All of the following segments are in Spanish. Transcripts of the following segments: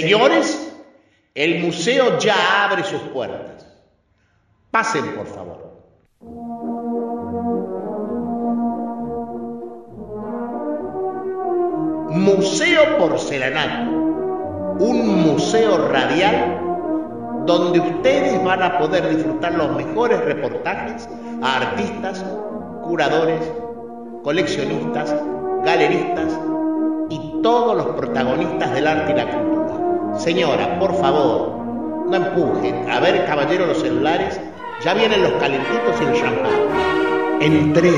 Señores, el museo ya abre sus puertas. Pasen, por favor. Museo Porcelanato, un museo radial donde ustedes van a poder disfrutar los mejores reportajes a artistas, curadores, coleccionistas, galeristas y todos los protagonistas del arte y la cultura. Señora, por favor, no empujen. A ver, caballero, los celulares. Ya vienen los calentitos y el champán. Entré.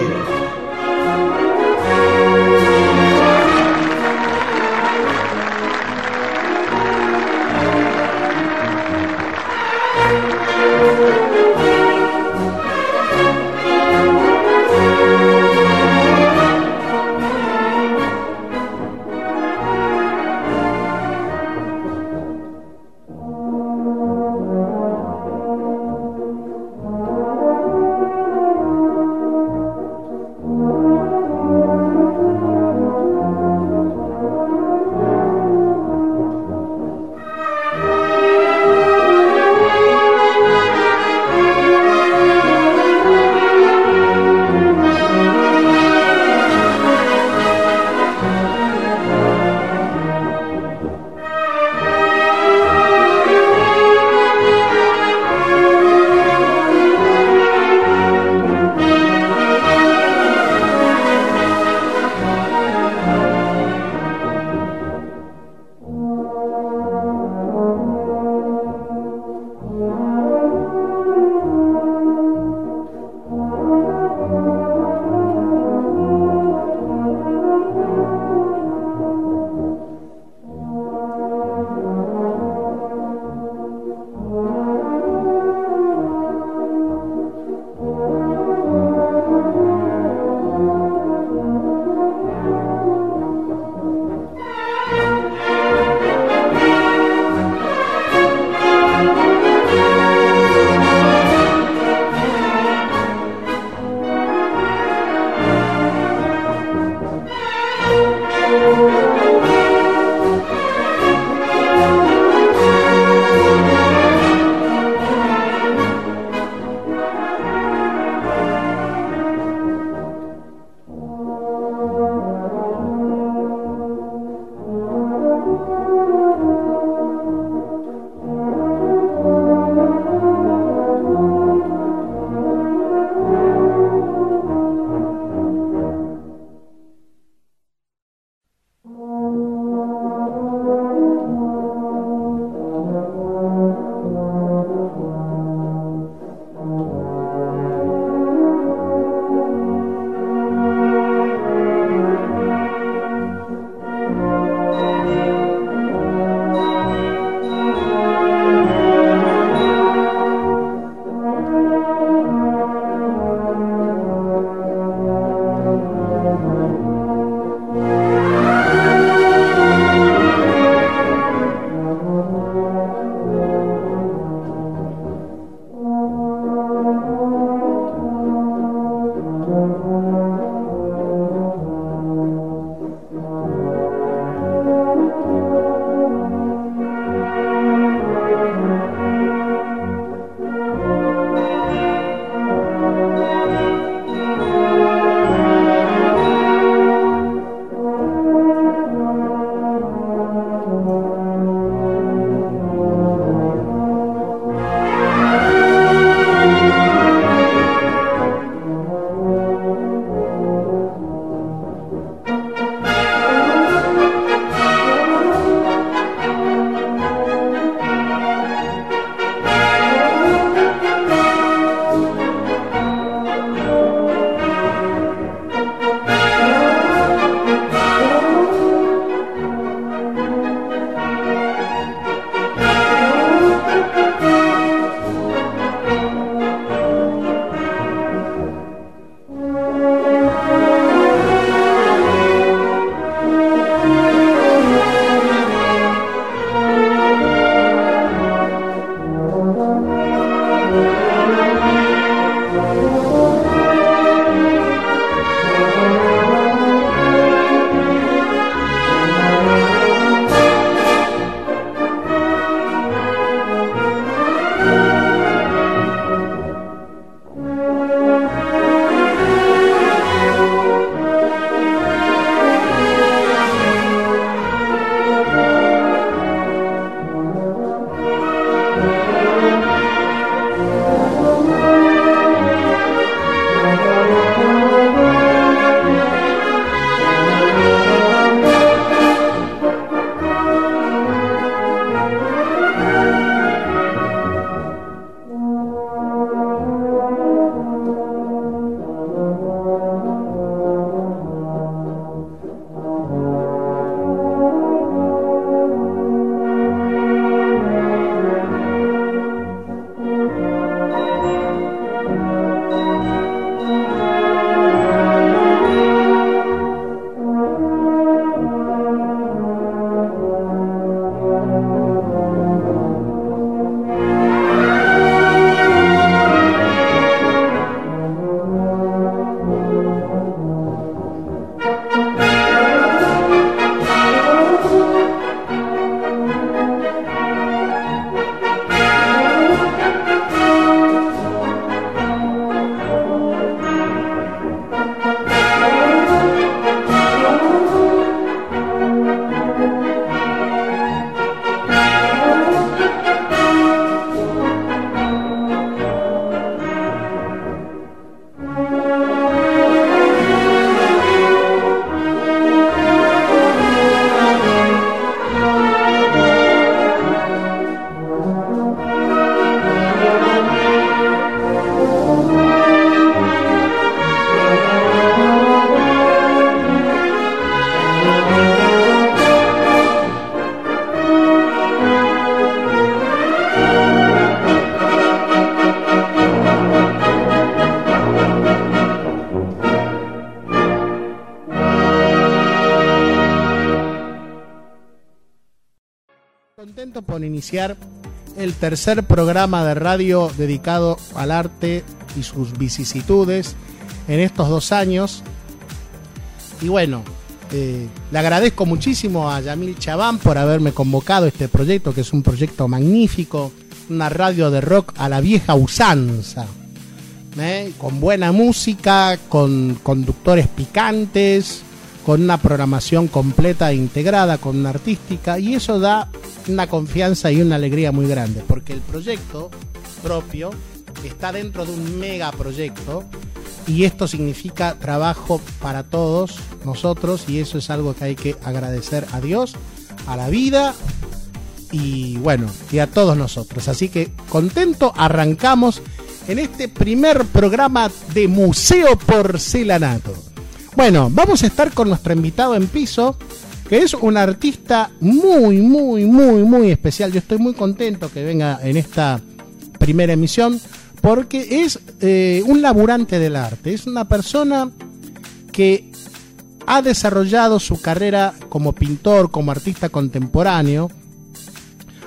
El tercer programa de radio dedicado al arte y sus vicisitudes en estos dos años. Y bueno, eh, le agradezco muchísimo a Yamil Chabán por haberme convocado a este proyecto, que es un proyecto magnífico, una radio de rock a la vieja usanza, ¿eh? con buena música, con conductores picantes, con una programación completa e integrada, con una artística, y eso da una confianza y una alegría muy grande, porque el proyecto propio está dentro de un mega proyecto y esto significa trabajo para todos nosotros y eso es algo que hay que agradecer a Dios, a la vida y bueno, y a todos nosotros. Así que contento, arrancamos en este primer programa de Museo Porcelanato. Bueno, vamos a estar con nuestro invitado en piso, que es un artista muy, muy, muy, muy especial. Yo estoy muy contento que venga en esta primera emisión porque es eh, un laburante del arte, es una persona que ha desarrollado su carrera como pintor, como artista contemporáneo,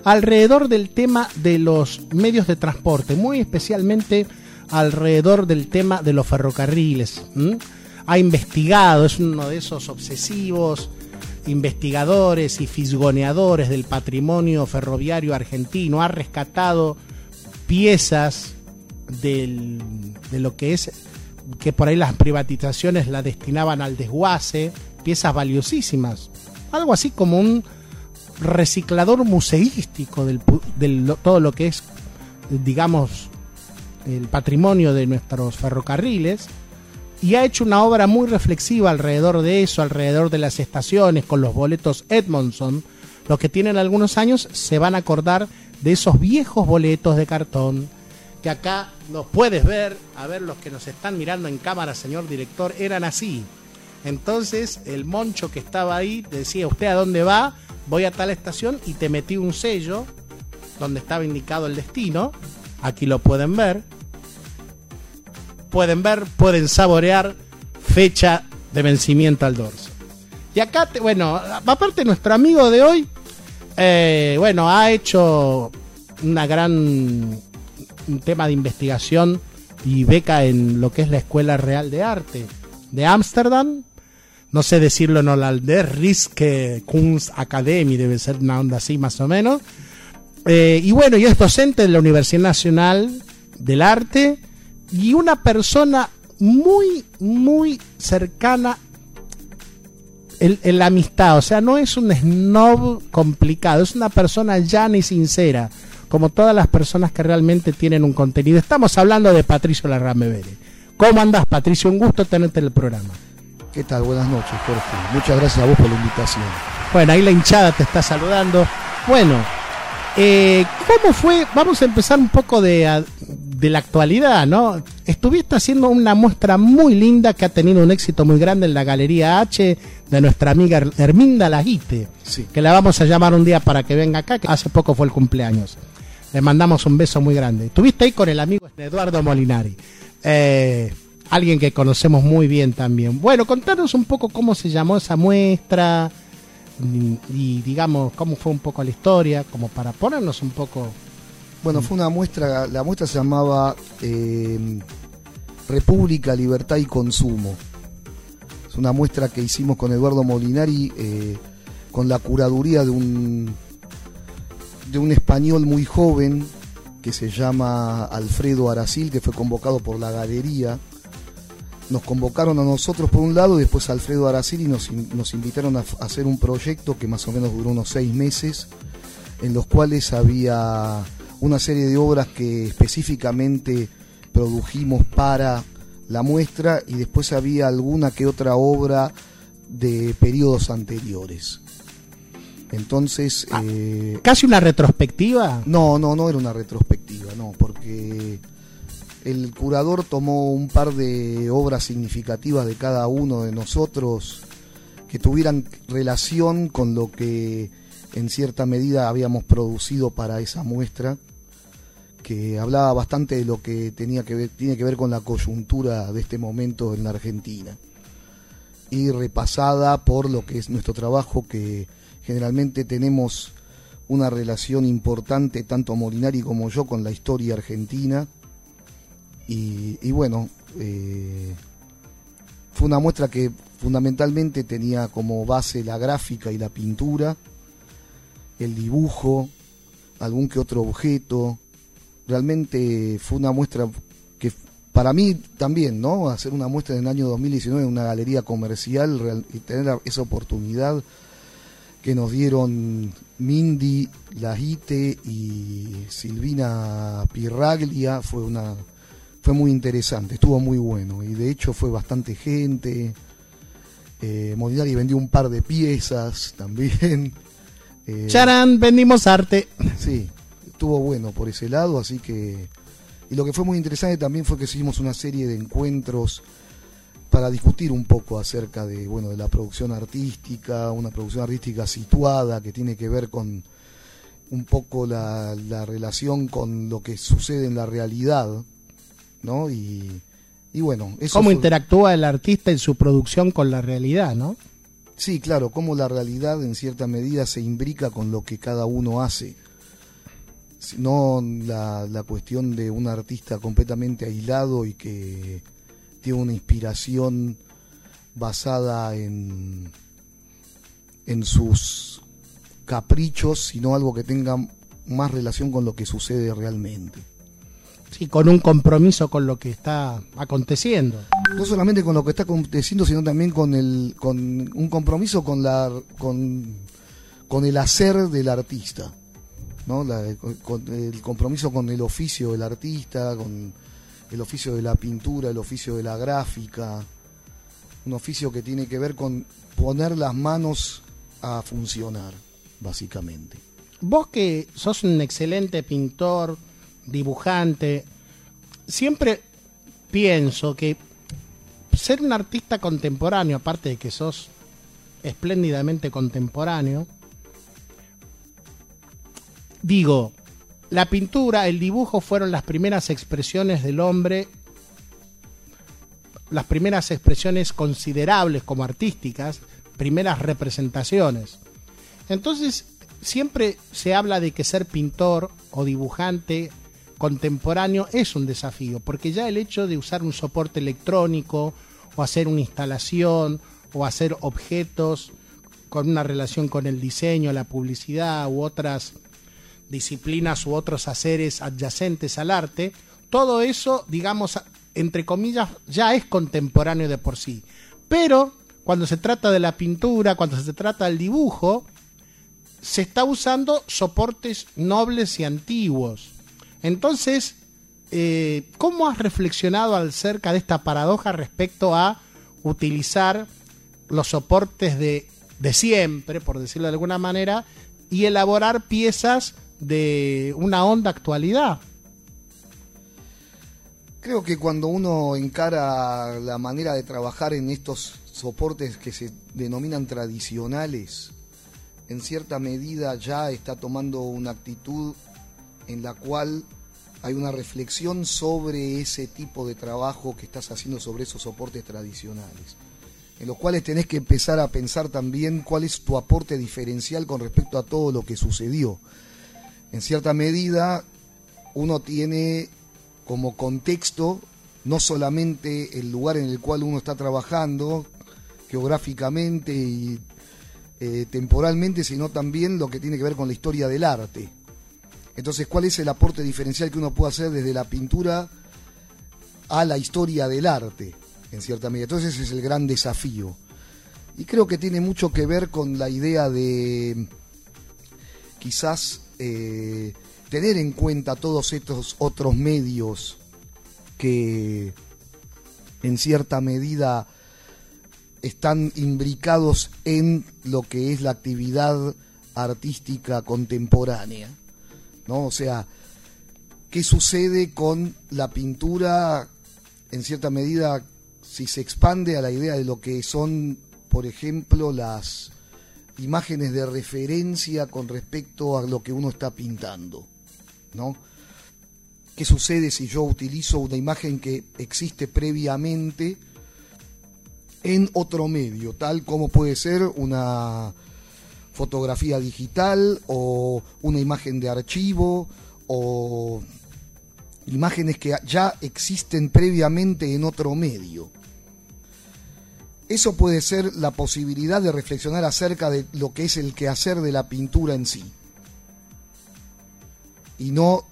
alrededor del tema de los medios de transporte, muy especialmente alrededor del tema de los ferrocarriles. Ha investigado, es uno de esos obsesivos, investigadores y fisgoneadores del patrimonio ferroviario argentino, ha rescatado piezas de lo que es que por ahí las privatizaciones la destinaban al desguace, piezas valiosísimas, algo así como un reciclador museístico de todo lo que es, digamos, el patrimonio de nuestros ferrocarriles y ha hecho una obra muy reflexiva alrededor de eso, alrededor de las estaciones, con los boletos Edmondson. Los que tienen algunos años se van a acordar de esos viejos boletos de cartón que acá nos puedes ver, a ver los que nos están mirando en cámara, señor director, eran así. Entonces el moncho que estaba ahí decía, ¿usted a dónde va? Voy a tal estación y te metí un sello donde estaba indicado el destino. Aquí lo pueden ver pueden ver, pueden saborear fecha de vencimiento al dorso. Y acá, bueno, aparte nuestro amigo de hoy, eh, bueno, ha hecho una gran tema de investigación y beca en lo que es la Escuela Real de Arte de Ámsterdam. No sé decirlo en holandés, Riske Kunst Academy, debe ser una onda así más o menos. Eh, y bueno, y es docente de la Universidad Nacional del Arte y una persona muy, muy cercana en, la amistad. O sea, no es un snob complicado, es una persona llana y sincera, como todas las personas que realmente tienen un contenido. Estamos hablando de Patricio Larrame ¿Cómo andas, Patricio? Un gusto tenerte en el programa. ¿Qué tal? Buenas noches, Jorge. Muchas gracias a vos por la invitación. Bueno, ahí la hinchada te está saludando. Bueno, eh, ¿cómo fue? Vamos a empezar un poco de, de la actualidad, ¿no? Estuviste haciendo una muestra muy linda que ha tenido un éxito muy grande en la Galería H de nuestra amiga Herminda Laguite, que la vamos a llamar un día para que venga acá, que hace poco fue el cumpleaños. Le mandamos un beso muy grande. Estuviste ahí con el amigo Eduardo Molinari, eh, alguien que conocemos muy bien también. Bueno, contanos un poco cómo se llamó esa muestra, y, digamos cómo fue un poco la historia, como para ponernos un poco... Bueno, fue una muestra, la muestra se llamaba eh, República, Libertad y Consumo. Es una muestra que hicimos con Eduardo Molinari eh, con la curaduría de un, de un español muy joven que se llama Alfredo Aracil, que fue convocado por la galería. Nos convocaron a nosotros por un lado y después a Alfredo Aracil y nos, nos invitaron a hacer un proyecto que más o menos duró unos seis meses, en los cuales había una serie de obras que específicamente produjimos para la muestra y después había alguna que otra obra de periodos anteriores. Entonces... Ah, eh, ¿Casi una retrospectiva? No, no, no era una retrospectiva, no, porque el curador tomó un par de obras significativas de cada uno de nosotros que tuvieran relación con lo que en cierta medida habíamos producido para esa muestra, hablaba bastante de lo que tenía que tiene que ver con la coyuntura de este momento en la Argentina y repasada por lo que es nuestro trabajo que Generalmente tenemos una relación importante, tanto Molinari como yo, con la historia argentina. Y, bueno, eh, fue una muestra que fundamentalmente tenía como base la gráfica y la pintura, el dibujo, algún que otro objeto. Realmente fue una muestra que para mí también, ¿no? Hacer una muestra en el año 2019 en una galería comercial y tener esa oportunidad que nos dieron Mindy Lajite y Silvina Pirraglia fue una fue muy interesante, estuvo muy bueno y de hecho fue bastante gente. Eh, vendió un par de piezas también. Eh, Charán, vendimos arte. Sí, estuvo bueno por ese lado, así que... Y lo que fue muy interesante también fue que hicimos una serie de encuentros para discutir un poco acerca de, bueno, de la producción artística, una producción artística situada que tiene que ver con un poco la, relación con lo que sucede en la realidad, ¿no? Y, bueno, eso ¿Cómo interactúa el artista en su producción con la realidad, no? Sí, claro, cómo la realidad en cierta medida se imbrica con lo que cada uno hace. No la, la cuestión de un artista completamente aislado y que tiene una inspiración basada en, en sus caprichos, sino algo que tenga más relación con lo que sucede realmente. Sí, con un compromiso con lo que está aconteciendo. No solamente con lo que está aconteciendo, sino también con el con un compromiso con la con, con el hacer del artista, el compromiso con el oficio del artista, con el oficio de la pintura, el oficio de la gráfica, un oficio que tiene que ver con poner las manos a funcionar, básicamente. Vos que sos un excelente pintor, dibujante, siempre pienso que ser un artista contemporáneo, aparte de que sos espléndidamente contemporáneo, digo, la pintura, el dibujo fueron las primeras expresiones del hombre, las primeras expresiones considerables como artísticas, primeras representaciones. Entonces, siempre se habla de que ser pintor o dibujante contemporáneo es un desafío, porque ya el hecho de usar un soporte electrónico o hacer una instalación o hacer objetos con una relación con el diseño, la publicidad u otras disciplinas u otros haceres adyacentes al arte, todo eso, digamos, entre comillas, ya es contemporáneo de por sí. Pero cuando se trata de la pintura, cuando se trata del dibujo, se está usando soportes nobles y antiguos. Entonces, eh, ¿cómo has reflexionado acerca de esta paradoja respecto a utilizar los soportes de, de siempre, por decirlo de alguna manera, y elaborar piezas de una honda actualidad. Creo que cuando uno encara la manera de trabajar en estos soportes que se denominan tradicionales, en cierta medida ya está tomando una actitud en la cual hay una reflexión sobre ese tipo de trabajo que estás haciendo sobre esos soportes tradicionales. en los cuales tenés que empezar a pensar también cuál es tu aporte diferencial con respecto a todo lo que sucedió. En cierta medida, uno tiene como contexto no solamente el lugar en el cual uno está trabajando, geográficamente y eh, temporalmente, sino también lo que tiene que ver con la historia del arte. Entonces, ¿cuál es el aporte diferencial que uno puede hacer desde la pintura a la historia del arte, en cierta medida? Entonces, ese es el gran desafío. Y creo que tiene mucho que ver con la idea de quizás eh, tener en cuenta todos estos otros medios que en cierta medida están imbricados en lo que es la actividad artística contemporánea. ¿no? O sea, ¿qué sucede con la pintura en cierta medida si se expande a la idea de lo que son, por ejemplo, las imágenes de referencia con respecto a lo que uno está pintando? ¿No? ¿Qué sucede si yo utilizo una imagen que existe previamente en otro medio, tal como puede ser una fotografía digital o una imagen de archivo o imágenes que ya existen previamente en otro medio? Eso puede ser la posibilidad de reflexionar acerca de lo que es el quehacer de la pintura en sí. Y no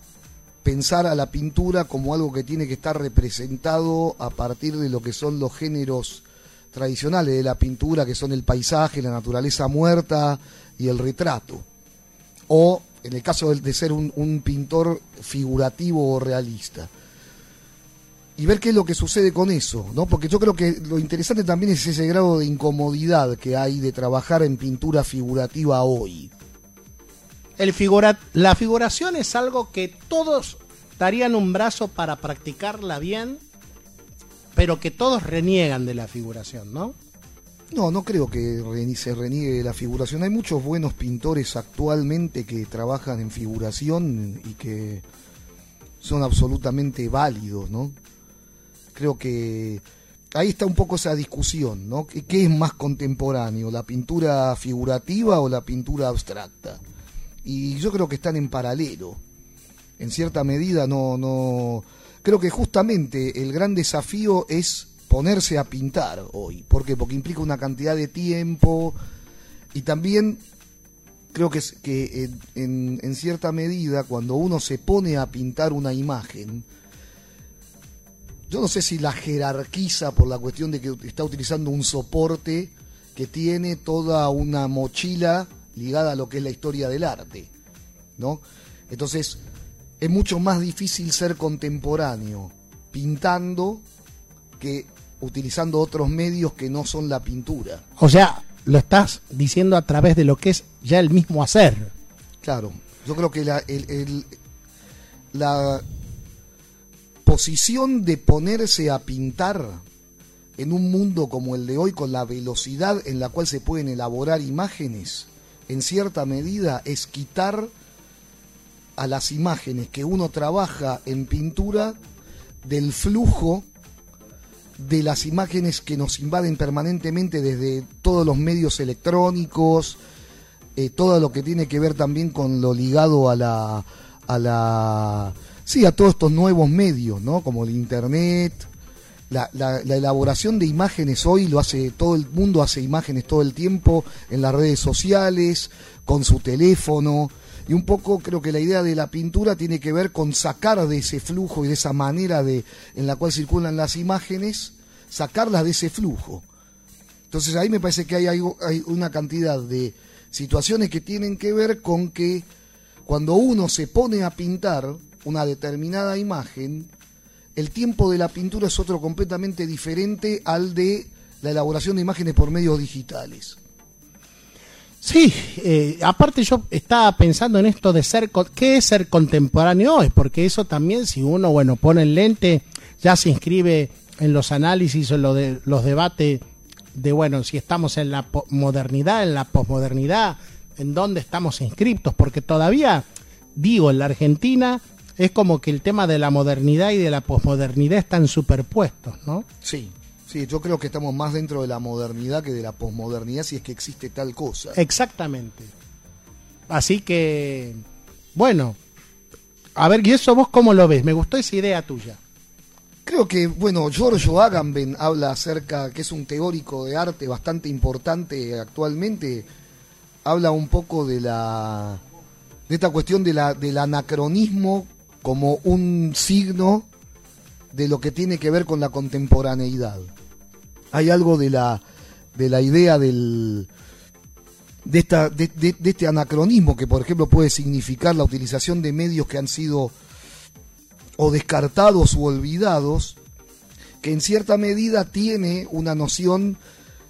pensar a la pintura como algo que tiene que estar representado a partir de lo que son los géneros tradicionales de la pintura, que son el paisaje, la naturaleza muerta y el retrato. O, en el caso de, ser un, pintor figurativo o realista. Y ver qué es lo que sucede con eso, ¿no? Porque yo creo que lo interesante también es ese grado de incomodidad que hay de trabajar en pintura figurativa hoy. El la figuración es algo que todos darían un brazo para practicarla bien pero que todos reniegan de la figuración, ¿no? No, no creo que se reniegue de la figuración. Hay muchos buenos pintores actualmente que trabajan en figuración y que son absolutamente válidos, ¿no? Creo que ahí está un poco esa discusión, ¿no? ¿Qué es más contemporáneo, la pintura figurativa o la pintura abstracta? Y yo creo que están en paralelo. En cierta medida no, no, creo que justamente el gran desafío es ponerse a pintar hoy. ¿Por qué? Porque implica una cantidad de tiempo y también creo que, que en, en, cierta medida cuando uno se pone a pintar una imagen, yo no sé si la jerarquiza por la cuestión de que está utilizando un soporte que tiene toda una mochila ligada a lo que es la historia del arte, ¿no? Entonces, es mucho más difícil ser contemporáneo pintando que utilizando otros medios que no son la pintura. O sea, lo estás diciendo a través de lo que es ya el mismo hacer. Claro, yo creo que la, la posición de ponerse a pintar en un mundo como el de hoy, con la velocidad en la cual se pueden elaborar imágenes, en cierta medida es quitar a las imágenes que uno trabaja en pintura del flujo de las imágenes que nos invaden permanentemente desde todos los medios electrónicos, eh, todo lo que tiene que ver también con lo ligado a la, sí, a todos estos nuevos medios, ¿no? Como el internet, la, la, la, elaboración de imágenes hoy lo hace todo el mundo hace imágenes todo el tiempo en las redes sociales, con su teléfono, y un poco creo que la idea de la pintura tiene que ver con sacar de ese flujo y de esa manera de, en la cual circulan las imágenes, sacarlas de ese flujo. Entonces ahí me parece que hay, hay una cantidad de situaciones que tienen que ver con que cuando uno se pone a pintar una determinada imagen, el tiempo de la pintura es otro completamente diferente al de la elaboración de imágenes por medios digitales. Sí, eh, aparte yo estaba pensando en esto de ser, ¿qué es ser contemporáneo hoy? Porque eso también, si uno, bueno, pone el lente, ya se inscribe en los análisis o en de, los debates de, bueno, si estamos en la modernidad, en la posmodernidad, en dónde estamos inscriptos, porque todavía, digo, en la Argentina es como que el tema de la modernidad y de la posmodernidad están superpuestos, ¿no? Sí, Sí, yo creo que estamos más dentro de la modernidad que de la posmodernidad, si es que existe tal cosa. Exactamente. Así que, bueno, a ver, ¿y eso vos cómo lo ves? Me gustó esa idea tuya. Creo que, bueno, Giorgio Agamben habla acerca, que es un teórico de arte bastante importante actualmente, habla un poco de la de esta cuestión de la, del anacronismo como un signo de lo que tiene que ver con la contemporaneidad. Hay algo de la, de la idea del, de, esta, de, de, este anacronismo que, por ejemplo, puede significar la utilización de medios que han sido o descartados o olvidados, que en cierta medida tiene una noción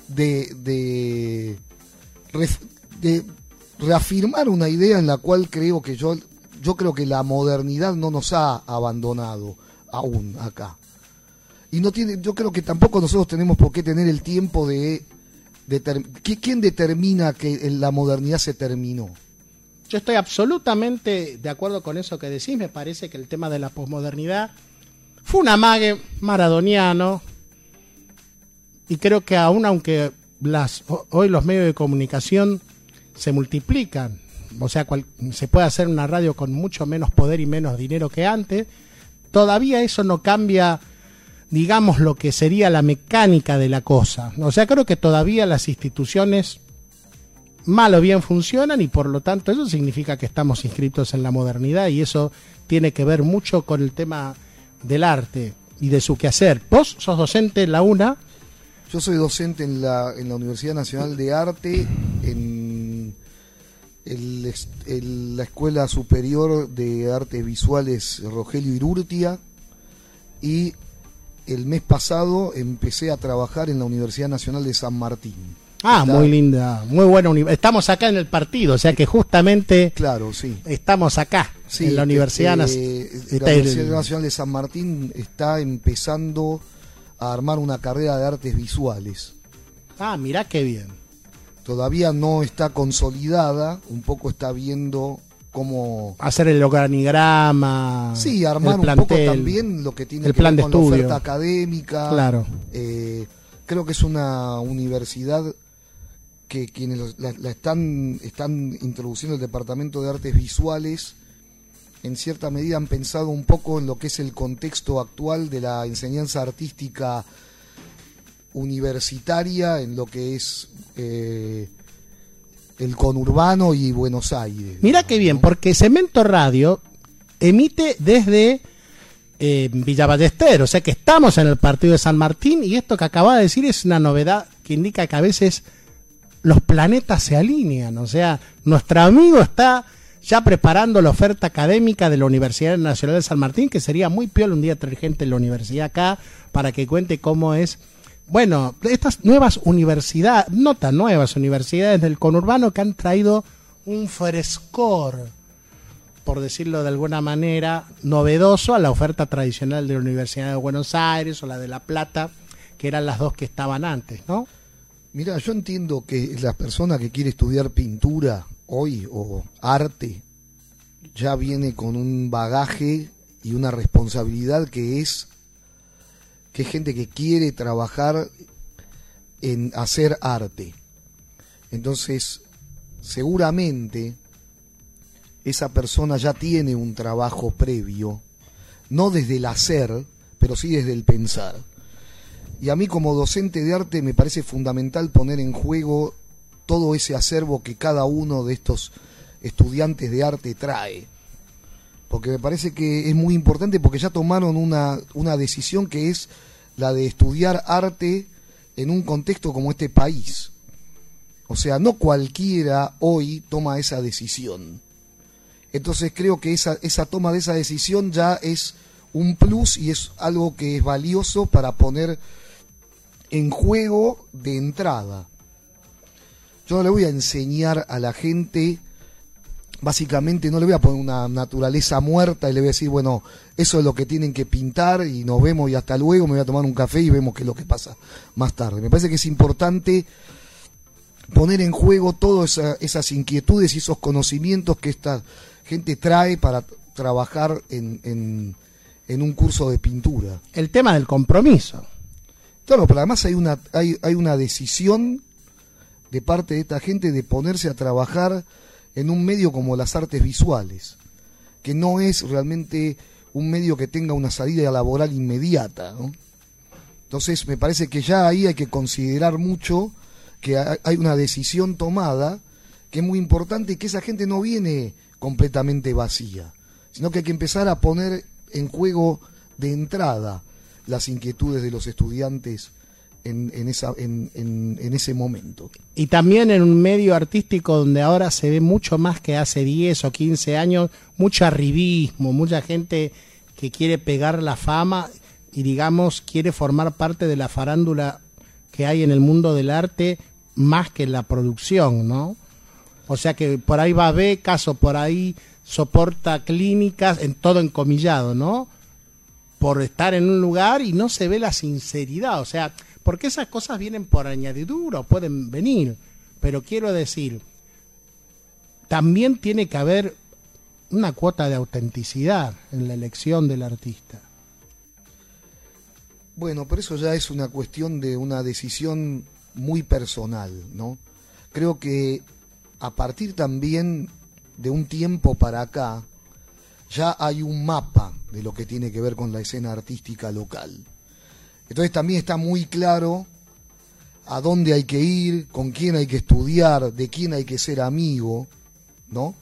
de, de reafirmar una idea en la cual creo que yo, yo creo que la modernidad no nos ha abandonado aún acá. Y no tiene, yo creo que tampoco nosotros tenemos por qué tener el tiempo de, de ¿quién determina que la modernidad se terminó? Yo estoy absolutamente de acuerdo con eso que decís. Me parece que el tema de la posmodernidad fue un amague maradoniano. Y creo que aún aunque las, hoy los medios de comunicación se multiplican. O sea, se puede hacer una radio con mucho menos poder y menos dinero que antes. Todavía eso no cambia, digamos, lo que sería la mecánica de la cosa. O sea, creo que todavía las instituciones mal o bien funcionan y por lo tanto eso significa que estamos inscritos en la modernidad y eso tiene que ver mucho con el tema del arte y de su quehacer. Vos sos docente en la UNA. Yo soy docente en la, en la Universidad Nacional de Arte, en el, la Escuela Superior de Artes Visuales Rogelio Irurtia y el mes pasado empecé a trabajar en la Universidad Nacional de San Martín. Ah, muy linda, muy buena. Estamos acá en el partido, o sea que justamente claro, sí. estamos acá, en la Universidad, este, la Universidad Nacional de San Martín está empezando a armar una carrera de artes visuales. Ah, mirá qué bien todavía no está consolidada, un poco está viendo cómo hacer el organigrama, sí, armar un poco también lo que tiene el que plan ver con la oferta académica. Claro. Eh, creo que es una universidad que quienes la, están están introduciendo el departamento de artes visuales en cierta medida han pensado un poco en lo que es el contexto actual de la enseñanza artística universitaria en lo que es eh, el conurbano y Buenos Aires. Mira qué bien, porque Cemento Radio emite desde eh, Villa Ballester, o sea que estamos en el partido de San Martín y esto que acaba de decir es una novedad que indica que a veces los planetas se alinean, o sea, nuestro amigo está ya preparando la oferta académica de la Universidad Nacional de San Martín, que sería muy piola un día traer gente de la universidad acá para que cuente cómo es bueno, estas nuevas universidades, no tan nuevas universidades del conurbano que han traído un frescor, por decirlo de alguna manera, novedoso a la oferta tradicional de la Universidad de Buenos Aires o la de La Plata, que eran las dos que estaban antes, ¿no? Mira, yo entiendo que la persona que quiere estudiar pintura hoy o arte ya viene con un bagaje y una responsabilidad que es que es gente que quiere trabajar en hacer arte. Entonces, seguramente esa persona ya tiene un trabajo previo, no desde el hacer, pero sí desde el pensar. Y a mí como docente de arte me parece fundamental poner en juego todo ese acervo que cada uno de estos estudiantes de arte trae. Porque me parece que es muy importante porque ya tomaron una, una decisión que es la de estudiar arte en un contexto como este país. O sea, no cualquiera hoy toma esa decisión. Entonces creo que esa, esa toma de esa decisión ya es un plus y es algo que es valioso para poner en juego de entrada. Yo no le voy a enseñar a la gente básicamente no le voy a poner una naturaleza muerta y le voy a decir, bueno, eso es lo que tienen que pintar y nos vemos y hasta luego, me voy a tomar un café y vemos qué es lo que pasa más tarde. Me parece que es importante poner en juego todas esas inquietudes y esos conocimientos que esta gente trae para trabajar en, en, en un curso de pintura. El tema del compromiso. Claro, pero además hay una, hay, hay una decisión de parte de esta gente de ponerse a trabajar en un medio como las artes visuales, que no es realmente un medio que tenga una salida laboral inmediata. Entonces me parece que ya ahí hay que considerar mucho que hay una decisión tomada que es muy importante y que esa gente no viene completamente vacía, sino que hay que empezar a poner en juego de entrada las inquietudes de los estudiantes en, ese momento. Y también en un medio artístico donde ahora se ve mucho más que hace 10 o 15 años, mucho arribismo, mucha gente que quiere pegar la fama y digamos quiere formar parte de la farándula que hay en el mundo del arte más que en la producción, ¿no? O sea que por ahí va becas o por ahí soporta clínicas, en todo encomillado, ¿no? Por estar en un lugar y no se ve la sinceridad, o sea, porque esas cosas vienen por añadidura pueden venir, pero quiero decir, también tiene que haber una cuota de autenticidad en la elección del artista. Bueno, pero eso ya es una cuestión de una decisión muy personal, ¿no? Creo que a partir también de un tiempo para acá, ya hay un mapa de lo que tiene que ver con la escena artística local. Entonces también está muy claro a dónde hay que ir, con quién hay que estudiar, de quién hay que ser amigo, ¿no?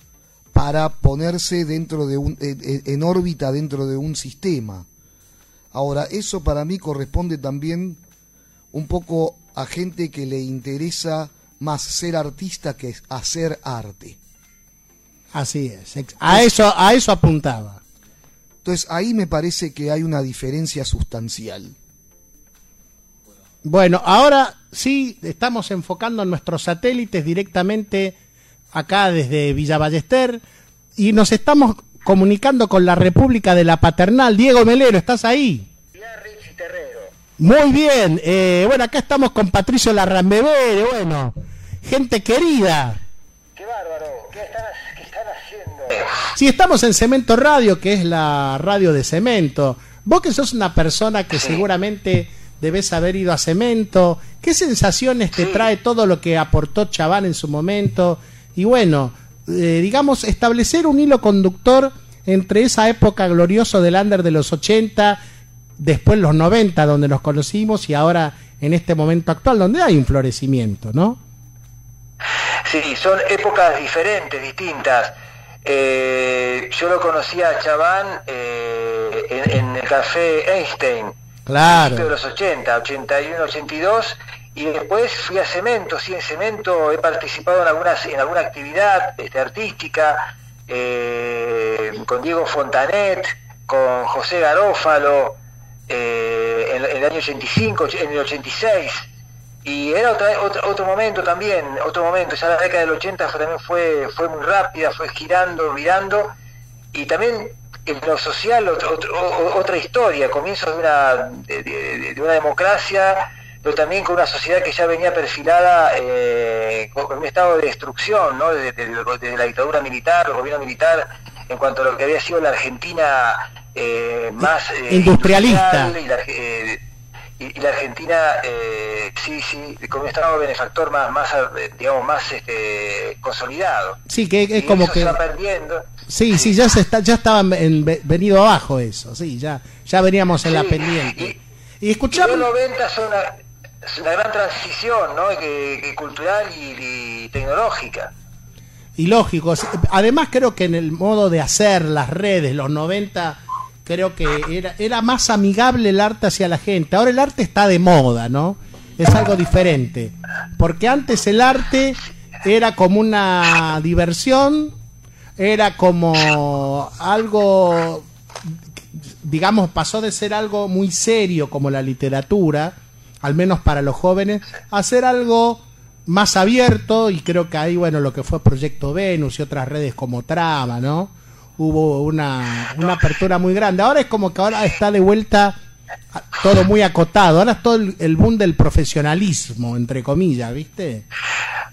Para ponerse dentro de un, en, órbita dentro de un sistema. Ahora, eso para mí corresponde también un poco a gente que le interesa más ser artista que hacer arte. Así es, a eso, a eso apuntaba. Entonces ahí me parece que hay una diferencia sustancial. Bueno, ahora sí estamos enfocando nuestros satélites directamente acá desde Villa Ballester y nos estamos comunicando con la República de la Paternal. Diego Melero, ¿estás ahí? Muy bien, eh, bueno, acá estamos con Patricio Larrambebere, bueno, gente querida. Qué bárbaro, ¿qué están, qué están haciendo? Sí, estamos en Cemento Radio, que es la radio de Cemento. Vos que sos una persona que seguramente debes haber ido a cemento. ¿Qué sensaciones te trae todo lo que aportó Chaván en su momento? Y bueno, eh, digamos, establecer un hilo conductor entre esa época gloriosa del under de los 80, después los 90, donde nos conocimos, y ahora en este momento actual, donde hay un florecimiento, ¿no? Sí, son épocas diferentes, distintas. Eh, yo lo conocí a Chaván eh, en, en, el café Einstein Claro. de los 80, 81, 82, y después fui a Cemento, sí, en Cemento he participado en, algunas, en alguna actividad este, artística, eh, con Diego Fontanet, con José Garófalo, eh, en, el año 85, en el 86, y era otra, otro, otro momento también, otro momento, ya la década del 80 también fue, fue muy rápida, fue girando, mirando, y también en lo social otra historia, comienzo de una, de, una democracia, pero también con una sociedad que ya venía perfilada eh, con un estado de destrucción, ¿no? desde, la dictadura militar, el gobierno militar, en cuanto a lo que había sido la Argentina eh, más eh, industrialista. Y la, Argentina, sí, sí, con un estado benefactor más, más digamos, más este, consolidado. Sí, que es como que... Se va perdiendo. Sí, sí, ya se está, ya estaba venido abajo eso, sí, ya, ya veníamos en la pendiente. Y, y escuchamos. Los 90 son una, gran transición, ¿no? Que, cultural y, tecnológica. Y lógico, además creo que en el modo de hacer las redes, los 90, creo que era, era más amigable el arte hacia la gente. Ahora el arte está de moda, ¿no? Es algo diferente. Porque antes el arte era como una diversión era como algo, digamos, pasó de ser algo muy serio como la literatura, al menos para los jóvenes, a ser algo más abierto y creo que ahí, bueno, lo que fue Proyecto Venus y otras redes como Trama, ¿no? Hubo una, una apertura muy grande. Ahora es como que ahora está de vuelta todo muy acotado. Ahora es todo el boom del profesionalismo, entre comillas, ¿viste?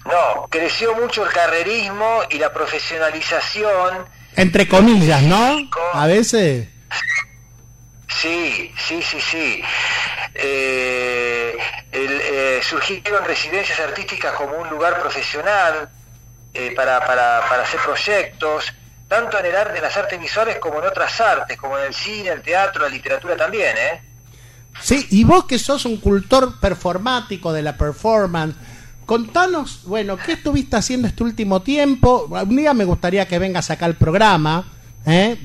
No, creció mucho el carrerismo y la profesionalización. Entre comillas, ¿no? A veces. Sí, sí, sí, sí. Eh, eh, surgieron residencias artísticas como un lugar profesional eh, para, para, para, hacer proyectos, tanto en el arte, en las artes visuales como en otras artes, como en el cine, el teatro, la literatura también, ¿eh? Sí, y vos que sos un cultor performático de la performance, contanos, bueno, ¿qué estuviste haciendo este último tiempo? Un día me gustaría que vengas acá al programa, ¿eh?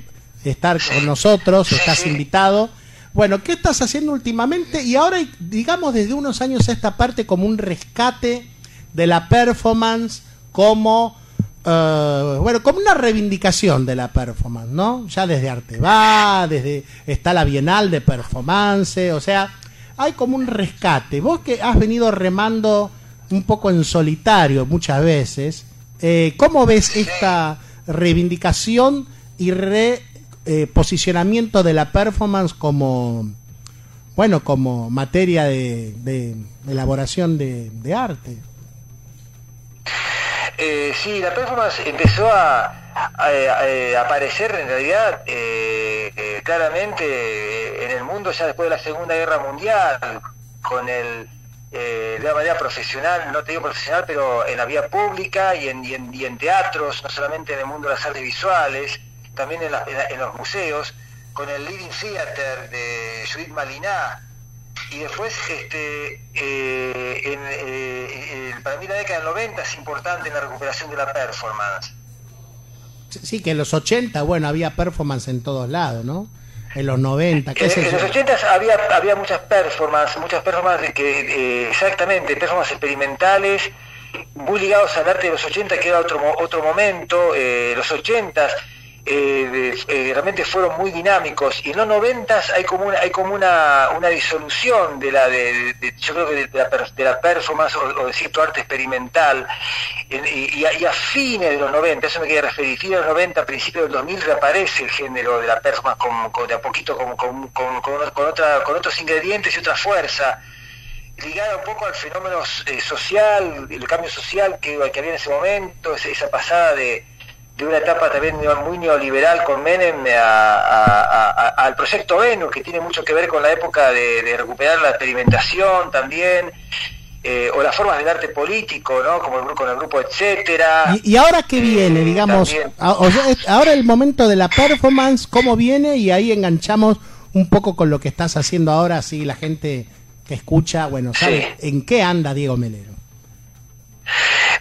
estar con nosotros, estás invitado. Bueno, ¿qué estás haciendo últimamente? Y ahora, digamos, desde unos años a esta parte como un rescate de la performance como, eh, bueno, como una reivindicación de la performance, ¿no? Ya desde Arte va, desde está la Bienal de Performance, o sea, hay como un rescate. Vos que has venido remando un poco en solitario muchas veces, eh, ¿cómo ves esta reivindicación y re eh, de la performance como bueno como materia de, elaboración de, arte eh, sí la performance empezó a, aparecer en realidad eh, claramente en el mundo ya después de la segunda guerra mundial con el de una manera profesional, no te digo profesional, pero en la vía pública y en, y en teatros, no solamente en el mundo de las artes visuales, también en, los museos, con el Living Theater de Judith Maliná, y después este, eh, en, eh, para mí la década del 90 es importante en la recuperación de la performance. Sí, que en los 80, bueno, había performance en todos lados, ¿no? En los 90, ¿qué En, en los 80 había, había muchas performances, muchas performances que, eh, exactamente, performances experimentales, muy ligados al arte de los 80, que era otro, otro momento, los 80 eh, eh, realmente fueron muy dinámicos. Y en los noventas hay como una, hay como una, una disolución de la de, yo creo que de, la, de la performance o, de cierto arte experimental. Y, a, fines de los 90 eso me quería referir fines de los 90 a principios del 2000 reaparece el género de la performance con, de a poquito con, con, con, otra, con otros ingredientes y otra fuerza ligada un poco al fenómeno eh, social, el cambio social que, que había en ese momento, esa pasada de, de una etapa también muy neoliberal con Menem al proyecto Venus, que tiene mucho que ver con la época de, recuperar la experimentación también, eh, o las formas del arte político, ¿no? Como el, grupo, con el grupo etcétera. ¿Y, ahora qué viene, eh, digamos? ahora el momento de la performance, ¿cómo viene? Y ahí enganchamos un poco con lo que estás haciendo ahora, así la gente que escucha, bueno, sabe en qué anda Diego Melero.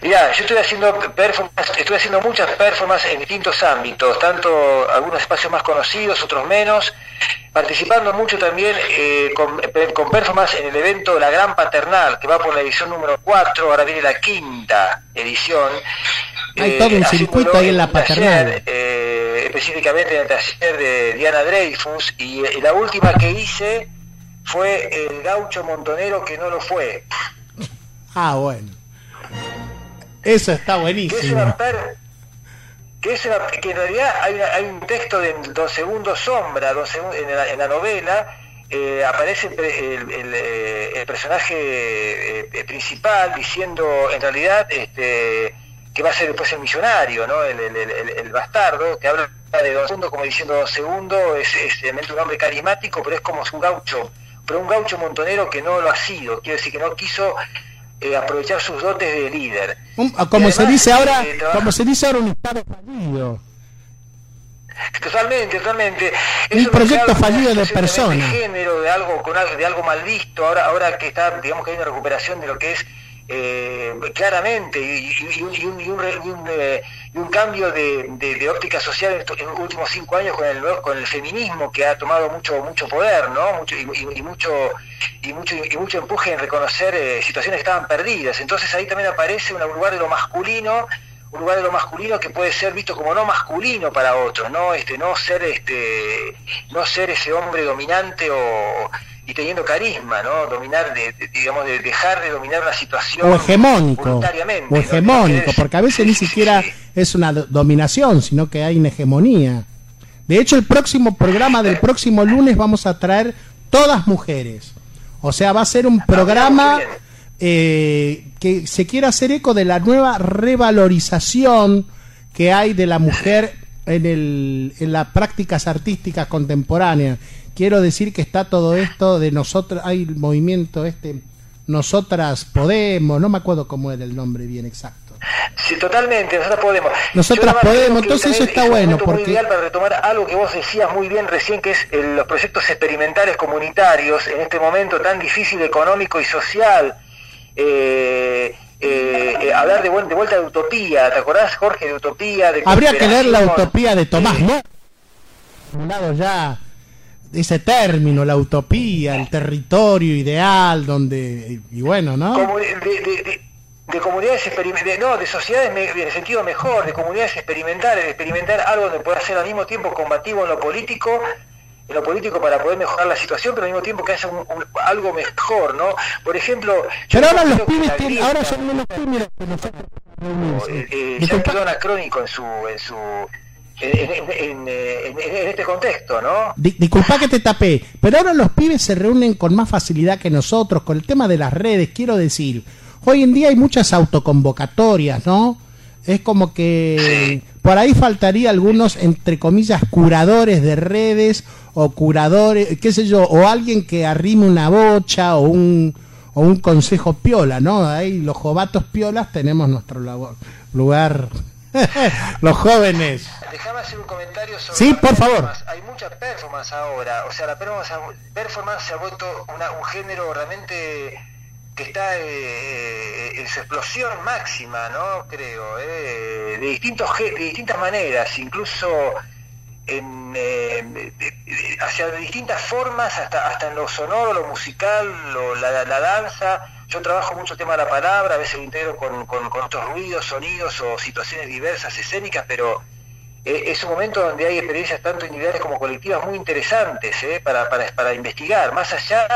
Mira, yo estoy haciendo performance, estoy haciendo muchas performances en distintos ámbitos, tanto algunos espacios más conocidos, otros menos, participando mucho también eh, con, con performance en el evento La Gran Paternal, que va por la edición número 4, ahora viene la quinta edición. Hay todo un eh, circuito ahí en la Paternal. Eh, específicamente en el taller de Diana Dreyfus, y la última que hice fue el gaucho montonero que no lo fue. Ah, bueno. Eso está buenísimo. Que, es que, en realidad hay, un texto de Dos Segundos Sombra, en, la, novela, eh, aparece el, eh, personaje eh, principal diciendo en realidad este, que va a ser después el millonario, ¿no? el, bastardo, que habla de Don Segundo como diciendo Don Segundo es, es un hombre carismático, pero es como un gaucho, pero un gaucho montonero que no lo ha sido, quiere decir que no quiso eh, aprovechar sus dotes de líder. como se dice ahora, eh, como se dice ahora un estado fallido. Totalmente, totalmente. un proyecto fallido de persona. De género, de algo, con algo, de algo mal visto. Ahora, ahora que está, digamos que hay una recuperación de lo que es eh, claramente y, un, eh, cambio de, óptica social en, los últimos cinco años con el, con el feminismo que ha tomado mucho mucho poder no mucho y, mucho y mucho y mucho empuje en reconocer eh, situaciones que estaban perdidas. Entonces ahí también aparece un lugar de lo masculino un lugar de lo masculino que puede ser visto como no masculino para otros no este no ser este no ser ese hombre dominante o y teniendo carisma, ¿no? Dominar, de, digamos, de dejar de dominar la situación. O hegemónico. O hegemónico, porque a veces ni siquiera es una dominación, sino que hay una hegemonía. De hecho, el próximo programa del próximo lunes vamos a traer todas mujeres. O sea, va a ser un programa eh, que se quiera hacer eco de la nueva revalorización que hay de la mujer en, el, en las prácticas artísticas contemporáneas quiero decir que está todo esto de nosotros, hay el movimiento este nosotras podemos, no me acuerdo cómo era el nombre bien exacto. Sí, totalmente, nosotras podemos. Nosotras podemos, entonces eso está bueno. Porque... Muy ideal para retomar algo que vos decías muy bien recién, que es los proyectos experimentales comunitarios en este momento tan difícil económico y social. Eh, eh, eh, hablar de, de, vuelta de utopía, ¿te acordás, Jorge, de utopía? De Habría que leer la utopía de Tomás ¿no? Un lado ya ese término, la utopía, el territorio ideal, donde, y bueno, ¿no? Como de, de, comunidades experimentales, no, de sociedades en el sentido mejor, de comunidades experimentales, de experimentar algo donde pueda ser al mismo tiempo combativo en lo político, en lo político para poder mejorar la situación, pero al mismo tiempo que haya algo mejor, ¿no? Por ejemplo... Pero ahora los pibes tienen, ahora son menos tímidos que nosotros. Eh, eh, ya quedó anacrónico en su... En su en, este contexto, ¿no? disculpa que te tapé, pero ahora los pibes se reúnen con más facilidad que nosotros, con el tema de las redes, quiero decir, hoy en día hay muchas autoconvocatorias, ¿no? Es como que por ahí faltaría algunos, entre comillas, curadores de redes o curadores, qué sé yo, o alguien que arrime una bocha o un, o un consejo piola, ¿no? Ahí los jovatos piolas tenemos nuestro lugar. los jóvenes. Déjame hacer un comentario sobre. Sí, por favor. Hay mucha performance ahora. O sea, la performance, se ha vuelto un género realmente que está eh, en su explosión máxima, ¿no? Creo, eh, de, distintos, de distintas maneras, incluso en, eh, hacia distintas formas, hasta, hasta en lo sonoro, lo musical, la, danza. Yo trabajo mucho el tema de la palabra, a veces lo integro con, con, otros ruidos, sonidos o situaciones diversas, escénicas, pero es un momento donde hay experiencias tanto individuales como colectivas muy interesantes para, para, para investigar, más allá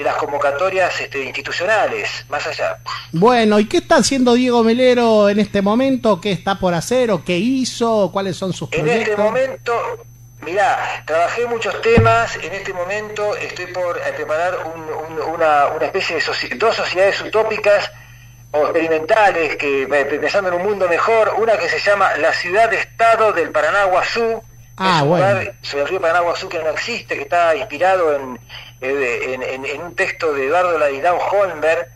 de las convocatorias este, institucionales, más allá. Bueno, ¿y qué está haciendo Diego Melero en este momento? ¿Qué está por hacer o qué hizo? ¿Cuáles son sus proyectos? En este momento, mirá, trabajé muchos temas, en este momento estoy por eh, preparar una, una, especie de dos sociedades utópicas o experimentales, que pensando en un mundo mejor, una que se llama La Ciudad-Estado del Paranaguazú, Ah, bueno. sobre el río Paranaguazú que no existe, que está inspirado en, en, un texto de Eduardo Ladislau Holmberg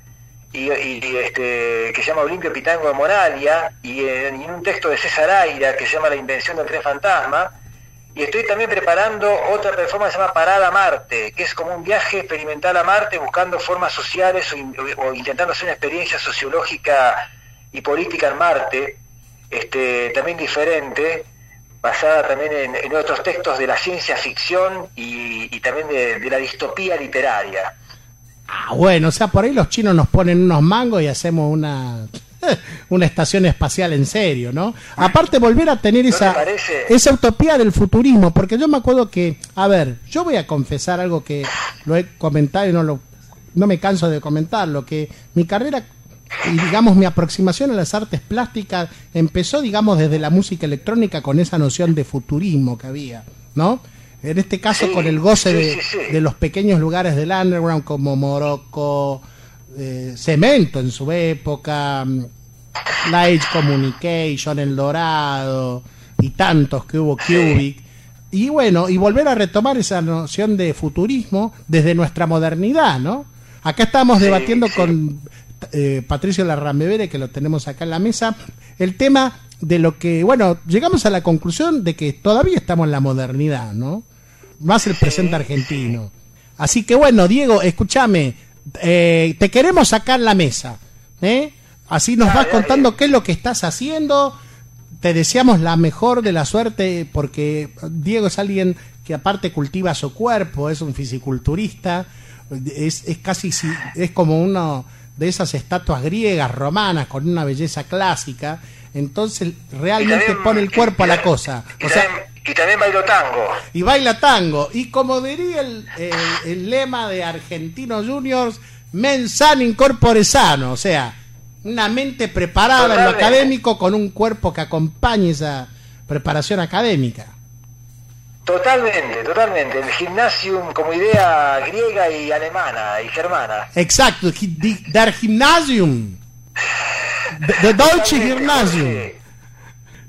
y, este, que se llama Olimpio Pitango de Moralia y en, un texto de César Aira que se llama La invención del tren fantasma. Y estoy también preparando otra performance que se llama Parada a Marte, que es como un viaje experimental a Marte buscando formas sociales o, intentando hacer una experiencia sociológica y política en Marte, este, también diferente, basada también en, otros textos de la ciencia ficción y, también de, la distopía literaria. Ah, bueno, o sea, por ahí los chinos nos ponen unos mangos y hacemos una una estación espacial en serio, ¿no? Aparte volver a tener esa esa utopía del futurismo, porque yo me acuerdo que, a ver, yo voy a confesar algo que lo he comentado y no lo no me canso de comentarlo, que mi carrera y digamos mi aproximación a las artes plásticas empezó digamos desde la música electrónica con esa noción de futurismo que había, ¿no? En este caso con el goce de, los pequeños lugares del underground como Morocco, eh, Cemento en su época, mm, Light Communication, El Dorado y tantos que hubo Cubic. Y bueno, y volver a retomar esa noción de futurismo desde nuestra modernidad, ¿no? Acá estamos debatiendo con eh, Patricio Larrambevere, que lo tenemos acá en la mesa, el tema de lo que, bueno, llegamos a la conclusión de que todavía estamos en la modernidad, ¿no? Más el presente argentino. Así que bueno, Diego, escúchame, eh, te queremos sacar la mesa, ¿eh? Así nos vas contando qué es lo que estás haciendo. Te deseamos la mejor de la suerte porque Diego es alguien que aparte cultiva su cuerpo, es un fisiculturista, es, es casi es como uno de esas estatuas griegas, romanas, con una belleza clásica, entonces realmente pone el cuerpo a la cosa. Y, también, y también baila tango. Y baila tango. Y como diría el, el, lema de Argentinos Juniors, mensan incorpore sano, o sea, una mente preparada en lo académico con un cuerpo que acompañe esa preparación académica. Totalmente, totalmente. El gymnasium como idea griega y alemana y germana. Exacto, der Gymnasium. De Deutsche Gymnasium.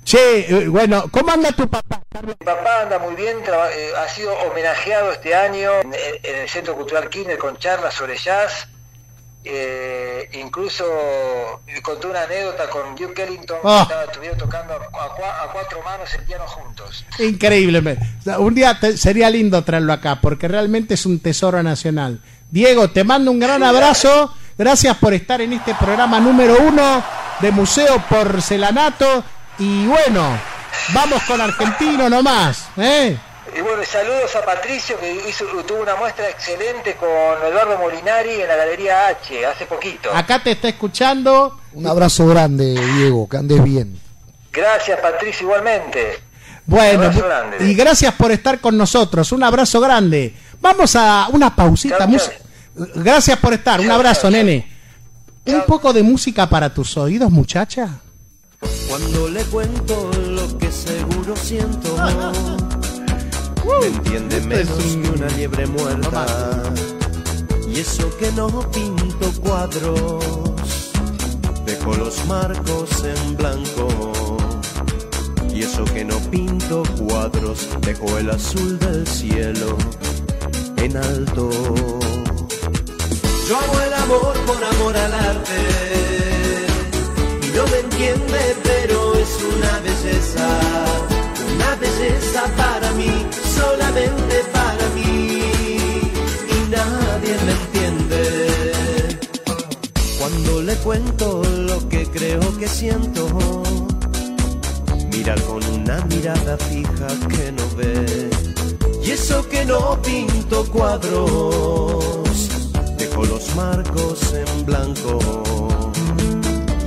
Che, eh, bueno, ¿cómo anda tu papá? Mi papá anda muy bien, eh, ha sido homenajeado este año en, el Centro Cultural Kirchner con charlas sobre jazz eh, incluso conté una anécdota con Duke Ellington, Oh. estaba- estuvieron tocando a, cua- a cuatro manos el piano juntos. Increíble. Un día te- sería lindo traerlo acá porque realmente es un tesoro nacional. Diego, te mando un gran abrazo. Gracias por estar en este programa número uno de Museo Porcelanato. Y bueno, vamos con Argentino nomás. ¿eh? Y bueno, saludos a Patricio que hizo, tuvo una muestra excelente con Eduardo Molinari en la Galería H hace poquito. Acá te está escuchando. Un abrazo grande, Diego, que andes bien. Gracias Patricio igualmente. Bueno, Un abrazo grande. y gracias por estar con nosotros. Un abrazo grande. Vamos a una pausita. Gracias por estar. Un abrazo, chau, chau. nene. Un poco de música para tus oídos, muchacha. Cuando le cuento lo que seguro siento, me entiende menos que una liebre muerta. Y eso que no pinto cuadros, dejo los marcos en blanco. Y eso que no pinto cuadros, dejo el azul del cielo en alto. Yo hago el amor por amor al arte. Y no me entiende, pero es una belleza, una belleza para mí, solamente para mí, y nadie me entiende. Cuando le cuento lo que creo que siento, mirar con una mirada fija que no ve, y eso que no pinto cuadros, dejo los marcos en blanco.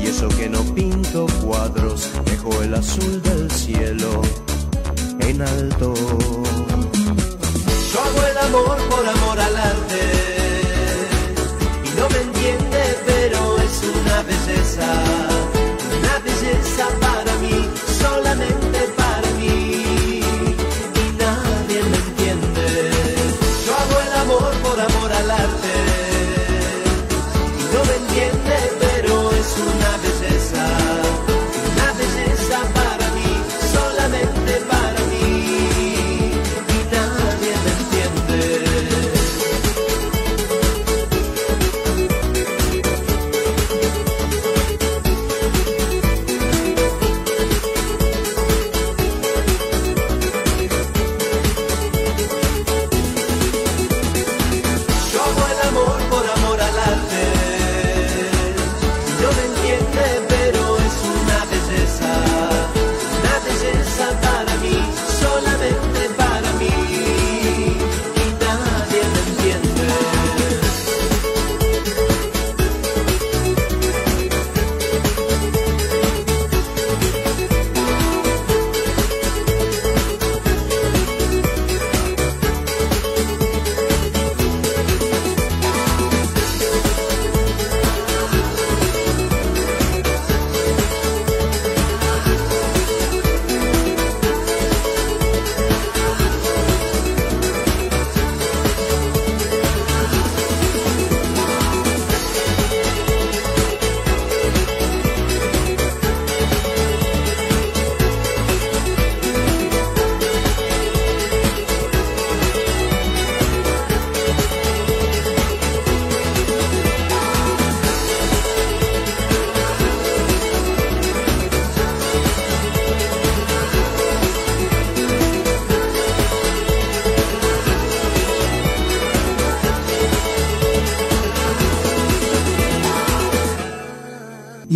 Y eso que no pinto cuadros, dejo el azul del cielo en alto. Hago el amor por amor al arte. Y no me entiende, pero es una belleza,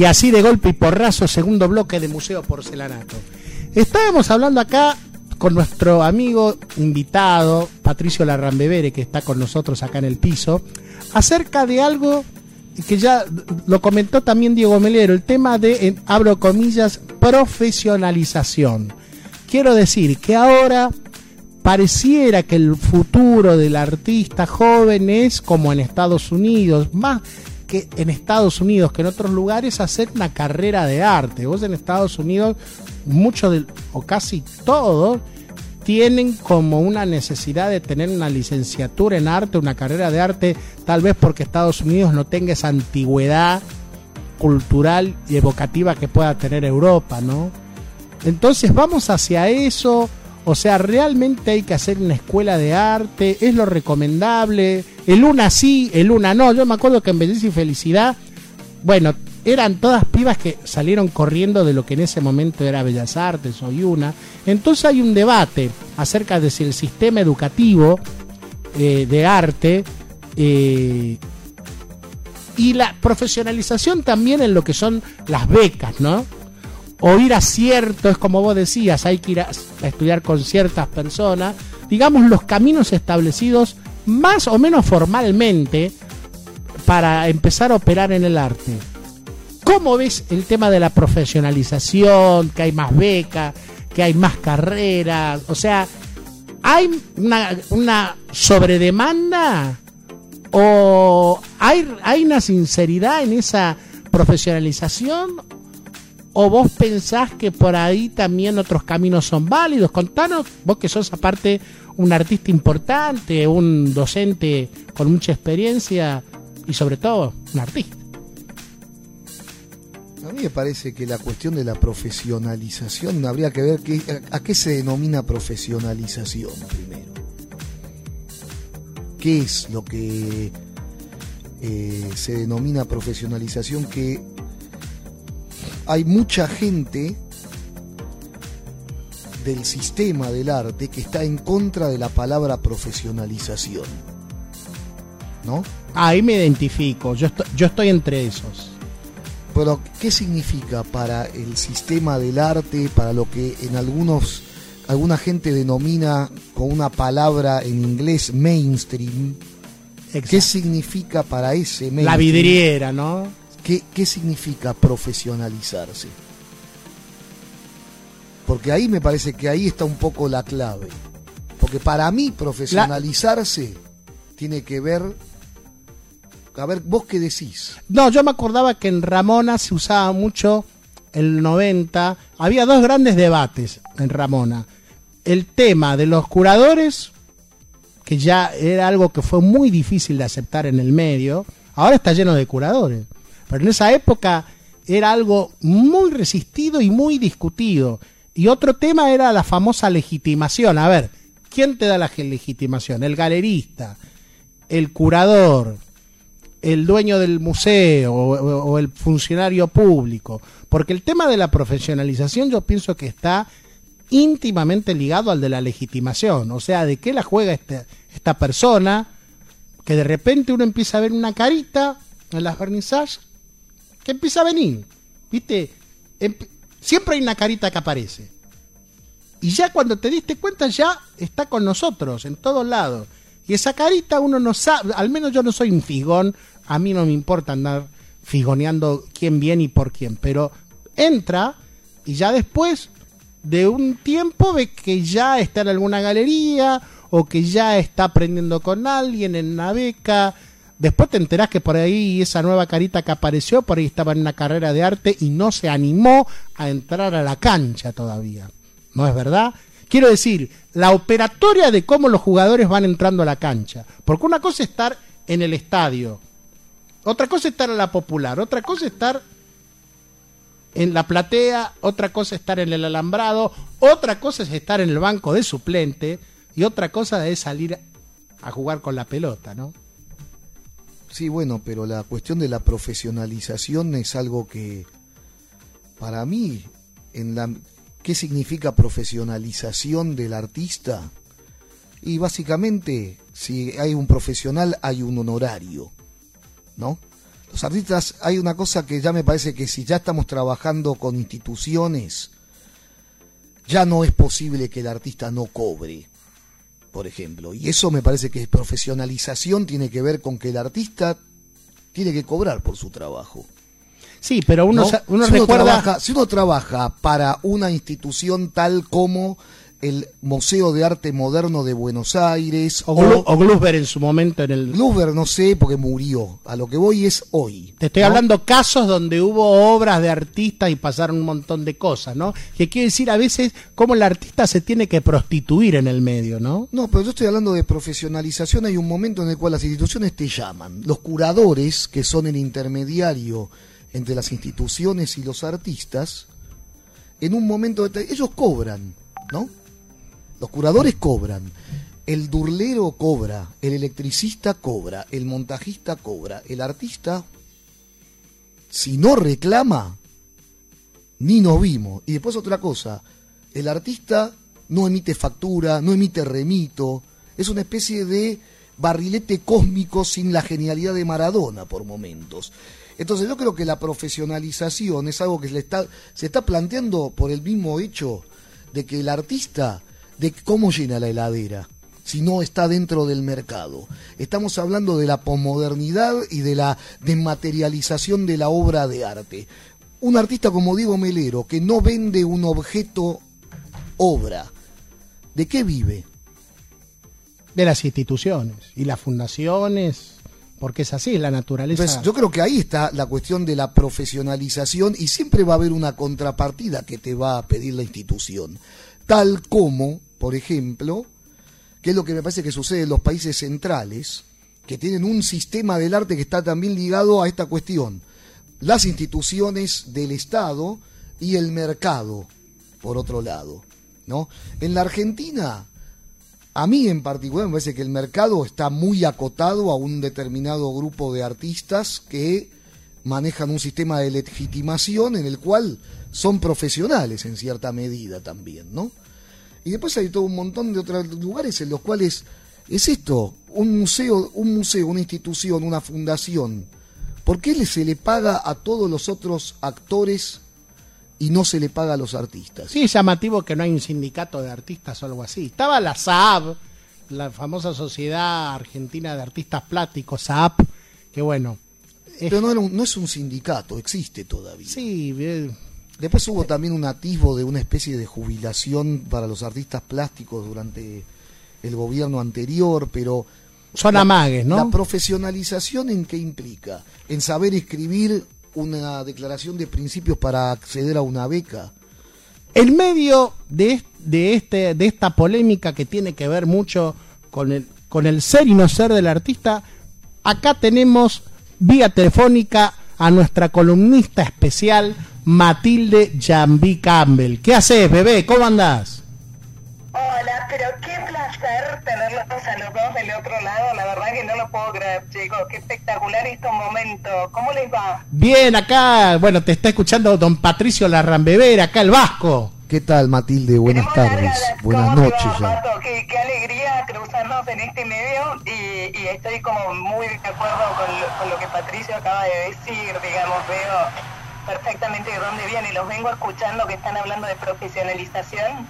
Y así de golpe y porrazo, segundo bloque de Museo Porcelanato. Estábamos hablando acá con nuestro amigo invitado, Patricio Larrambevere, que está con nosotros acá en el piso, acerca de algo que ya lo comentó también Diego Melero, el tema de, abro comillas, profesionalización. Quiero decir que ahora pareciera que el futuro del artista joven es como en Estados Unidos, más que en Estados Unidos que en otros lugares, hacer una carrera de arte. Vos en Estados Unidos, muchos o casi todos, tienen como una necesidad de tener una licenciatura en arte, una carrera de arte, tal vez porque Estados Unidos no tenga esa antigüedad cultural y evocativa que pueda tener Europa, ¿no? Entonces vamos hacia eso, o sea, realmente hay que hacer una escuela de arte, es lo recomendable, el una sí, el una no. Yo me acuerdo que en Belleza y Felicidad, bueno, eran todas pibas que salieron corriendo de lo que en ese momento era Bellas Artes o una. Entonces hay un debate acerca de si el sistema educativo eh, de arte eh, y la profesionalización también en lo que son las becas, ¿no? O ir a cierto, es como vos decías, hay que ir a estudiar con ciertas personas, digamos los caminos establecidos más o menos formalmente para empezar a operar en el arte. ¿Cómo ves el tema de la profesionalización, que hay más becas, que hay más carreras? O sea, ¿hay una, una sobredemanda o hay, hay una sinceridad en esa profesionalización o vos pensás que por ahí también otros caminos son válidos? Contanos, vos que sos aparte un artista importante, un docente con mucha experiencia y sobre todo un artista. A mí me parece que la cuestión de la profesionalización habría que ver qué, a, qué se denomina profesionalización primero. ¿Qué es lo que eh, se denomina profesionalización? Que hay mucha gente del sistema del arte que está en contra de la palabra profesionalización. ¿No? Ahí me identifico, yo estoy, yo estoy entre esos. Pero, ¿qué significa para el sistema del arte, para lo que en algunos, alguna gente denomina con una palabra en inglés mainstream? ¿Qué Exacto. significa para ese mainstream? La vidriera, ¿no? ¿Qué, qué significa profesionalizarse? Porque ahí me parece que ahí está un poco la clave. Porque para mí profesionalizarse tiene que ver... A ver, vos qué decís. No, yo me acordaba que en Ramona se usaba mucho el 90. Había dos grandes debates en Ramona. El tema de los curadores, que ya era algo que fue muy difícil de aceptar en el medio. Ahora está lleno de curadores. Pero en esa época era algo muy resistido y muy discutido. Y otro tema era la famosa legitimación. A ver, ¿quién te da la legitimación? El galerista, el curador, el dueño del museo o, el funcionario público. Porque el tema de la profesionalización yo pienso que está íntimamente ligado al de la legitimación. O sea, de qué la juega este- esta persona, que de repente uno empieza a ver una carita en las vernissages que empieza a venir. ¿Viste? Emp- siempre hay una carita que aparece. Y ya cuando te diste cuenta, ya está con nosotros, en todos lados. Y esa carita uno no sabe, al menos yo no soy un figón, a mí no me importa andar figoneando quién viene y por quién, pero entra y ya después de un tiempo ve que ya está en alguna galería o que ya está aprendiendo con alguien en una beca. Después te enterás que por ahí esa nueva carita que apareció, por ahí estaba en una carrera de arte y no se animó a entrar a la cancha todavía. ¿No es verdad? Quiero decir, la operatoria de cómo los jugadores van entrando a la cancha. Porque una cosa es estar en el estadio, otra cosa es estar en la popular, otra cosa es estar en la platea, otra cosa es estar en el alambrado, otra cosa es estar en el banco de suplente y otra cosa es salir a jugar con la pelota, ¿no? Sí, bueno, pero la cuestión de la profesionalización es algo que, para mí, en la, ¿qué significa profesionalización del artista? Y básicamente, si hay un profesional, hay un honorario, ¿no? Los artistas, hay una cosa que ya me parece que si ya estamos trabajando con instituciones, ya no es posible que el artista no cobre por ejemplo. Y eso me parece que profesionalización tiene que ver con que el artista tiene que cobrar por su trabajo. Sí, pero uno, ¿no? uno si, uno recuerda... trabaja, si uno trabaja para una institución tal como el Museo de Arte Moderno de Buenos Aires o, o en su momento en el... Luber, no sé, porque murió. A lo que voy es hoy. Te estoy ¿no? hablando casos donde hubo obras de artistas y pasaron un montón de cosas, ¿no? Que quiere decir a veces cómo el artista se tiene que prostituir en el medio, ¿no? No, pero yo estoy hablando de profesionalización. Hay un momento en el cual las instituciones te llaman. Los curadores, que son el intermediario entre las instituciones y los artistas, en un momento, de- ellos cobran, ¿no? Los curadores cobran. el durlero cobra, el electricista cobra, el montajista cobra, el artista, si no reclama, ni nos vimos. Y después otra cosa, el artista no emite factura, no emite remito, es una especie de barrilete cósmico sin la genialidad de Maradona por momentos. Entonces yo creo que la profesionalización es algo que se, está, se está planteando por el mismo hecho de que el artista, de cómo llena la heladera, si no está dentro del mercado. Estamos hablando de la posmodernidad y de la desmaterialización de la obra de arte. Un artista como Diego Melero, que no vende un objeto obra, ¿de qué vive? De las instituciones y las fundaciones, porque es así, la naturaleza. Pues yo creo que ahí está la cuestión de la profesionalización y siempre va a haber una contrapartida que te va a pedir la institución. Tal como, por ejemplo, que es lo que me parece que sucede en los países centrales, que tienen un sistema del arte que está también ligado a esta cuestión. Las instituciones del Estado y el mercado, por otro lado. ¿no? En la Argentina, a mí en particular me parece que el mercado está muy acotado a un determinado grupo de artistas que manejan un sistema de legitimación en el cual son profesionales en cierta medida también, ¿no? Y después hay todo un montón de otros lugares en los cuales es esto, un museo, un museo, una institución, una fundación. ¿Por qué se le paga a todos los otros actores y no se le paga a los artistas? Sí, es llamativo que no hay un sindicato de artistas o algo así. Estaba la SAAP, la famosa Sociedad Argentina de Artistas Plásticos, SAAP, que bueno. Pero no, no es un sindicato, existe todavía. Sí, bien Después hubo también un atisbo de una especie de jubilación para los artistas plásticos durante el gobierno anterior, pero... Son amagues, ¿no? La profesionalización en qué implica? En saber escribir una declaración de principios para acceder a una beca. En medio de, de, este, de esta polémica que tiene que ver mucho con el, con el ser y no ser del artista, acá tenemos vía telefónica a nuestra columnista especial, Matilde Jambi Campbell. ¿Qué haces, bebé? ¿Cómo andás? Hola, pero qué placer tenerlos a los dos del otro lado. La verdad que no lo puedo creer, chicos. Qué espectacular este momento. ¿Cómo les va? Bien, acá, bueno, te está escuchando don Patricio Larrambeber, acá el Vasco. ¿Qué tal, Matilde? Buenas tardes. Buenas noches ya. Qué, qué, alegría cruzarnos en este medio y, y estoy como muy de acuerdo con con lo que Patricio acaba de decir. Digamos, veo perfectamente de dónde viene. Los vengo escuchando que están hablando de profesionalización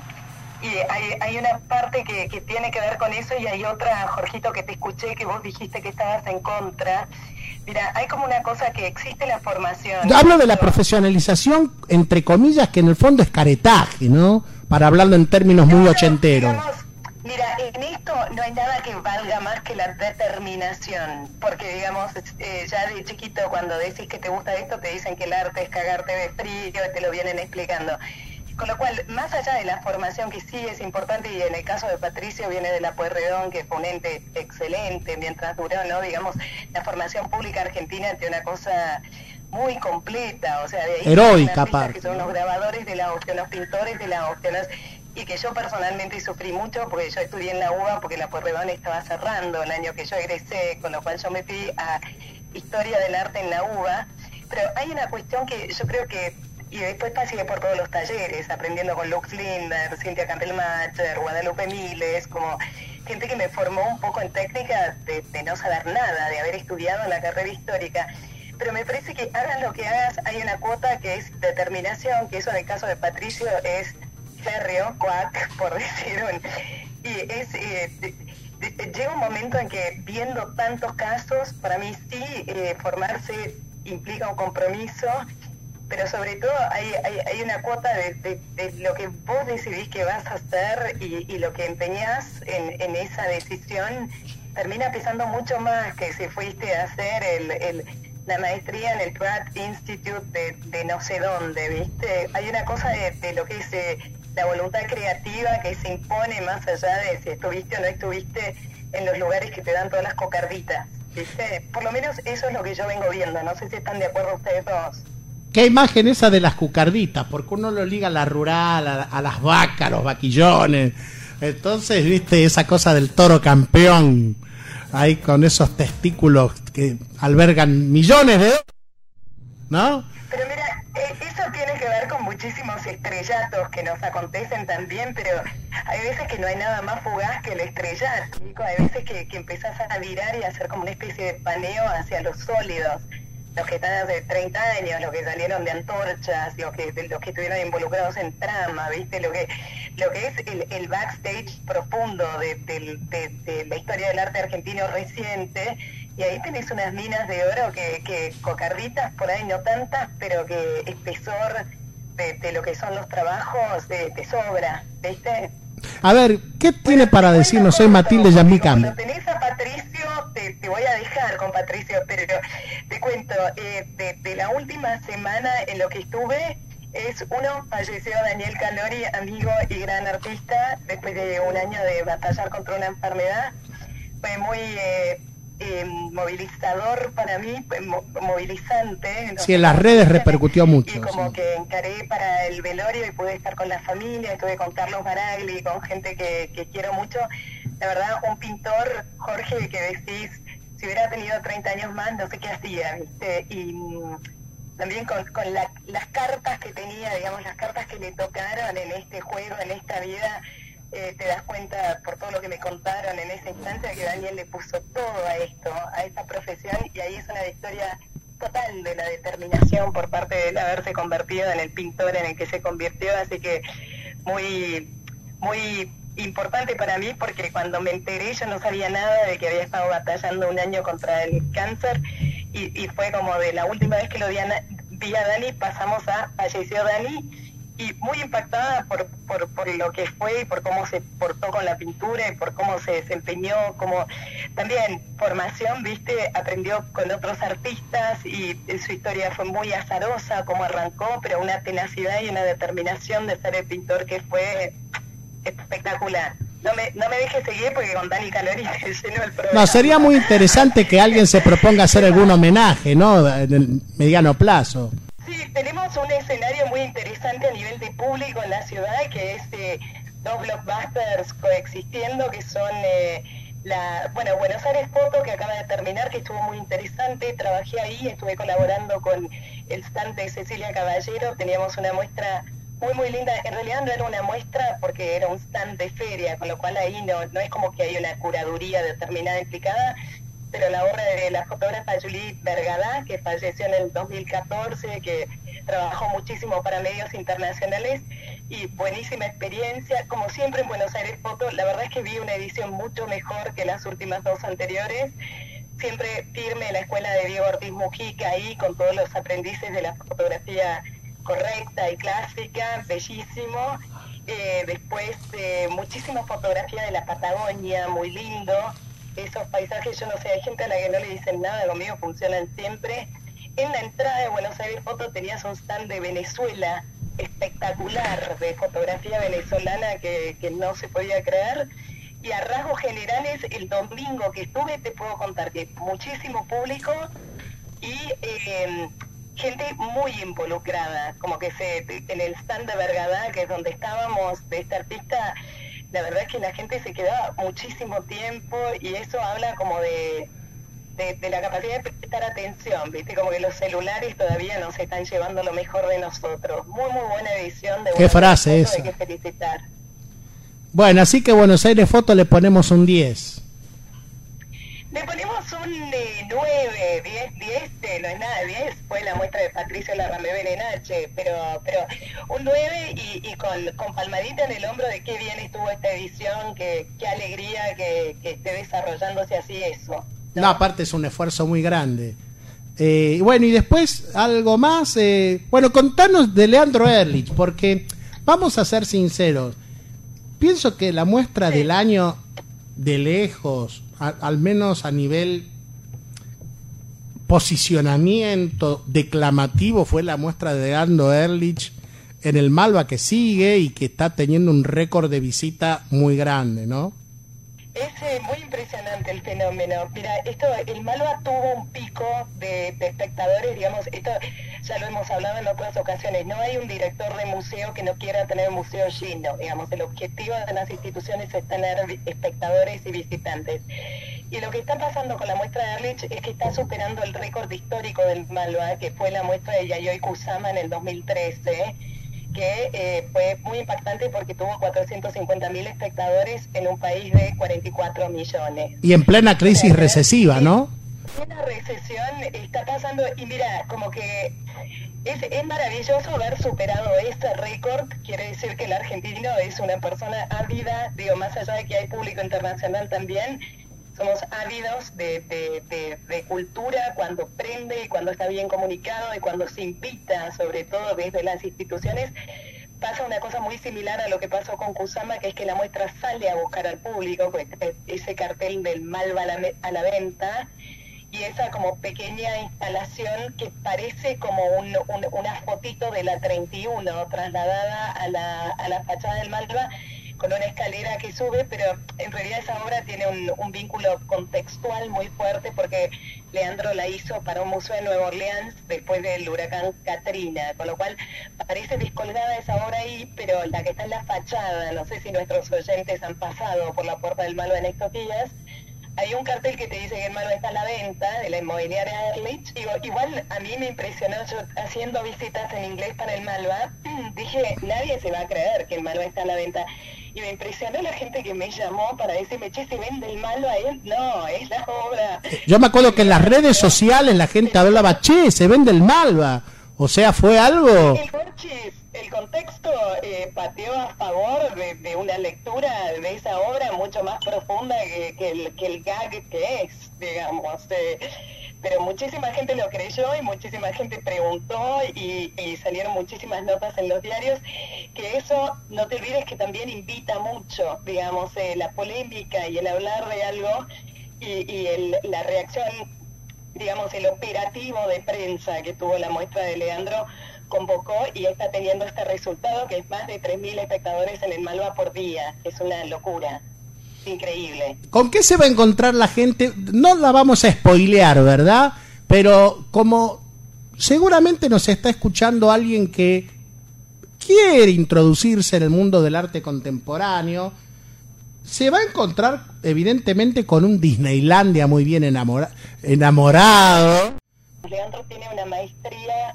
y hay, hay una parte que, que, tiene que ver con eso y hay otra, Jorgito, que te escuché que vos dijiste que estabas en contra. Mira, hay como una cosa que existe la formación. hablo de la profesionalización, entre comillas, que en el fondo es caretaje, ¿no? Para hablarlo en términos muy ochenteros. Mira, en esto no hay nada que valga más que la determinación, porque digamos, eh, ya de chiquito cuando decís que te gusta esto, te dicen que el arte es cagarte de frío, te lo vienen explicando. Con lo cual, más allá de la formación que sí es importante, y en el caso de Patricio viene de la Pueyrredón, que fue un ente excelente mientras duró, ¿no? Digamos, la formación pública argentina tiene una cosa muy completa, o sea, de ahí heroica Que son los grabadores de la hostia, los pintores de la hostia, y que yo personalmente sufrí mucho porque yo estudié en la UBA porque la Pueyrredón estaba cerrando el año que yo egresé, con lo cual yo me fui a Historia del Arte en la UBA. Pero hay una cuestión que yo creo que, y después pasé por todos los talleres, aprendiendo con Lux Linder, Cintia Campbell-Macher, Guadalupe Miles, como gente que me formó un poco en técnica de no saber nada, de haber estudiado en la carrera histórica pero me parece que hagas lo que hagas, hay una cuota que es determinación, que eso en el caso de Patricio es férreo, cuac, por decir. Y es... Eh, llega un momento en que viendo tantos casos, para mí sí eh, formarse implica un compromiso, pero sobre todo hay, hay, una cuota de, de, lo que vos decidís que vas a hacer y, y lo que empeñás en, en, esa decisión termina pesando mucho más que si fuiste a hacer el la maestría en el Pratt Institute de, no sé dónde, ¿viste? Hay una cosa de, de lo que es eh, la voluntad creativa que se impone más allá de si estuviste o no estuviste en los lugares que te dan todas las cocarditas, ¿viste? Por lo menos eso es lo que yo vengo viendo, no sé si están de acuerdo ustedes dos. ¿Qué imagen esa de las cucarditas? Porque uno lo liga a la rural, a, a las vacas, a los vaquillones, Entonces, viste esa cosa del toro campeón, ahí con esos testículos que albergan millones de... ¿No? Pero mira, eh, eso tiene que ver con muchísimos estrellatos que nos acontecen también, pero hay veces que no hay nada más fugaz que el estrellato. Hay veces que, que empezás a virar y hacer como una especie de paneo hacia los sólidos los que están hace 30 años, los que salieron de antorchas, los que, los que estuvieron involucrados en trama, ¿viste? Lo que, lo que es el, backstage profundo de, de, la historia del arte argentino reciente. Y ahí tenés unas minas de oro que, que cocarditas por ahí no tantas, pero que espesor de, lo que son los trabajos de, sobra, ¿viste? A ver, ¿qué tiene para decirnos hoy Matilde Yamicam? Cuando tenés a Patricio, te, voy a dejar con Patricio, pero te cuento, eh, de, la última semana en lo que estuve, es uno, falleció Daniel Calori, amigo y gran artista, después de un año de batallar contra una enfermedad. Fue muy eh, eh, movilizador para mí, movilizante. Sí, en las redes repercutió mucho. Y como que encaré para el velorio y pude estar con la familia, estuve con Carlos Baragli, con gente que, que quiero mucho. La verdad, un pintor, Jorge, que decís, si hubiera tenido 30 años más, no sé qué hacía, ¿viste? Y mm, también con, con las cartas que tenía, digamos, las cartas que le tocaron en este juego, en esta vida, eh, te das cuenta por todo lo que me contaron en esa instancia que Daniel le puso todo a esto, a esta profesión y ahí es una victoria total de la determinación por parte de él haberse convertido en el pintor en el que se convirtió, así que muy, muy importante para mí porque cuando me enteré yo no sabía nada de que había estado batallando un año contra el cáncer y, fue como de la última vez que lo vi a, vi a Dani pasamos a falleció Dani y muy impactada por, por, por, lo que fue y por cómo se portó con la pintura y por cómo se desempeñó, como también formación, viste, aprendió con otros artistas y su historia fue muy azarosa, como arrancó, pero una tenacidad y una determinación de ser el pintor que fue espectacular. No me, dejes seguir porque con Dani Calori se llenó el programa. No, sería muy interesante que alguien se proponga hacer algún homenaje, ¿no? En el mediano plazo. Tenemos un escenario muy interesante a nivel de público en la ciudad, que es eh, dos blockbusters coexistiendo, que son eh, la, bueno, Buenos Aires Foto, que acaba de terminar, que estuvo muy interesante, trabajé ahí, estuve colaborando con el stand de Cecilia Caballero, teníamos una muestra muy, muy linda. En realidad no era una muestra porque era un stand de feria, con lo cual ahí no, no es como que hay una curaduría determinada implicada, pero la obra de la fotógrafa Julie Bergadá, que falleció en el 2014, que trabajó muchísimo para medios internacionales y buenísima experiencia. Como siempre en Buenos Aires Foto, la verdad es que vi una edición mucho mejor que las últimas dos anteriores. Siempre firme la escuela de Diego Ortiz Mujica ahí con todos los aprendices de la fotografía correcta y clásica, bellísimo. Eh, después, eh, muchísima fotografía de la Patagonia, muy lindo esos paisajes, yo no sé, hay gente a la que no le dicen nada, conmigo funcionan siempre. En la entrada de Buenos Aires Foto tenías un stand de Venezuela espectacular, de fotografía venezolana que, no se podía creer. Y a rasgos generales, el domingo que estuve, te puedo contar que muchísimo público y eh, gente muy involucrada, como que se en el stand de Vergada, que es donde estábamos, de este artista, la verdad es que la gente se queda muchísimo tiempo y eso habla como de, de, la capacidad de prestar atención, ¿viste? Como que los celulares todavía nos están llevando lo mejor de nosotros. Muy, muy buena edición de ¿Qué frase es? Hay que felicitar. Bueno, así que Buenos Aires Foto le ponemos un 10. Le ponemos un 9, 10, 10, no es nada, 10 fue la muestra de Patricio Larrame Berenache, pero, pero un 9 y, y con, con, palmadita en el hombro de qué bien estuvo esta edición, que, qué alegría que, que esté desarrollándose así eso. ¿no? aparte es un esfuerzo muy grande. Eh, bueno, y después algo más. Eh, bueno, contanos de Leandro Erlich, porque vamos a ser sinceros. Pienso que la muestra del año de lejos al menos a nivel posicionamiento declamativo, fue la muestra de Ando Erlich en el Malva que sigue y que está teniendo un récord de visita muy grande, ¿no? Es eh, muy impresionante el fenómeno. Mira, esto, el Malva tuvo un pico de, espectadores, digamos, esto ya lo hemos hablado en otras ocasiones, no hay un director de museo que no quiera tener un museo lleno, digamos, el objetivo de las instituciones es tener espectadores y visitantes. Y lo que está pasando con la muestra de Erlich es que está superando el récord histórico del Malva, que fue la muestra de Yayoi Kusama en el 2013 que eh, fue muy impactante porque tuvo 450 mil espectadores en un país de 44 millones. Y en plena crisis recesiva, ¿no? Una recesión está pasando y mira, como que es, es maravilloso haber superado este récord, quiere decir que el argentino es una persona ávida, digo, más allá de que hay público internacional también, somos ávidos de, cultura cuando prende y cuando está bien comunicado y cuando se invita, sobre todo desde las instituciones. Pasa una cosa muy similar a lo que pasó con Kusama, que es que la muestra sale a buscar al público, pues, ese cartel del mal va a la, venta, y esa como pequeña instalación que parece como un, una fotito de la 31 trasladada a la, a la fachada del Malva con una escalera que sube, pero en realidad esa obra tiene un, vínculo contextual muy fuerte porque Leandro la hizo para un museo de Nueva Orleans después del huracán Katrina, con lo cual parece descolgada esa obra ahí, pero la que está en la fachada, no sé si nuestros oyentes han pasado por la puerta del malo en estos días, hay un cartel que te dice que el malo está a la venta de la inmobiliaria Erlich. Digo, igual a mí me impresionó, yo haciendo visitas en inglés para el Malva, dije, nadie se va a creer que el Malva está a la venta. Y me impresionó la gente que me llamó para decirme, che, ¿se vende el malo a él? No, es la obra. Yo me acuerdo que en las redes sociales la gente hablaba, che, se vende el Malva. O sea, fue algo... El, contexto eh, pateó a favor de, una lectura de esa obra mucho más profunda que, el, que el gag que es, digamos. Eh, pero muchísima gente lo creyó y muchísima gente preguntó y, salieron muchísimas notas en los diarios, que eso, no te olvides que también invita mucho, digamos, eh, la polémica y el hablar de algo y, el, la reacción, digamos, el operativo de prensa que tuvo la muestra de Leandro convocó y está teniendo este resultado que es más de 3.000 espectadores en el Malva por día, es una locura increíble. ¿Con qué se va a encontrar la gente? No la vamos a spoilear, ¿verdad? Pero como seguramente nos está escuchando alguien que quiere introducirse en el mundo del arte contemporáneo, se va a encontrar evidentemente con un Disneylandia muy bien enamorado. Leandro tiene una maestría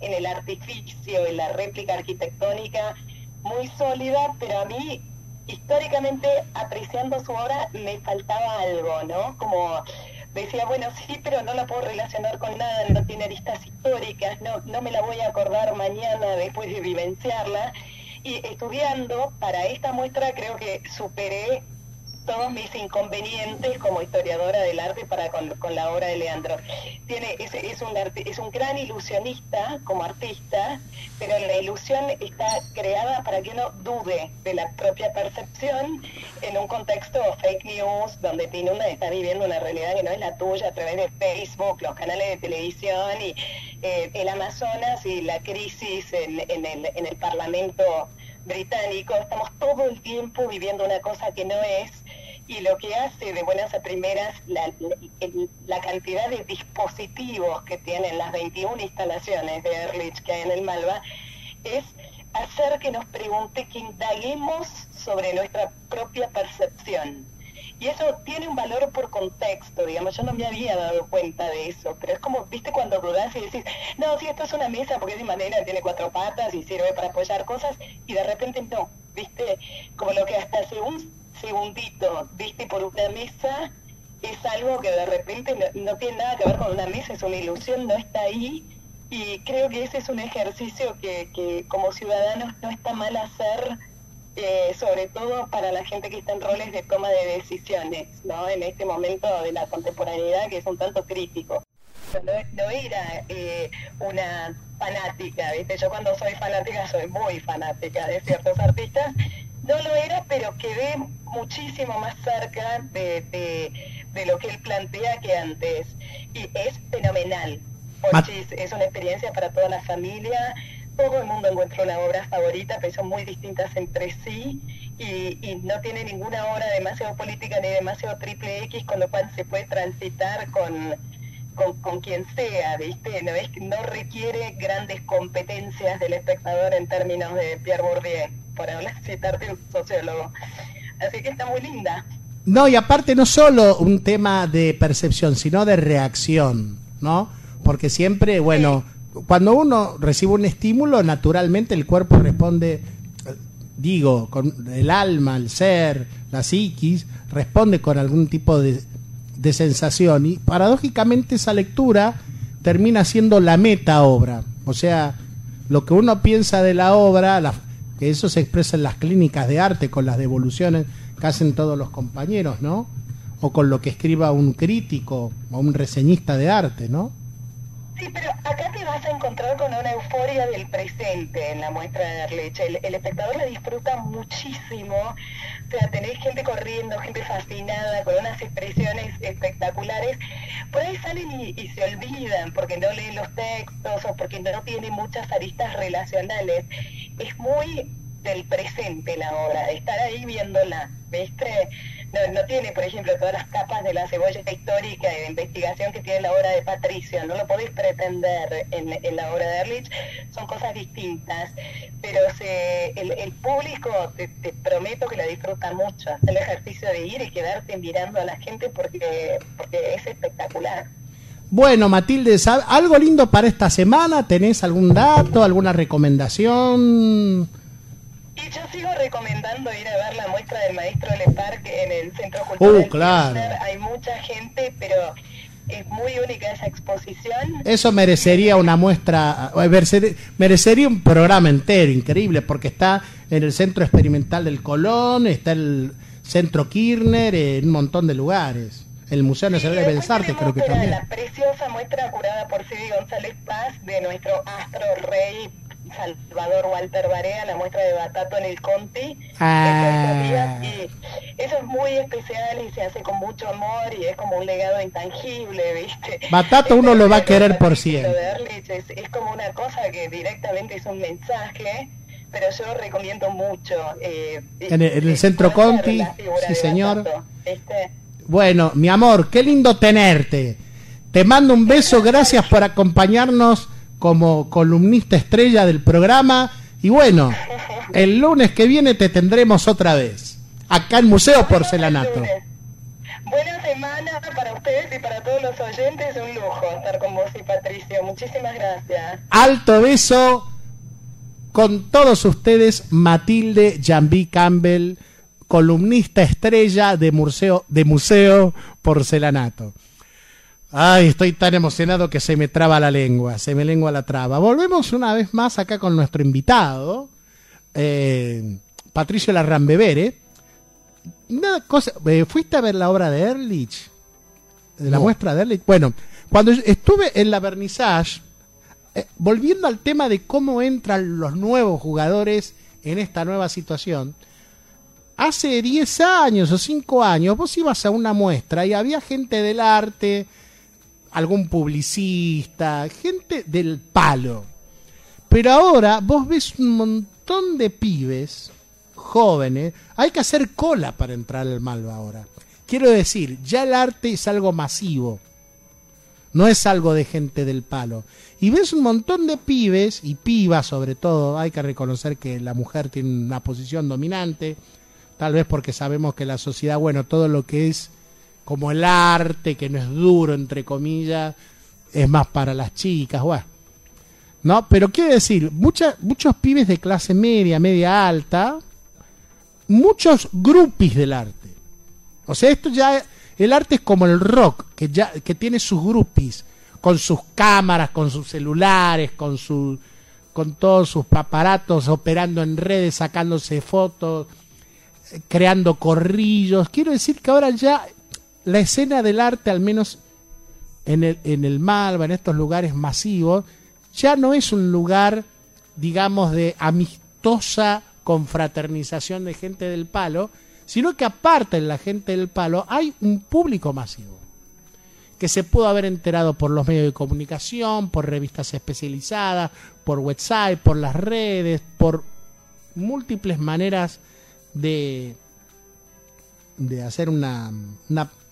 en el artificio, en la réplica arquitectónica muy sólida, pero a mí históricamente apreciando su obra me faltaba algo, ¿no? Como decía, bueno, sí, pero no la puedo relacionar con nada, no tiene aristas históricas, no, no me la voy a acordar mañana después de vivenciarla. Y estudiando para esta muestra creo que superé todos mis inconvenientes como historiadora del arte para con, la obra de Leandro. Tiene, es, un es un gran ilusionista como artista, pero la ilusión está creada para que uno dude de la propia percepción en un contexto fake news donde tiene una está viviendo una realidad que no es la tuya a través de Facebook, los canales de televisión y eh, el Amazonas y la crisis en, el, en el Parlamento británico. Estamos todo el tiempo viviendo una cosa que no es y lo que hace de buenas a primeras la, cantidad de dispositivos que tienen las 21 instalaciones de Erlich que hay en el Malva es hacer que nos pregunte, que indaguemos sobre nuestra propia percepción. Y eso tiene un valor por contexto, digamos, yo no me había dado cuenta de eso, pero es como, viste, cuando dudás y decís, no, si esto es una mesa porque es de manera, tiene cuatro patas y sirve para apoyar cosas, y de repente no, viste, como lo que hasta hace un segundito viste por una mesa es algo que de repente no, tiene nada que ver con una mesa, es una ilusión, no está ahí. Y creo que ese es un ejercicio que, que como ciudadanos no está mal hacer, eh, sobre todo para la gente que está en roles de toma de decisiones, ¿no? En este momento de la contemporaneidad que es un tanto crítico. No, era eh, una fanática, ¿viste? Yo cuando soy fanática soy muy fanática de ciertos artistas no lo era, pero quedé muchísimo más cerca de, de, lo que él plantea que antes. Y es fenomenal. es una experiencia para toda la familia. Todo el mundo encuentra una obra favorita, pero son muy distintas entre sí y, y no tiene ninguna obra demasiado política ni demasiado triple X, con lo cual se puede transitar con con, con quien sea, ¿viste? No, es, no requiere grandes competencias del espectador en términos de Pierre Bourdieu, por hablar, citarte un sociólogo. Así que está muy linda. No, y aparte no solo un tema de percepción, sino de reacción, ¿no? Porque siempre, bueno, cuando uno recibe un estímulo, naturalmente el cuerpo responde, digo, con el alma, el ser, la psiquis, responde con algún tipo de, de sensación. Y paradójicamente esa lectura termina siendo la meta obra. O sea, lo que uno piensa de la obra, que eso se expresa en las clínicas de arte con las devoluciones que hacen todos los compañeros, ¿no? O con lo que escriba un crítico o un reseñista de arte, ¿no? Sí, pero acá te vas a encontrar con una euforia del presente en la muestra de Arleche. El, el espectador la disfruta muchísimo. O sea, tenés gente corriendo, gente fascinada, con unas expresiones espectaculares. Por ahí salen y, se olvidan porque no leen los textos o porque no tiene muchas aristas relacionales. Es muy del presente la obra, estar ahí viéndola, ¿viste? No, no tiene, por ejemplo, todas las capas de la cebolla histórica y de investigación que tiene la obra de Patricio, no lo podéis pretender en, la obra de Erlich, son cosas distintas, pero se, el, público, te, prometo que la disfruta mucho, hacer el ejercicio de ir y quedarte mirando a la gente porque, porque es espectacular. Bueno, Matilde, ¿sab- ¿algo lindo para esta semana? ¿Tenés algún dato, alguna recomendación? Yo sigo recomendando ir a ver la muestra del maestro Le Parque en el Centro Cultural. Uh, claro. Hay mucha gente, pero es muy única esa exposición. Eso merecería una muestra, eh, merece- merecería un programa entero, increíble, porque está en el Centro Experimental del Colón, está el Centro Kirchner, en un montón de lugares. El Museo Nacional de Bellas Artes creo que también. La preciosa muestra curada por Sidi González Paz de nuestro astro rey Salvador Walter Barea, la muestra de Batato en el Conti. Ah. Y eso es muy especial y se hace con mucho amor y es como un legado intangible, ¿viste? Batato uno lo va a querer por siempre. Es, es como una cosa que directamente es un mensaje. Pero yo recomiendo mucho. eh, En el- en el centro Conti, sí, señor. Batato, ¿viste? Bueno, mi amor, qué lindo tenerte. Te mando un beso, gracias por acompañarnos como columnista estrella del programa. Y bueno, el lunes que viene te tendremos otra vez, acá en Museo Porcelanato. Buena semana para ustedes y para todos los oyentes. Un lujo estar con vos y Patricio. Muchísimas gracias. Alto beso con todos ustedes, Matilde Jambi Campbell, columnista estrella de Museo, de Museo Porcelanato. Ay, estoy tan emocionado que se me traba la lengua, se me lengua la traba. Volvemos una vez más acá con nuestro invitado, eh, Patricio Larrambevere. Una cosa, eh, ¿fuiste a ver la obra de Ehrlich? De la No. muestra de Ehrlich. Bueno, cuando estuve en la vernissage, eh, volviendo al tema de cómo entran los nuevos jugadores en esta nueva situación, hace 10 años o 5 años vos ibas a una muestra y había gente del arte, algún publicista, gente del palo. Pero ahora vos ves un montón de pibes jóvenes, hay que hacer cola para entrar al Malva ahora. Quiero decir, ya el arte es algo masivo no es algo de gente del palo. Y ves un montón de pibes, y pibas sobre todo, hay que reconocer que la mujer tiene una posición dominante, tal vez porque sabemos que la sociedad, bueno, todo lo que es como el arte, que no es duro, entre comillas, es más para las chicas, bueno. No, pero quiero decir, mucha- muchos pibes de clase media, media alta, muchos grupis del arte. O sea, esto ya el arte es como el rock, que ya que tiene sus grupis con sus cámaras, con sus celulares, con su con todos sus aparatos operando en redes, sacándose fotos, eh, creando corrillos. Quiero decir que ahora ya la escena del arte, al menos en el, en el Malva, en estos lugares masivos, ya no es un lugar, digamos, de amistosa confraternización de gente del palo, sino que aparte de la gente del palo hay un público masivo que se pudo haber enterado por los medios de comunicación, por revistas especializadas, por website, por las redes, por múltiples maneras de, de hacer una,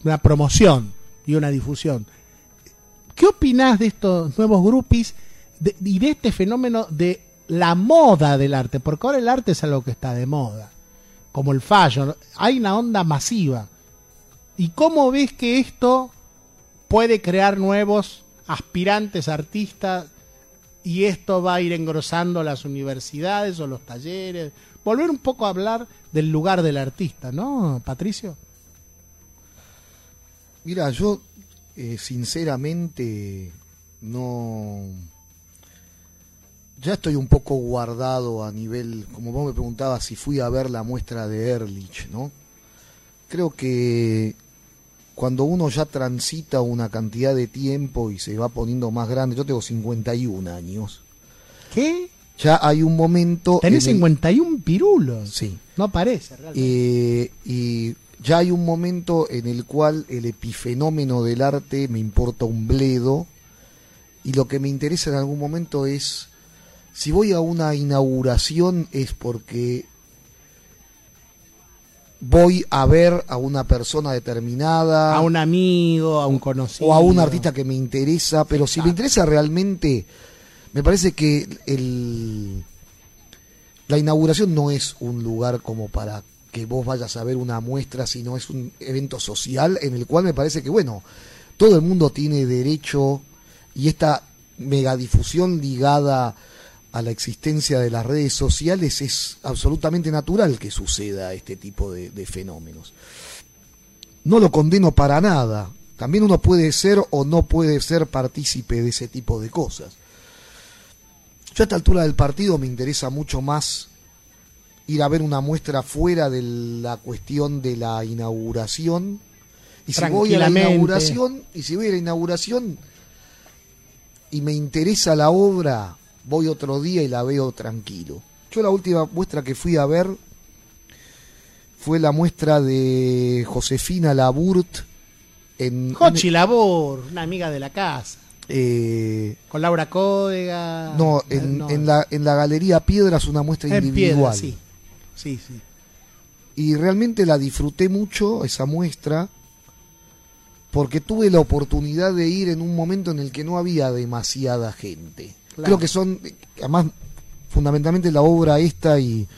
una promoción y una difusión. ¿qué opinás de estos nuevos grupis y de este fenómeno de la moda del arte? Porque ahora el arte es algo que está de moda, como el fallo, hay una onda masiva. ¿Y cómo ves que esto puede crear nuevos aspirantes artistas y esto va a ir engrosando las universidades o los talleres? Volver un poco a hablar del lugar del artista, ¿no, Patricio? Mira, yo eh, sinceramente no... Ya estoy un poco guardado a nivel, como vos me preguntabas si fui a ver la muestra de Ehrlich, ¿no? Creo que cuando uno ya transita una cantidad de tiempo y se va poniendo más grande, yo tengo 51 años, ¿Qué? ya hay un momento... Tenés en el- 51 pirulos. Sí. No parece realmente. Eh, y ya hay un momento en el cual el epifenómeno del arte me importa un bledo y lo que me interesa en algún momento es si voy a una inauguración es porque voy a ver a una persona determinada a un amigo, a un conocido. o a un artista que me interesa, pero si me interesa realmente, me parece que el, la inauguración no es un lugar como para que vos vayas a ver una muestra, sino es un evento social en el cual me parece que, bueno, todo el mundo tiene derecho y esta megadifusión ligada a la existencia de las redes sociales es absolutamente natural que suceda este tipo de, de fenómenos no lo condeno para nada. También uno puede ser o no puede ser partícipe de ese tipo de cosas. Yo a esta altura del partido me interesa mucho más ir a ver una muestra fuera de la cuestión de la inauguración. Y si voy a la inauguración, y si voy a la inauguración y me interesa la obra, voy otro día y la veo tranquilo. Yo la última muestra que fui a ver fue la muestra de Josefina Laburt en Jochi Labor, una amiga de la casa. eh, Con Laura Códega. no, en, no, en la, en la Galería Piedras una muestra en individual. piedra, sí. Sí, sí. Y realmente la disfruté mucho, esa muestra, porque tuve la oportunidad de ir en un momento en el que no había demasiada gente. Claro. Creo que son, además, fundamentalmente la obra esta y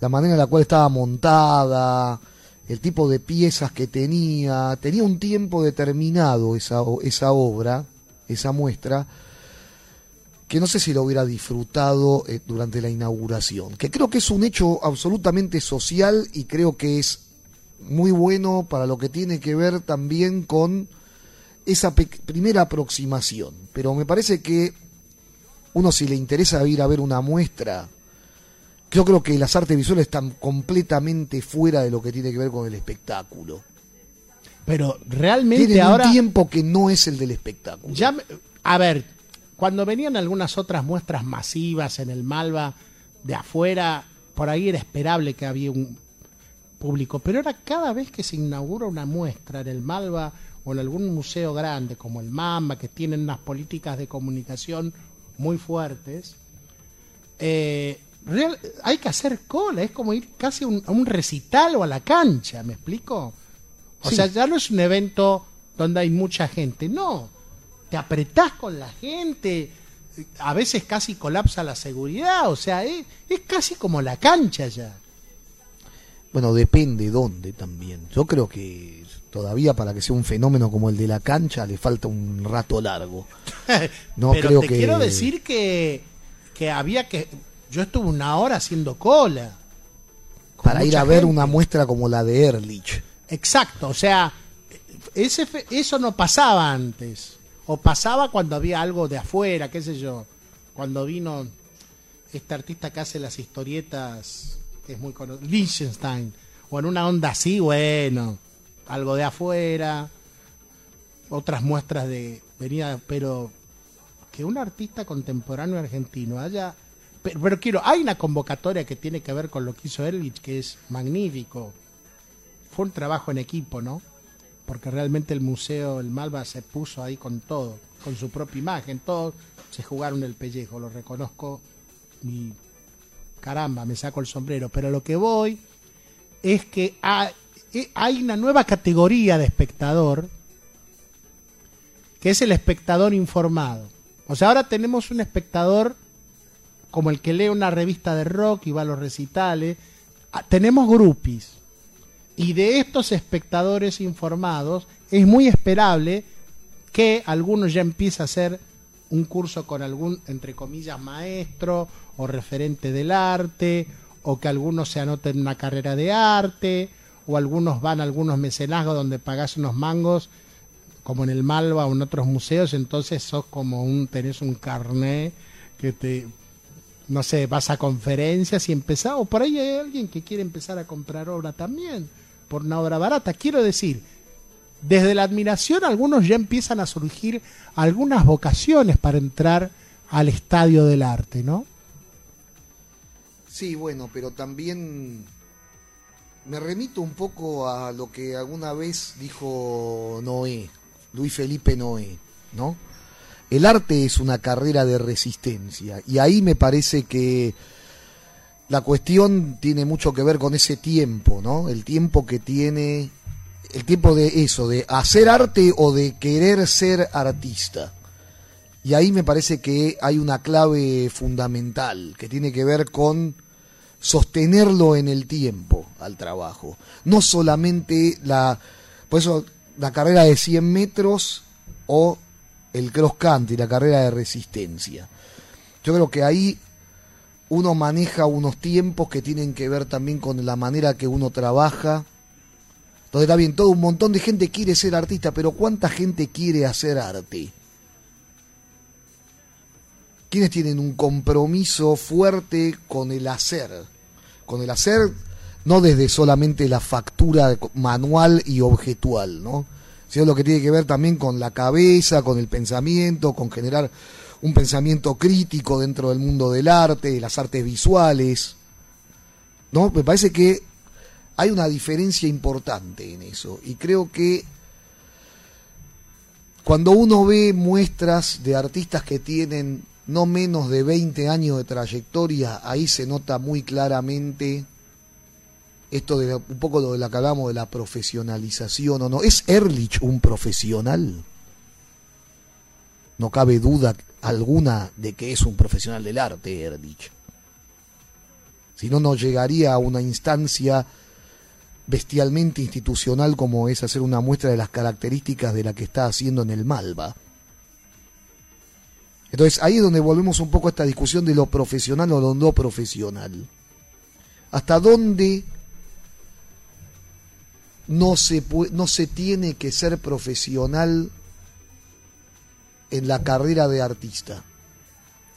la manera en la cual estaba montada, el tipo de piezas que tenía, tenía un tiempo determinado esa, esa obra, esa muestra, que no sé si lo hubiera disfrutado eh, durante la inauguración, que creo que es un hecho absolutamente social y creo que es muy bueno para lo que tiene que ver también con esa primera aproximación. Pero me parece que uno si le interesa ir a ver una muestra, yo creo que las artes visuales están completamente fuera de lo que tiene que ver con el espectáculo. Pero realmente Tienen ahora. un tiempo que no es el del espectáculo. Ya, a ver, cuando venían algunas otras muestras masivas en el Malva de afuera, por ahí era esperable que había un público. Pero ahora cada vez que se inaugura una muestra en el Malva o en algún museo grande como el Mamba, que tienen unas políticas de comunicación muy fuertes, eh, real- hay que hacer cola, es como ir casi a un, a un recital o a la cancha, ¿me explico? O Sí. sea, ya no es un evento donde hay mucha gente, no, te apretás con la gente, a veces casi colapsa la seguridad, o sea, es, es casi como la cancha ya. Bueno, depende dónde también. Yo creo que todavía para que sea un fenómeno como el de la cancha le falta un rato largo. No Pero creo te que- quiero decir que, que había que... Yo estuve una hora haciendo cola. Para ir a ver una muestra como la de Ehrlich. Exacto, o sea, ese fe- eso no pasaba antes. O pasaba cuando había algo de afuera, qué sé yo. Cuando vino este artista que hace las historietas, que es muy conocido, Liechtenstein. O en una onda así, bueno, algo de afuera. Otras muestras de venida, pero que un artista contemporáneo argentino haya... Pero, quiero, hay una convocatoria que tiene que ver con lo que hizo Erlich, que es magnífico fue un trabajo en equipo, ¿no? Porque realmente el museo, el Malva, se puso ahí con todo, con su propia imagen, todos se jugaron el pellejo, lo reconozco y caramba, me saco el sombrero. Pero lo que voy es que hay, eh, hay una nueva categoría de espectador que es el espectador informado. O sea, ahora tenemos un espectador como el que lee una revista de rock y va a los recitales. Ah, Tenemos groupies. Y de estos espectadores informados es muy esperable que alguno ya empiece a hacer un curso con algún, entre comillas, maestro o referente del arte, o que algunos se anoten en una carrera de arte, o algunos van a algunos mecenazgos donde pagas unos mangos, como en el Malva o en otros museos, entonces sos como un, tenés un carné que te, no sé, vas a conferencias y empezás, o por ahí hay alguien que quiere empezar a comprar obra también, por una obra barata. Quiero decir, desde la admiración algunos ya empiezan a surgir algunas vocaciones para entrar al estadio del arte, ¿no? Sí, bueno, pero también me remito un poco a lo que alguna vez dijo Noé, Luis Felipe Noé, ¿no? El arte es una carrera de resistencia y ahí me parece que la cuestión tiene mucho que ver con ese tiempo, ¿no? El tiempo que tiene, el tiempo de eso, de hacer arte o de querer ser artista. Y ahí me parece que hay una clave fundamental que tiene que ver con sostenerlo en el tiempo al trabajo. No solamente la, por eso la carrera de 100 metros o el cross country, la carrera de resistencia. Yo creo que ahí uno maneja unos tiempos que tienen que ver también con la manera que uno trabaja. Donde está bien, todo un montón de gente quiere ser artista, pero ¿cuánta gente quiere hacer arte? ¿Quiénes tienen un compromiso fuerte con el hacer? Con el hacer no desde solamente la factura manual y objetual, ¿no? Sino lo que tiene que ver también con la cabeza, con el pensamiento, con generar un pensamiento crítico dentro del mundo del arte, de las artes visuales. ¿No? Me parece que hay una diferencia importante en eso. Y creo que cuando uno ve muestras de artistas que tienen no menos de 20 años de trayectoria, ahí se nota muy claramente esto de un poco lo de la que hablamos de la profesionalización o no. ¿Es Ehrlich un profesional? No cabe duda alguna de que es un profesional del arte, Ehrlich. Si no, no llegaría a una instancia bestialmente institucional como es hacer una muestra de las características de la que está haciendo en el Malva. Entonces ahí es donde volvemos un poco a esta discusión de lo profesional o lo no profesional. ¿Hasta dónde no se, no se tiene que ser profesional en la carrera de artista?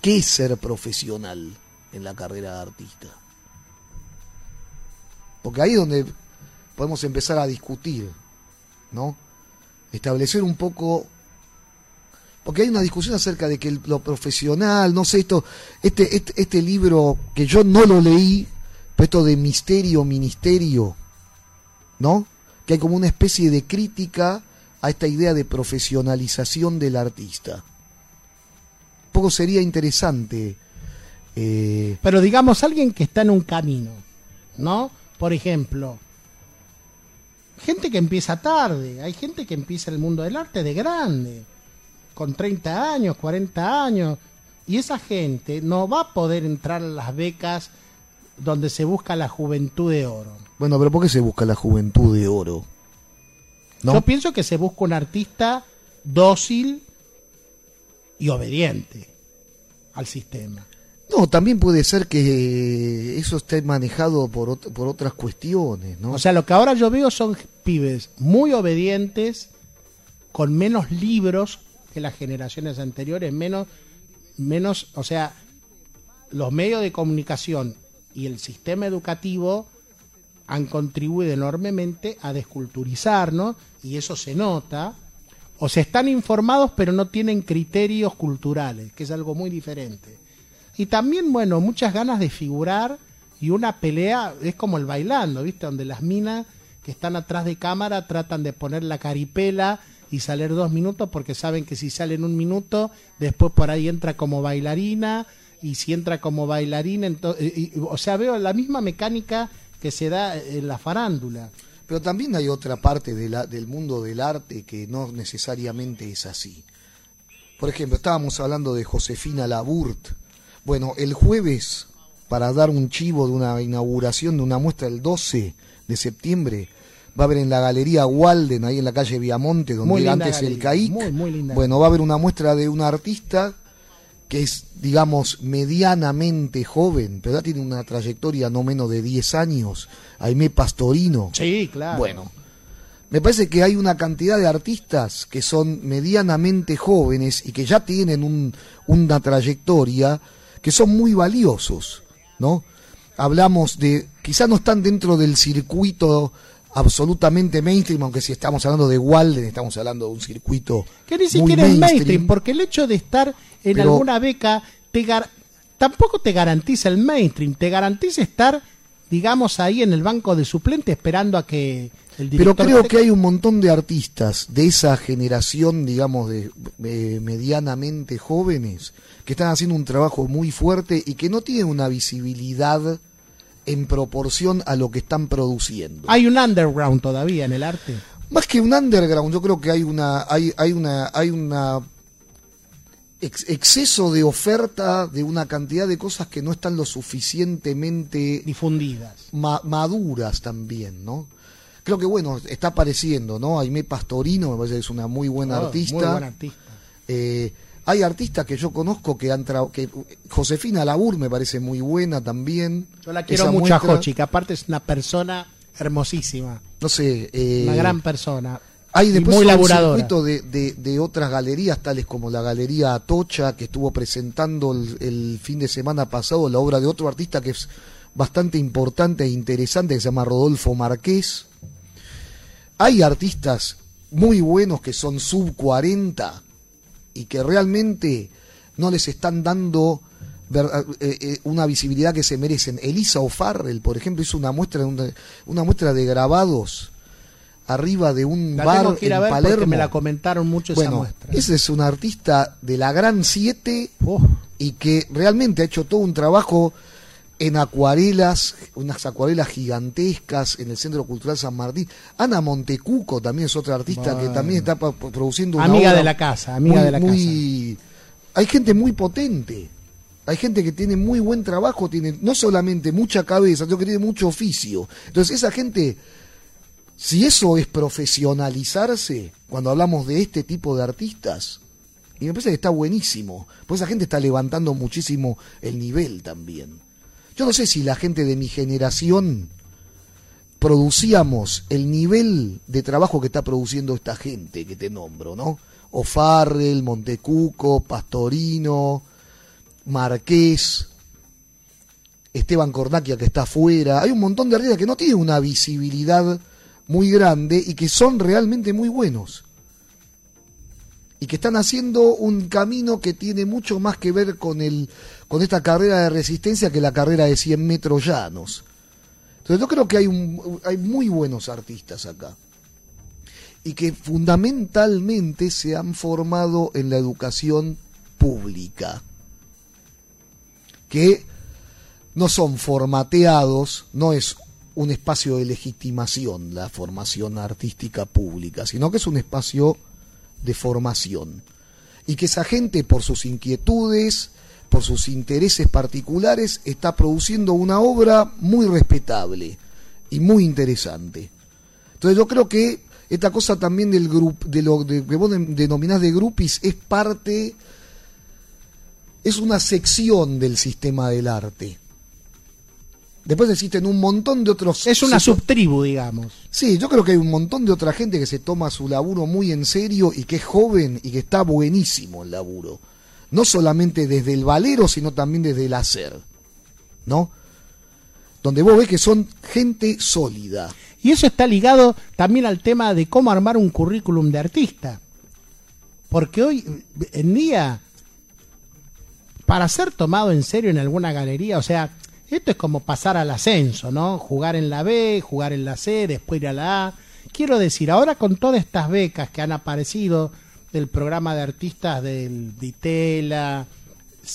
¿Qué es ser profesional en la carrera de artista? Porque ahí es donde podemos empezar a discutir, ¿no? Establecer un poco porque hay una discusión acerca de que lo profesional, no sé, esto, este, este, este libro que yo no lo leí, pero esto de misterio, ministerio, ¿no? Que hay como una especie de crítica a esta idea de profesionalización del artista. Un poco sería interesante. Eh, Pero digamos, alguien que está en un camino, ¿no? Por ejemplo, gente que empieza tarde, hay gente que empieza el mundo del arte de grande con 30 años, 40 años, y esa gente no va a poder entrar a las becas donde se busca la juventud de oro. Bueno, pero ¿por qué se busca la juventud de oro? ¿No? Yo pienso que se busca un artista dócil y obediente al sistema. No, también puede ser que eso esté manejado por, por otras cuestiones, ¿no? O sea, lo que ahora yo veo son pibes muy obedientes, con menos libros, que las generaciones anteriores, menos, menos, o sea, los medios de comunicación y el sistema educativo han contribuido enormemente a desculturizarnos y eso se nota. O se están informados pero no tienen criterios culturales, que es algo muy diferente. Y también, bueno, muchas ganas de figurar y una pelea, es como el bailando, ¿viste? Donde las minas que están atrás de cámara tratan de poner la caripela y salir dos minutos porque saben que si salen un minuto, después por ahí entra como bailarina y si entra como bailarina, entonces, y, o sea, veo la misma mecánica que se da en la farándula. Pero también hay otra parte de la- del mundo del arte que no necesariamente es así. Por ejemplo, estábamos hablando de Josefina Laburt. Bueno, el jueves, para dar un chivo de una inauguración de una muestra el 12 de septiembre, va a haber en la Galería Walden, ahí en la calle Viamonte, donde Muy era antes el CAIC. muy, muy linda. Bueno, va a haber una muestra de un artista que es, digamos, medianamente joven, pero ya tiene una trayectoria no menos de 10 años, Aimé Pastorino. Sí, claro. Bueno, me parece que hay una cantidad de artistas que son medianamente jóvenes y que ya tienen un- una trayectoria que son muy valiosos, ¿no? Hablamos de, quizás no están dentro del circuito absolutamente mainstream, aunque si estamos hablando de Walden, estamos hablando de un circuito Que ni muy siquiera es mainstream, porque el hecho de estar en Pero- alguna beca te gar- tampoco te garantiza el mainstream, te garantiza estar, digamos, ahí en el banco de suplente esperando a que el Pero director... creo que hay un montón de artistas de esa generación, digamos, de eh, medianamente jóvenes, que están haciendo un trabajo muy fuerte y que no tienen una visibilidad en proporción a lo que están produciendo. Hay un underground todavía en el arte. Más que un underground, yo creo que hay una, hay, hay una, hay una ex- exceso de oferta de una cantidad de cosas que no están lo suficientemente Difundidas. ma- maduras también, ¿no? Creo que bueno, está apareciendo, ¿no? Aimé Pastorino, me parece que es una muy buena Oh, artista. Muy buen artista. Eh, hay artistas que yo conozco que han trabajado, que Josefina Labur me parece muy buena también. Yo la quiero Esa mucho a Jochi, que aparte es una persona hermosísima. No sé, eh, Una gran persona. Hay después muy un circuito de, de- de otras galerías, tales como la Galería Atocha, que estuvo presentando el, el fin de semana pasado la obra de otro artista que es bastante importante e interesante, que se llama Rodolfo Marqués. Hay artistas muy buenos que son sub 40 y que realmente no les están dando eh, eh, una visibilidad que se merecen. Elisa O'Farrell, por ejemplo, hizo una muestra, una, una muestra de grabados arriba de un La bar ir a en ver porque Palermo. me la comentaron mucho esa muestra. ese es un artista de la Gran 7 Oh, y que realmente ha hecho todo un trabajo en acuarelas, unas acuarelas gigantescas en el Centro Cultural San Martín. Ana Montecuco también es otra artista que también está produciendo una Amiga obra de la casa, amiga muy- de la muy- Hay gente muy potente. Hay gente que tiene muy buen trabajo, tiene no solamente mucha cabeza, sino que tiene mucho oficio. Entonces esa gente, si eso es profesionalizarse, cuando hablamos de este tipo de artistas, y me parece que está buenísimo, pues esa gente está levantando muchísimo el nivel también. Yo no sé si la gente de mi generación producíamos el nivel de trabajo que está produciendo esta gente que te nombro, ¿no? O'Farrell, Montecuco, Pastorino, Marqués, Esteban Cornaquia que está afuera. Hay un montón de artistas que no tienen una visibilidad muy grande y que son realmente muy buenos. Y que están haciendo un camino que tiene mucho más que ver con, el, con esta carrera de resistencia que la carrera de 100 metros llanos. Entonces yo creo que hay, un, hay muy buenos artistas acá. Y que fundamentalmente se han formado en la educación pública. Que no son formateados, no es un espacio de legitimación la formación artística pública, sino que es un espacio de formación. Y que esa gente, por sus inquietudes, por sus intereses particulares, está produciendo una obra muy respetable y muy interesante. Entonces yo creo que esta cosa también del grupo, de lo de- que vos de- denominás de grupis, es parte, es una sección del sistema del arte. Después existen un montón de otros... es una subtribu, digamos. Sí, yo creo que hay un montón de otra gente que se toma su laburo muy en serio y que es joven y que está buenísimo el laburo. No solamente desde el valero, sino también desde el hacer. ¿No? Donde vos ves que son gente sólida. Y eso está ligado también al tema de cómo armar un currículum de artista. Porque hoy en día, para ser tomado en serio en alguna galería, o sea, esto es como pasar al ascenso, ¿no? Jugar en la B, jugar en la C, después ir a la A. Quiero decir, ahora con todas estas becas que han aparecido del programa de artistas del Ditela,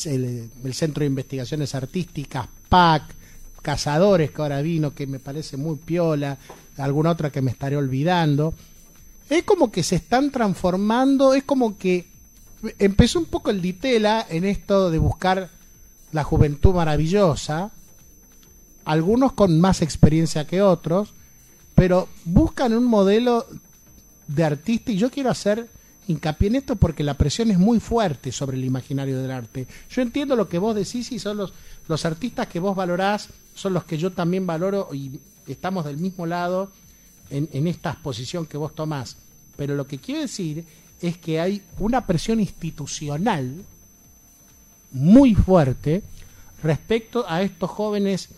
el, el Centro de Investigaciones Artísticas, PAC, Cazadores, que ahora vino, que me parece muy piola, alguna otra que me estaré olvidando. Es como que se están transformando, es como que empezó un poco el ditela en esto de buscar la juventud maravillosa, algunos con más experiencia que otros, pero buscan un modelo de artista y yo quiero hacer hincapié en esto porque la presión es muy fuerte sobre el imaginario del arte. Yo entiendo lo que vos decís y son los, los artistas que vos valorás, son los que yo también valoro y estamos del mismo lado en, en esta exposición que vos tomás. Pero lo que quiero decir es que hay una presión institucional muy fuerte respecto a estos jóvenes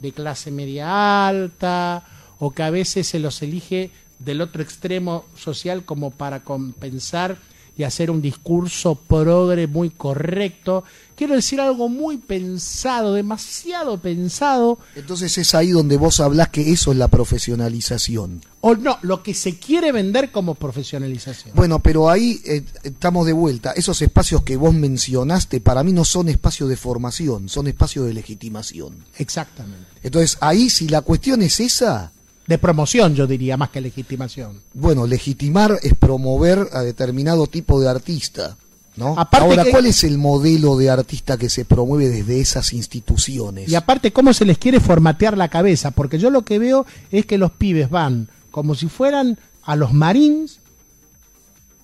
de clase media alta o que a veces se los elige del otro extremo social como para compensar y hacer un discurso progre muy correcto. Quiero decir algo muy pensado, demasiado pensado. Entonces es ahí donde vos hablás que eso es la profesionalización. O no, lo que se quiere vender como profesionalización. Bueno, pero ahí eh, estamos de vuelta. Esos espacios que vos mencionaste para mí no son espacios de formación, son espacios de legitimación. Exactamente. Entonces ahí si la cuestión es esa, De promoción, yo diría, más que legitimación. bueno, legitimar es promover a determinado tipo de artista. ¿no? Aparte Ahora, que- ¿cuál es el modelo de artista que se promueve desde esas instituciones? Y aparte, cómo se les quiere formatear la cabeza, porque yo lo que veo es que los pibes van como si fueran a los marines,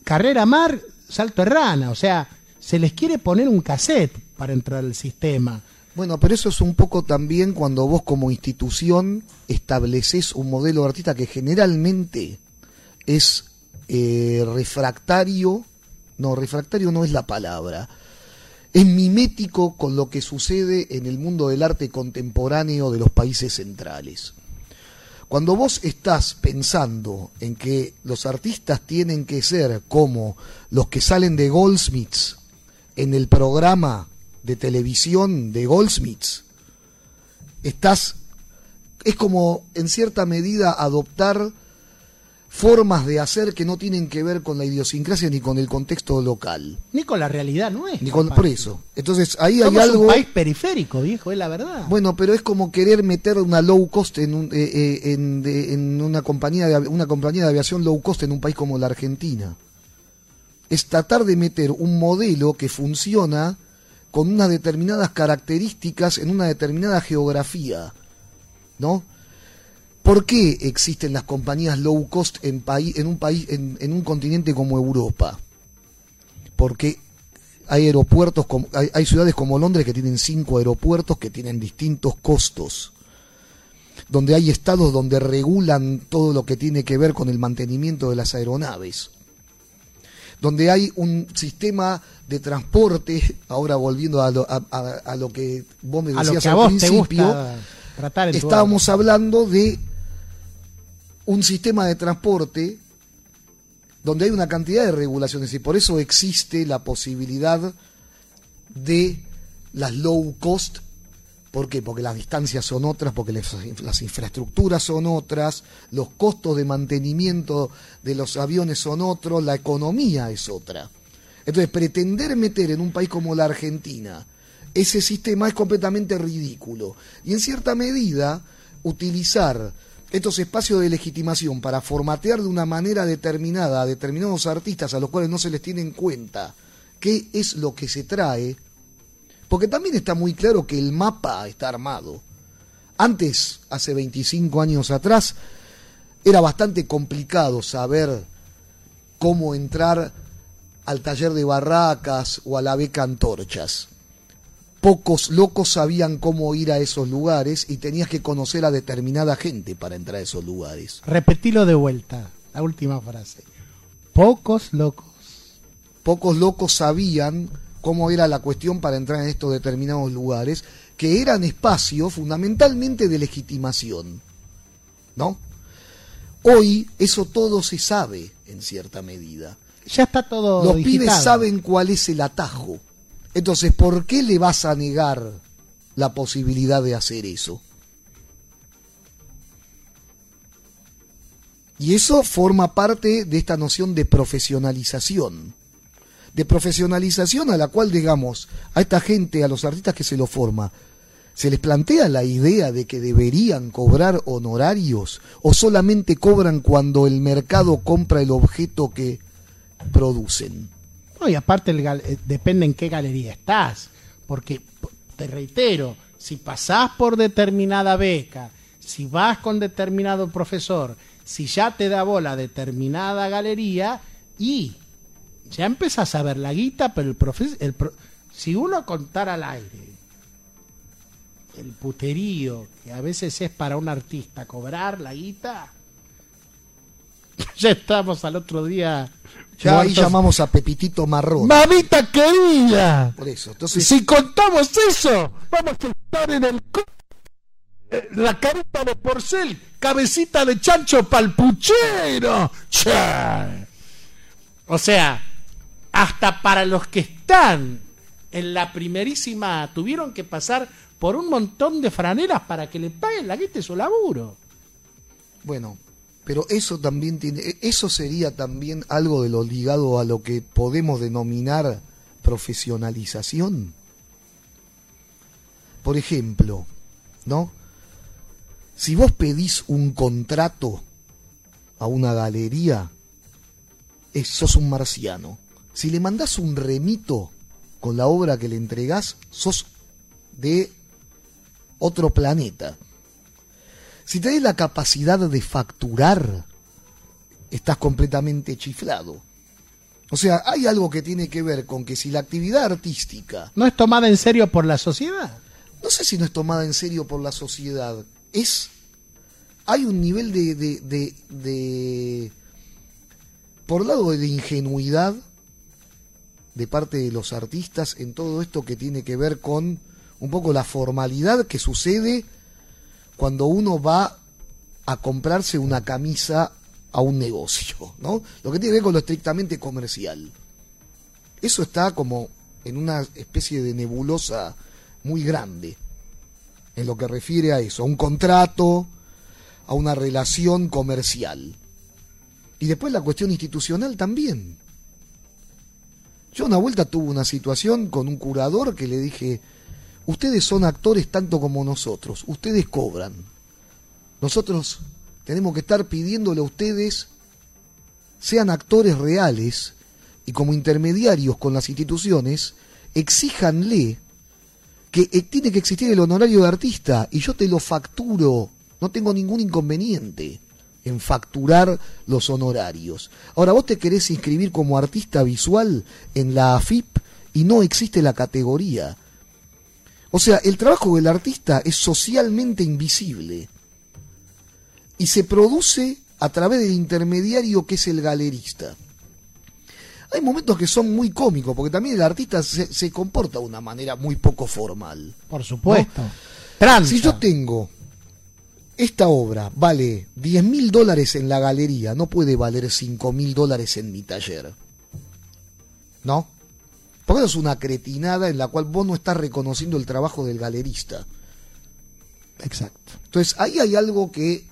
carrera mar, salto de rana, o sea, se les quiere poner un cassette para entrar al sistema. Bueno, pero eso es un poco también cuando vos como institución estableces un modelo de artista que generalmente es eh, refractario, no, refractario no es la palabra, es mimético con lo que sucede en el mundo del arte contemporáneo de los países centrales. Cuando vos estás pensando en que los artistas tienen que ser como los que salen de Goldsmiths en el programa de televisión de Goldsmiths, estás es como en cierta medida adoptar formas de hacer que no tienen que ver con la idiosincrasia ni con el contexto local. Ni con la realidad nuestra. Ni con, por eso. Entonces ahí hay algo un país periférico, viejo, es la verdad. bueno, pero es como querer meter una low cost en, un- eh, eh, en, de- en una compañía de una compañía de aviación low cost en un país como la Argentina. Es tratar de meter un modelo que funciona con unas determinadas características en una determinada geografía, ¿no? ¿Por qué existen las compañías low cost en, paí- en un país en, un continente como Europa? Porque hay aeropuertos, como- hay ciudades como Londres que tienen cinco aeropuertos que tienen distintos costos, donde hay estados donde regulan todo lo que tiene que ver con el mantenimiento de las aeronaves, donde hay un sistema de transporte, ahora volviendo a lo, a- a- a lo que vos me a lo decías que al vos principio, estábamos hablando de un sistema de transporte donde hay una cantidad de regulaciones y por eso existe la posibilidad de las low cost. ¿Por qué? Porque las distancias son otras, porque las, infraestructuras son otras, los costos de mantenimiento de los aviones son otros, la economía es otra. Entonces, pretender meter en un país como la Argentina ese sistema es completamente ridículo. Y en cierta medida, utilizar estos espacios de legitimación para formatear de una manera determinada a determinados artistas a los cuales no se les tiene en cuenta qué es lo que se trae, porque también está muy claro que el mapa está armado. Antes, hace 25 años atrás, era bastante complicado saber cómo entrar al taller de barracas o a la beca Antorchas. Pocos locos sabían cómo ir a esos lugares y tenías que conocer a determinada gente para entrar a esos lugares. Repetilo de vuelta, la última frase. Pocos locos. Pocos locos sabían cómo era la cuestión para entrar en estos determinados lugares, que eran espacios fundamentalmente de legitimación. ¿No? Hoy eso todo se sabe en cierta medida. Ya está todo Los digitado. pibes saben cuál es el atajo. Entonces, ¿por qué le vas a negar la posibilidad de hacer eso? Y eso forma parte de esta noción de profesionalización. De profesionalización a la cual, digamos, a esta gente, a los artistas que se lo forma, ¿Se les plantea la idea de que deberían cobrar honorarios o solamente cobran cuando el mercado compra el objeto que producen? No, y aparte eh, depende en qué galería estás, porque te reitero, si pasás por determinada beca, si vas con determinado profesor, si ya te da bola determinada galería y ya empezás a ver la guita, pero el profesor, el pro- si uno contara al aire el puterío que a veces es para un artista cobrar la guita, ya estamos al otro día. Ya ahí llamamos a Pepitito Marrón. Mamita querida, Por eso. Entonces, si contamos eso, vamos a estar en el... eh, La carita de porcel, cabecita de chancho palpuchero. Che. O sea, hasta para los que están en la primerísima tuvieron que pasar por un montón de franeras para que le paguen la de su laburo. Bueno, pero eso también tiene, e, eso sería también algo de lo ligado a lo que podemos denominar profesionalización. Por ejemplo, ¿no? Si vos pedís un contrato a una galería, sos un marciano. Si le mandás un remito con la obra que le entregás, sos de otro planeta. Si tenés la capacidad de facturar, estás completamente chiflado. O sea, hay algo que tiene que ver con que si la actividad artística, ¿No es tomada en serio por la sociedad? no sé si no es tomada en serio por la sociedad, es... Hay un nivel de... de, de, de- por lado de ingenuidad de parte de los artistas en todo esto que tiene que ver con un poco la formalidad que sucede cuando uno va a comprarse una camisa a un negocio, ¿no? Lo que tiene que ver con lo estrictamente comercial. Eso está como en una especie de nebulosa muy grande en lo que refiere a eso, a un contrato, a una relación comercial. Y después la cuestión institucional también. Yo una vuelta tuve una situación con un curador que le dije, ustedes son actores tanto como nosotros, ustedes cobran. Nosotros tenemos que estar pidiéndole a ustedes sean actores reales y como intermediarios con las instituciones, exíjanle que eh, tiene que existir el honorario de artista y yo te lo facturo, no tengo ningún inconveniente en facturar los honorarios. Ahora vos te querés inscribir como artista visual en la AFIP y no existe la categoría. O sea, el trabajo del artista es socialmente invisible y se produce a través del intermediario que es el galerista. Hay momentos que son muy cómicos, porque también el artista se, se comporta de una manera muy poco formal. Por supuesto. Si yo tengo esta obra, vale 10 mil dólares en la galería, no puede valer 5 mil dólares en mi taller. ¿No? Porque eso es una cretinada en la cual vos no estás reconociendo el trabajo del galerista. Exacto. Entonces, ahí hay algo que,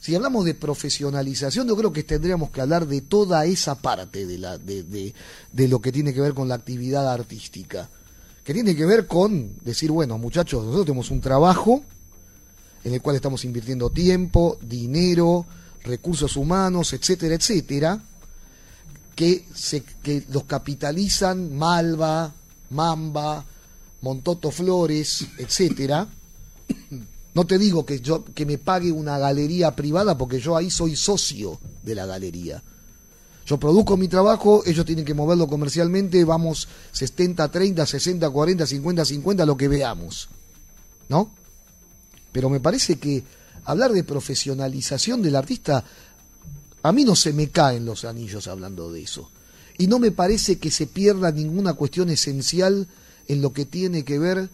si hablamos de profesionalización, yo creo que tendríamos que hablar de toda esa parte de, la, de, de, de lo que tiene que ver con la actividad artística. Que tiene que ver con decir, bueno, muchachos, nosotros tenemos un trabajo en el cual estamos invirtiendo tiempo, dinero, recursos humanos, etcétera, etcétera, que, los capitalizan Malva, Mamba, Montoto Flores, etcétera. No te digo que yo que me pague una galería privada porque yo ahí soy socio de la galería. Yo produzco mi trabajo, ellos tienen que moverlo comercialmente, vamos 70 30, 60 40, 50 50 lo que veamos. ¿No? Pero me parece que hablar de profesionalización del artista a mí no se me caen los anillos hablando de eso. Y no me parece que se pierda ninguna cuestión esencial en lo que tiene que ver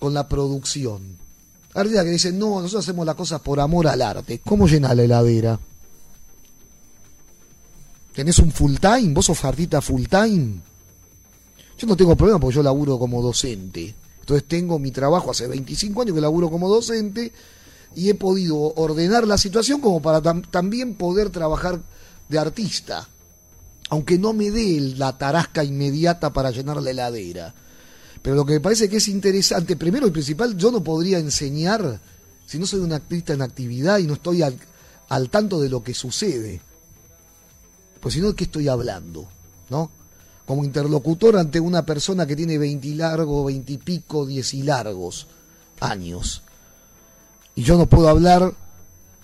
con la producción. Artistas que dicen, no, nosotros hacemos las cosas por amor al arte. ¿Cómo llena la heladera? ¿Tenés un full time? ¿Vos sos artista full time? Yo no tengo problema porque yo laburo como docente. Entonces tengo mi trabajo hace 25 años que laburo como docente y he podido ordenar la situación como para tam- también poder trabajar de artista. Aunque no me dé la tarasca inmediata para llenar la heladera. Pero lo que me parece que es interesante, primero y principal, yo no podría enseñar si no soy un artista en actividad y no estoy al, al tanto de lo que sucede. Pues si no, ¿de qué estoy hablando? ¿No? Como interlocutor ante una persona que tiene 20 y largo, 20 y pico, 10 y largos años. Y yo no puedo hablar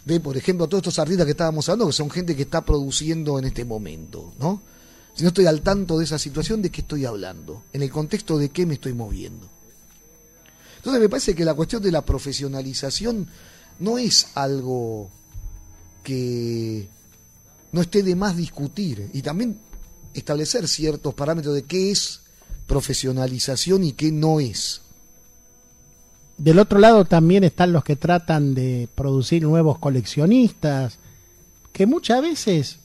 de, por ejemplo, todos estos artistas que estábamos hablando, que son gente que está produciendo en este momento, ¿no? Si no estoy al tanto de esa situación, ¿de qué estoy hablando? ¿En el contexto de qué me estoy moviendo? Entonces me parece que la cuestión de la profesionalización no es algo que no esté de más discutir y también establecer ciertos parámetros de qué es profesionalización y qué no es. Del otro lado también están los que tratan de producir nuevos coleccionistas, que muchas veces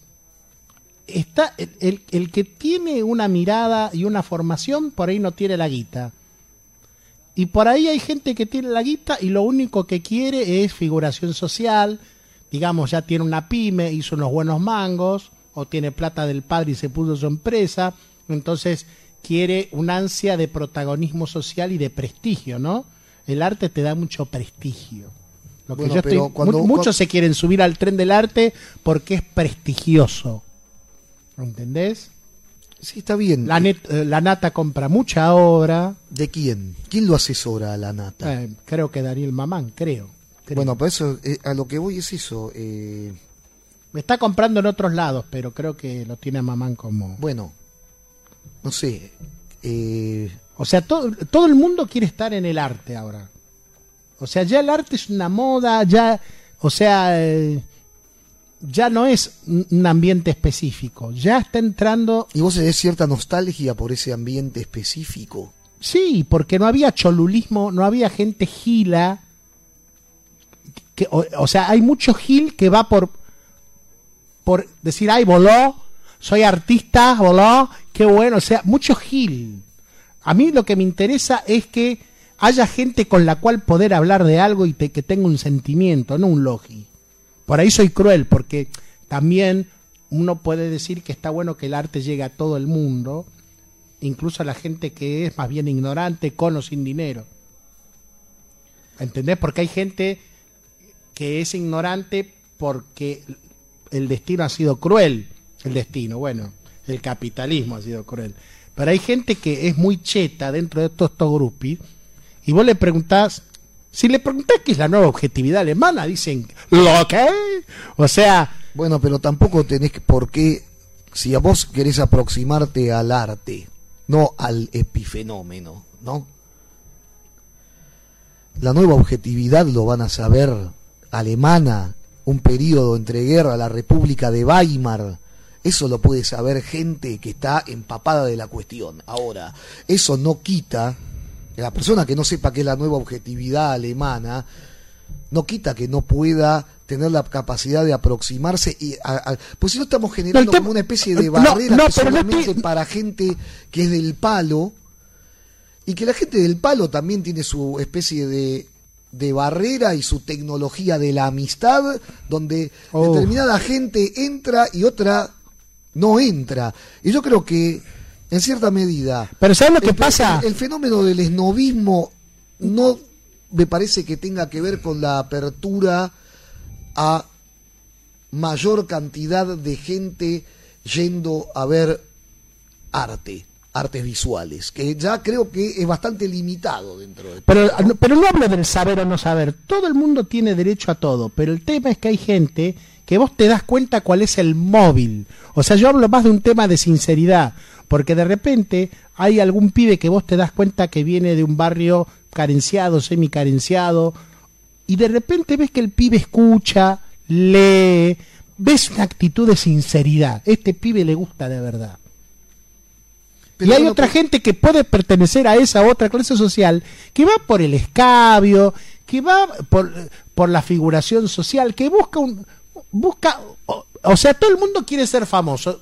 está el, el- el que tiene una mirada y una formación por ahí no tiene la guita. Y por ahí hay gente que tiene la guita y lo único que quiere es figuración social. Digamos, ya tiene una pyme, hizo unos buenos mangos, o tiene plata del padre y se puso su empresa. Entonces quiere una ansia de protagonismo social y de prestigio, ¿no? El arte te da mucho prestigio. Lo que Bueno, yo estoy, cuando- muchos se quieren subir al tren del arte porque es prestigioso. ¿Entendés? Sí, está bien. La, net- eh, la nata compra mucha obra. ¿De quién? ¿Quién lo asesora a la nata? Eh, creo que Daniel Mamán, creo. creo. Bueno, por eso eh, a lo que voy es eso. eh, Me está comprando en otros lados, pero creo que lo tiene a Mamán como... bueno, no sé. eh, O sea, todo, todo el mundo quiere estar en el arte ahora. O sea, ya el arte es una moda, ya... O sea, eh, ya no es un ambiente específico. Ya está entrando... ¿Y vos tenés cierta nostalgia por ese ambiente específico? Sí, porque no había cholulismo, no había gente gila. Que, o, o sea, hay mucho gil que va por, por decir, ay, voló, soy artista, voló, qué bueno. O sea, mucho gil. A mí lo que me interesa es que haya gente con la cual poder hablar de algo y que tenga un sentimiento, no un logi. Por ahí soy cruel, porque también uno puede decir que está bueno que el arte llegue a todo el mundo, incluso a la gente que es más bien ignorante, con o sin dinero. ¿Entendés? Porque hay gente que es ignorante porque el destino ha sido cruel. El destino, bueno, el capitalismo ha sido cruel. Pero hay gente que es muy cheta dentro de todos estos grupos y vos le preguntás, si le preguntás qué es la nueva objetividad alemana, dicen, ¿lo qué? O sea, Bueno, pero tampoco tenés que- por qué, si a vos querés aproximarte al arte, no al epifenómeno, ¿no? La nueva objetividad lo van a saber alemana, un periodo entre guerra, la República de Weimar. Eso lo puede saber gente que está empapada de la cuestión. Ahora, eso no quita que la persona que no sepa qué es la nueva objetividad alemana, no quita que no pueda tener la capacidad de aproximarse y a- a- pues si no estamos generando No, como una especie de barrera no, no solamente para gente que es del palo y que la gente del palo también tiene su especie de de barrera y su tecnología de la amistad donde Oh. determinada gente entra y otra no entra y yo creo que en cierta medida pero ¿sabes lo que el, pasa? el- el fenómeno del esnovismo no me parece que tenga que ver con la apertura a mayor cantidad de gente yendo a ver arte, artes visuales, que ya creo que es bastante limitado dentro de Pero, pero no hablo del saber o no saber. Todo el mundo tiene derecho a todo. Pero el tema es que hay gente que vos te das cuenta cuál es el móvil. O sea, yo hablo más de un tema de sinceridad. Porque de repente hay algún pibe que vos te das cuenta que viene de un barrio carenciado, semi-carenciado. Y de repente ves que el pibe escucha, lee. Ves una actitud de sinceridad. Este pibe le gusta de verdad. Pero y hay otra pues- gente que puede pertenecer a esa otra clase social que va por el escabio, que va por, por la figuración social, que busca un busca o, o sea, todo el mundo quiere ser famoso.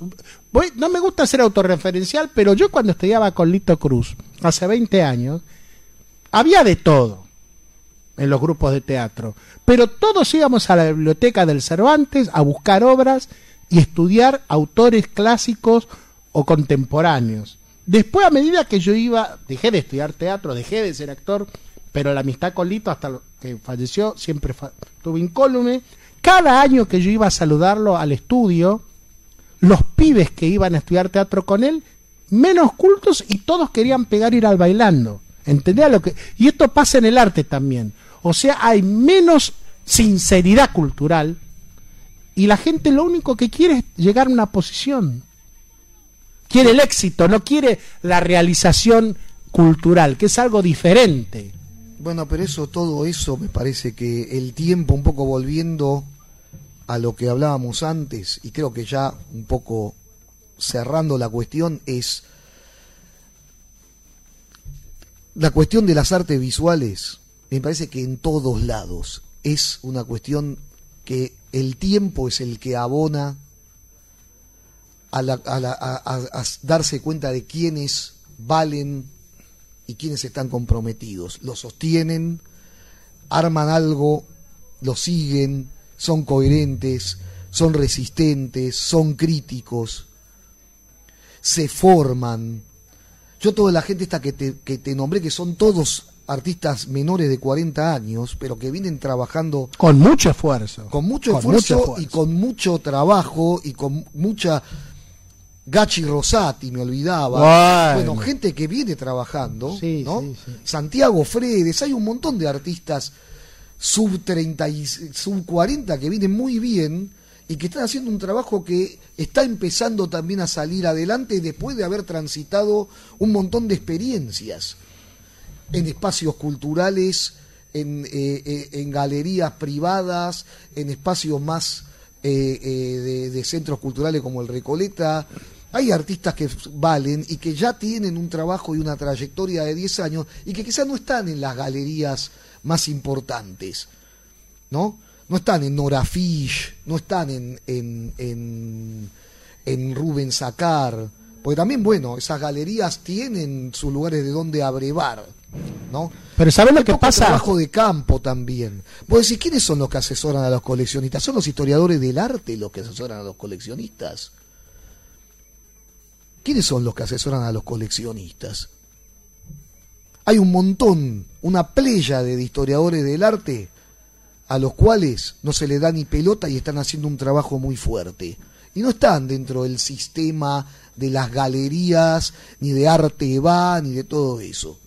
Voy- no me gusta ser autorreferencial, pero yo cuando estudiaba con Lito Cruz, hace 20 años, había de todo en los grupos de teatro, pero todos íbamos a la biblioteca del Cervantes a buscar obras y estudiar autores clásicos o contemporáneos. Después, a medida que yo iba, dejé de estudiar teatro, dejé de ser actor, pero la amistad con Lito, hasta que falleció, siempre fa- incólume. Cada año que yo iba a saludarlo al estudio, los pibes que iban a estudiar teatro con él, menos cultos y todos querían pegar ir al bailando. ¿Entendés lo que? Y esto pasa en el arte también. O sea, hay menos sinceridad cultural y la gente lo único que quiere es llegar a una posición. Quiere el éxito, no quiere la realización cultural, que es algo diferente. Bueno, pero eso, todo eso, me parece que el tiempo, un poco volviendo a lo que hablábamos antes, y creo que ya un poco cerrando la cuestión, es la cuestión de las artes visuales. Me parece que en todos lados es una cuestión que el tiempo es el que abona a, la- a la- a- darse cuenta de quiénes valen y quiénes están comprometidos. Lo sostienen, arman algo, lo siguen, son coherentes, son resistentes, son críticos, se forman. Yo toda la gente esta que te, que te nombré, que son todos artistas menores de 40 años, pero que vienen trabajando Con mucho esfuerzo. con mucho, Con esfuerzo, mucho esfuerzo. y con mucho trabajo y con mucha Gachi Rosati me olvidaba Bueno. bueno, gente que viene trabajando Sí, ¿no? sí, sí. Santiago Fredes hay un montón de artistas sub 30 y sub 40 que vienen muy bien y que están haciendo un trabajo que está empezando también a salir adelante después de haber transitado un montón de experiencias en espacios culturales, en, eh, eh, en galerías privadas, en espacios más eh, eh, de, de centros culturales como el Recoleta. Hay artistas que valen y que ya tienen un trabajo y una trayectoria de 10 años y que quizás no están en las galerías más importantes, ¿no? No están en Nora Fish, no están en, en, en, en Rubén Sacar, porque también, bueno, esas galerías tienen sus lugares de donde abrevar, ¿no? Pero ¿sabes lo que pasa? trabajo de campo también. Vos decís, ¿quiénes son los que asesoran a los coleccionistas? ¿Son los historiadores del arte los que asesoran a los coleccionistas? ¿Quiénes son los que asesoran a los coleccionistas? Hay un montón, una playa de historiadores del arte a los cuales no se le da ni pelota y están haciendo un trabajo muy fuerte. Y no están dentro del sistema de las galerías, ni de arte va, ni de todo eso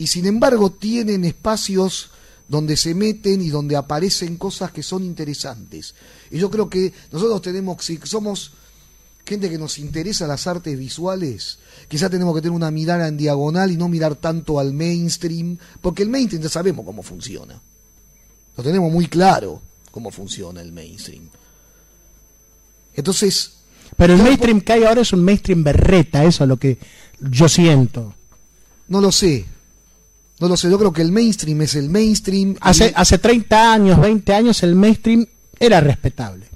y sin embargo tienen espacios donde se meten y donde aparecen cosas que son interesantes. Y yo creo que nosotros tenemos, si somos gente que nos interesa las artes visuales, quizá tenemos que tener una mirada en diagonal y no mirar tanto al mainstream, porque el mainstream ya sabemos cómo funciona. Lo tenemos muy claro cómo funciona el mainstream. Entonces, Pero el mainstream que hay ahora es un mainstream berreta, eso es lo que yo siento. no lo sé. No lo sé, yo creo que el mainstream es el mainstream. y- Hace, hace 30 años, 20 años, el mainstream era respetable.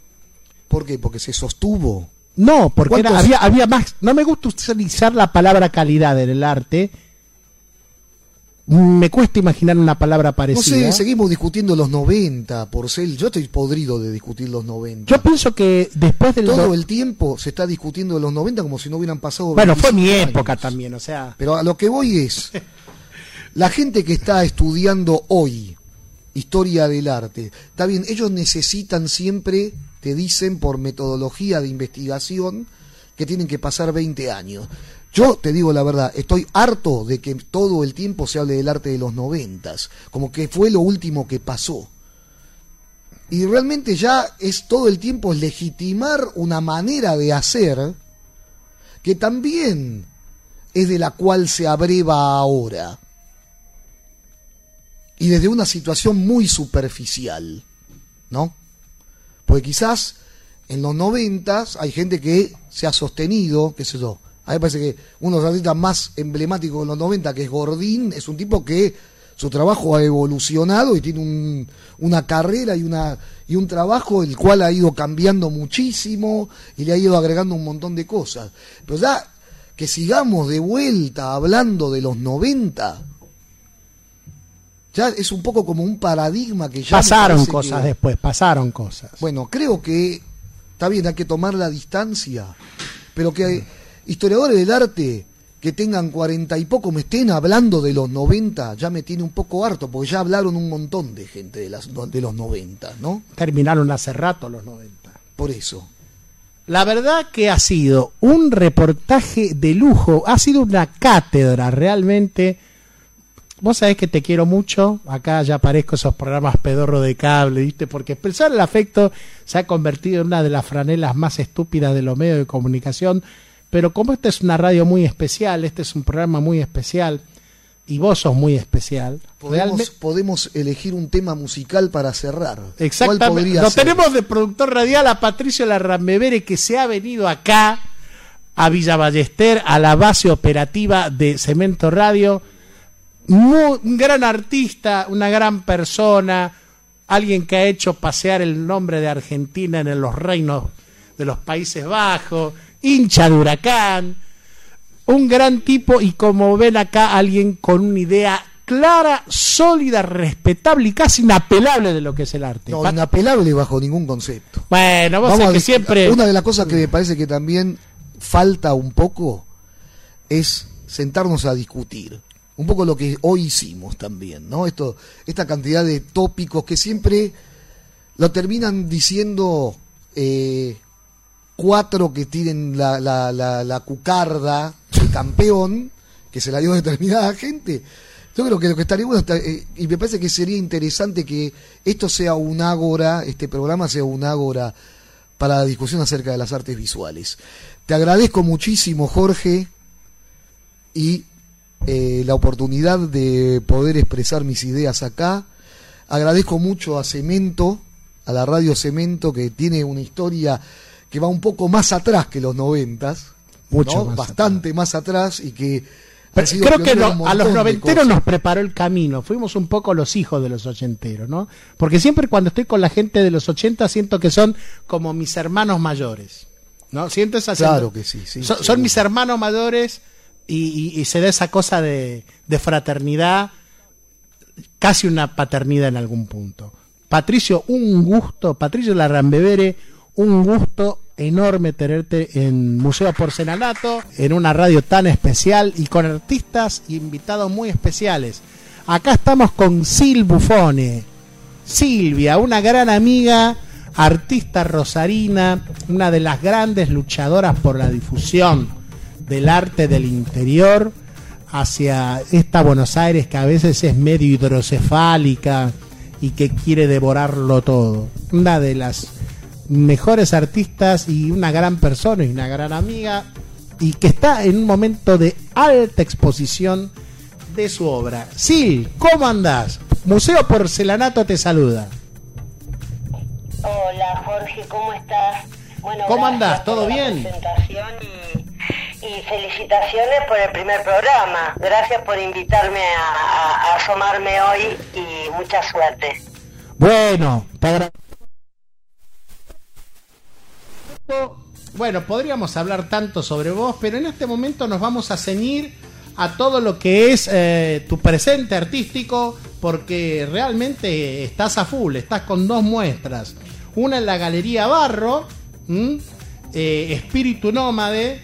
¿Por qué? Porque se sostuvo. No, porque era- ¿Cuántos- había, había más. No me gusta utilizar la palabra calidad en el arte. Me cuesta imaginar una palabra No parecida. sé, seguimos discutiendo los 90, Porcel. Yo estoy podrido de discutir los 90. Yo pienso que después del. Todo do- el tiempo se está discutiendo de los 90 como si no hubieran pasado. Bueno, fue mi 25 época años. también, o sea. Pero a lo que voy es, la gente que está estudiando hoy historia del arte, está bien, ellos necesitan siempre, te dicen por metodología de investigación, que tienen que pasar 20 años. Yo te digo la verdad, estoy harto de que todo el tiempo se hable del arte de los noventas, como que fue lo último que pasó. Y realmente ya es todo el tiempo legitimar una manera de hacer que también es de la cual se abreva ahora. Y desde una situación muy superficial, ¿no? Porque quizás en los noventas hay gente que se ha sostenido, qué sé yo. A mí me parece que uno de los artistas más emblemáticos de los 90, que es Gordín, es un tipo que su trabajo ha evolucionado y tiene un- una carrera y, una, y un trabajo el cual ha ido cambiando muchísimo y le ha ido agregando un montón de cosas. Pero ya que sigamos de vuelta hablando de los 90, ya es un poco como un paradigma que ya... pasaron cosas que- después, pasaron cosas. bueno, creo que está bien, hay que tomar la distancia, pero que historiadores del arte que tengan cuarenta y poco me estén hablando de los 90, ya me tiene un poco harto, porque ya hablaron un montón de gente de, las, de los 90, ¿no? Terminaron hace rato los 90. Por eso. La verdad que ha sido un reportaje de lujo, ha sido una cátedra realmente. Vos sabés que te quiero mucho, acá ya aparezco esos programas pedorro de cable, ¿viste? Porque expresar el afecto se ha convertido en una de las franelas más estúpidas de los medios de comunicación, pero como esta es una radio muy especial, este es un programa muy especial, y vos sos muy especial, Podemos, podemos elegir un tema musical para cerrar. ¿Cuál Exactamente. Lo ser? tenemos de productor radial a Patricio Larrambevere que se ha venido acá a Villa Ballester, a la base operativa de Cemento Radio. Un gran artista, una gran persona, alguien que ha hecho pasear el nombre de Argentina en los reinos de los Países Bajos, hincha de huracán, un gran tipo y como ven acá alguien con una idea clara, sólida, respetable y casi inapelable de lo que es el arte. No, inapelable bajo ningún concepto. bueno, vos Vamos sabés a que siempre... Una de las cosas que me parece que también falta un poco es sentarnos a discutir. Un poco lo que hoy hicimos también, ¿no? Esto, esta cantidad de tópicos que siempre lo terminan diciendo eh, cuatro que tienen la, la, la, cucarda de campeón, que se la dio determinada gente. Yo creo que lo que estaría bueno, eh, y me parece que sería interesante que esto sea un ágora, este programa sea un ágora para la discusión acerca de las artes visuales. Te agradezco muchísimo, Jorge, y eh, la oportunidad de poder expresar mis ideas acá. Agradezco mucho a Cemento, a la radio Cemento, que tiene una historia que va un poco más atrás que los noventas, Mucho ¿no? más bastante más atrás y que Pero creo que no- a los noventeros nos preparó el camino. Fuimos un poco los hijos de los ochenteros, ¿no? Porque siempre cuando estoy con la gente de los ochenta siento que son como mis hermanos mayores. ¿No? Siento esa Claro que sí, sí, son, mis hermanos mayores y, se da esa cosa de, de fraternidad, casi una paternidad en algún punto. Patricio, un gusto. Patricio Larrambevere, un gusto enorme tenerte en Museo Porcelanato, en una radio tan especial y con artistas y invitados muy especiales. Acá estamos con Sil Buffone. Silvia, una gran amiga, artista rosarina, una de las grandes luchadoras por la difusión del arte del interior hacia esta Buenos Aires que a veces es medio hidrocefálica y que quiere devorarlo todo. Una de las mejores artistas y una gran persona y una gran amiga y que está en un momento de alta exposición de su obra. Sil, ¿cómo andás? Museo Porcelanato te saluda. Hola Jorge, ¿cómo estás? Bueno, ¿Cómo andás? ¿Todo bien? presentación y, y felicitaciones por el primer programa. Gracias por invitarme a, a- a asomarme hoy y mucha suerte. Bueno, te agradezco. Bueno, podríamos hablar tanto sobre vos, pero en este momento nos vamos a ceñir a todo lo que es eh, tu presente artístico, porque realmente estás a full, estás con dos muestras. Una en la Galería Barro, eh, Espíritu Nómade,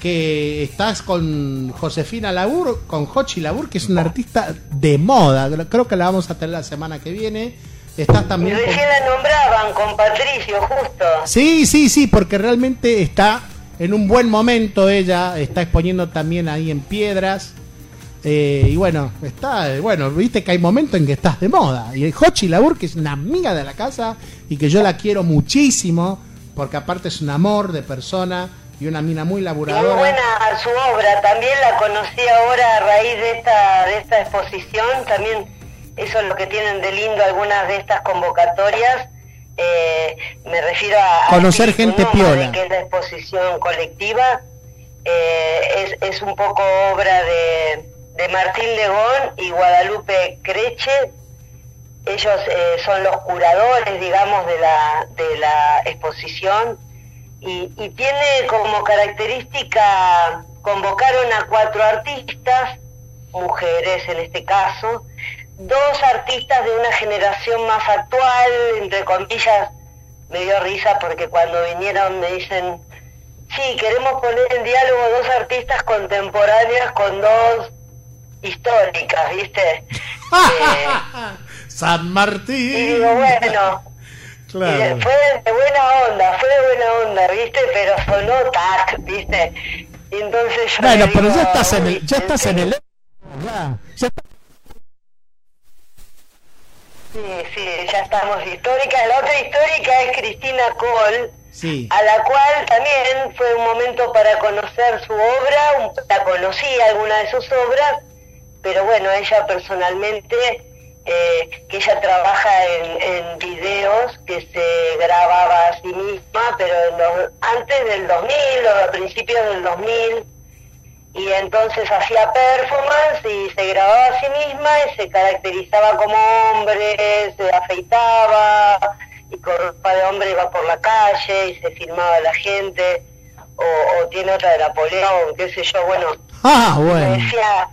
que estás con Josefina Labur, con Jochi Labur, que es una artista de moda, creo que la vamos a tener la semana que viene. Estás también con... la nombraban con Patricio, justo. Sí, sí, sí, porque realmente está en un buen momento ella, está exponiendo también ahí en piedras. eh, y bueno, está, bueno, viste que hay momentos en que estás de moda. Y Hochi Labur, que es una amiga de la casa y que yo la quiero muchísimo, porque aparte es un amor de persona y una mina muy Muy laburadora. buena su obra, también la conocí ahora a raíz de esta, de esta exposición, también eso es lo que tienen de lindo algunas de estas convocatorias, eh, me refiero a... a Conocer Espíritu gente piola. Que es la exposición colectiva, eh, es, es un poco obra de, de Martín Legón y Guadalupe Creche, ellos eh, son los curadores, digamos, de la, de la exposición y, y tiene como característica, convocaron a cuatro artistas, mujeres en este caso, dos artistas de una generación más actual, entre comillas, me dio risa porque cuando vinieron me dicen, sí, queremos poner en diálogo dos artistas contemporáneas con dos históricas, ¿viste? Eh, San Martín. y digo, bueno, y fue de buena onda, fue de buena onda, ¿viste? Pero sonó tac, ¿viste? Y entonces yo Bueno, pero ya estás en el, "Uy, ya estás en serio?". el, ya, ya está- Sí, sí, ya estamos históricas. La otra histórica es Cristina Cole, sí. a la cual también fue un momento para conocer su obra, la conocí alguna de sus obras, pero bueno, ella personalmente, eh, que ella trabaja en, en videos que se grababa a sí misma, pero en los- antes del 2000 o a principios del 2000, y entonces hacía performance y se grababa a sí misma y se caracterizaba como hombre, se afeitaba y con ropa de hombre iba por la calle y se filmaba a la gente. O, o tiene otra de Napoleón, qué sé yo, bueno, Ah, bueno. decía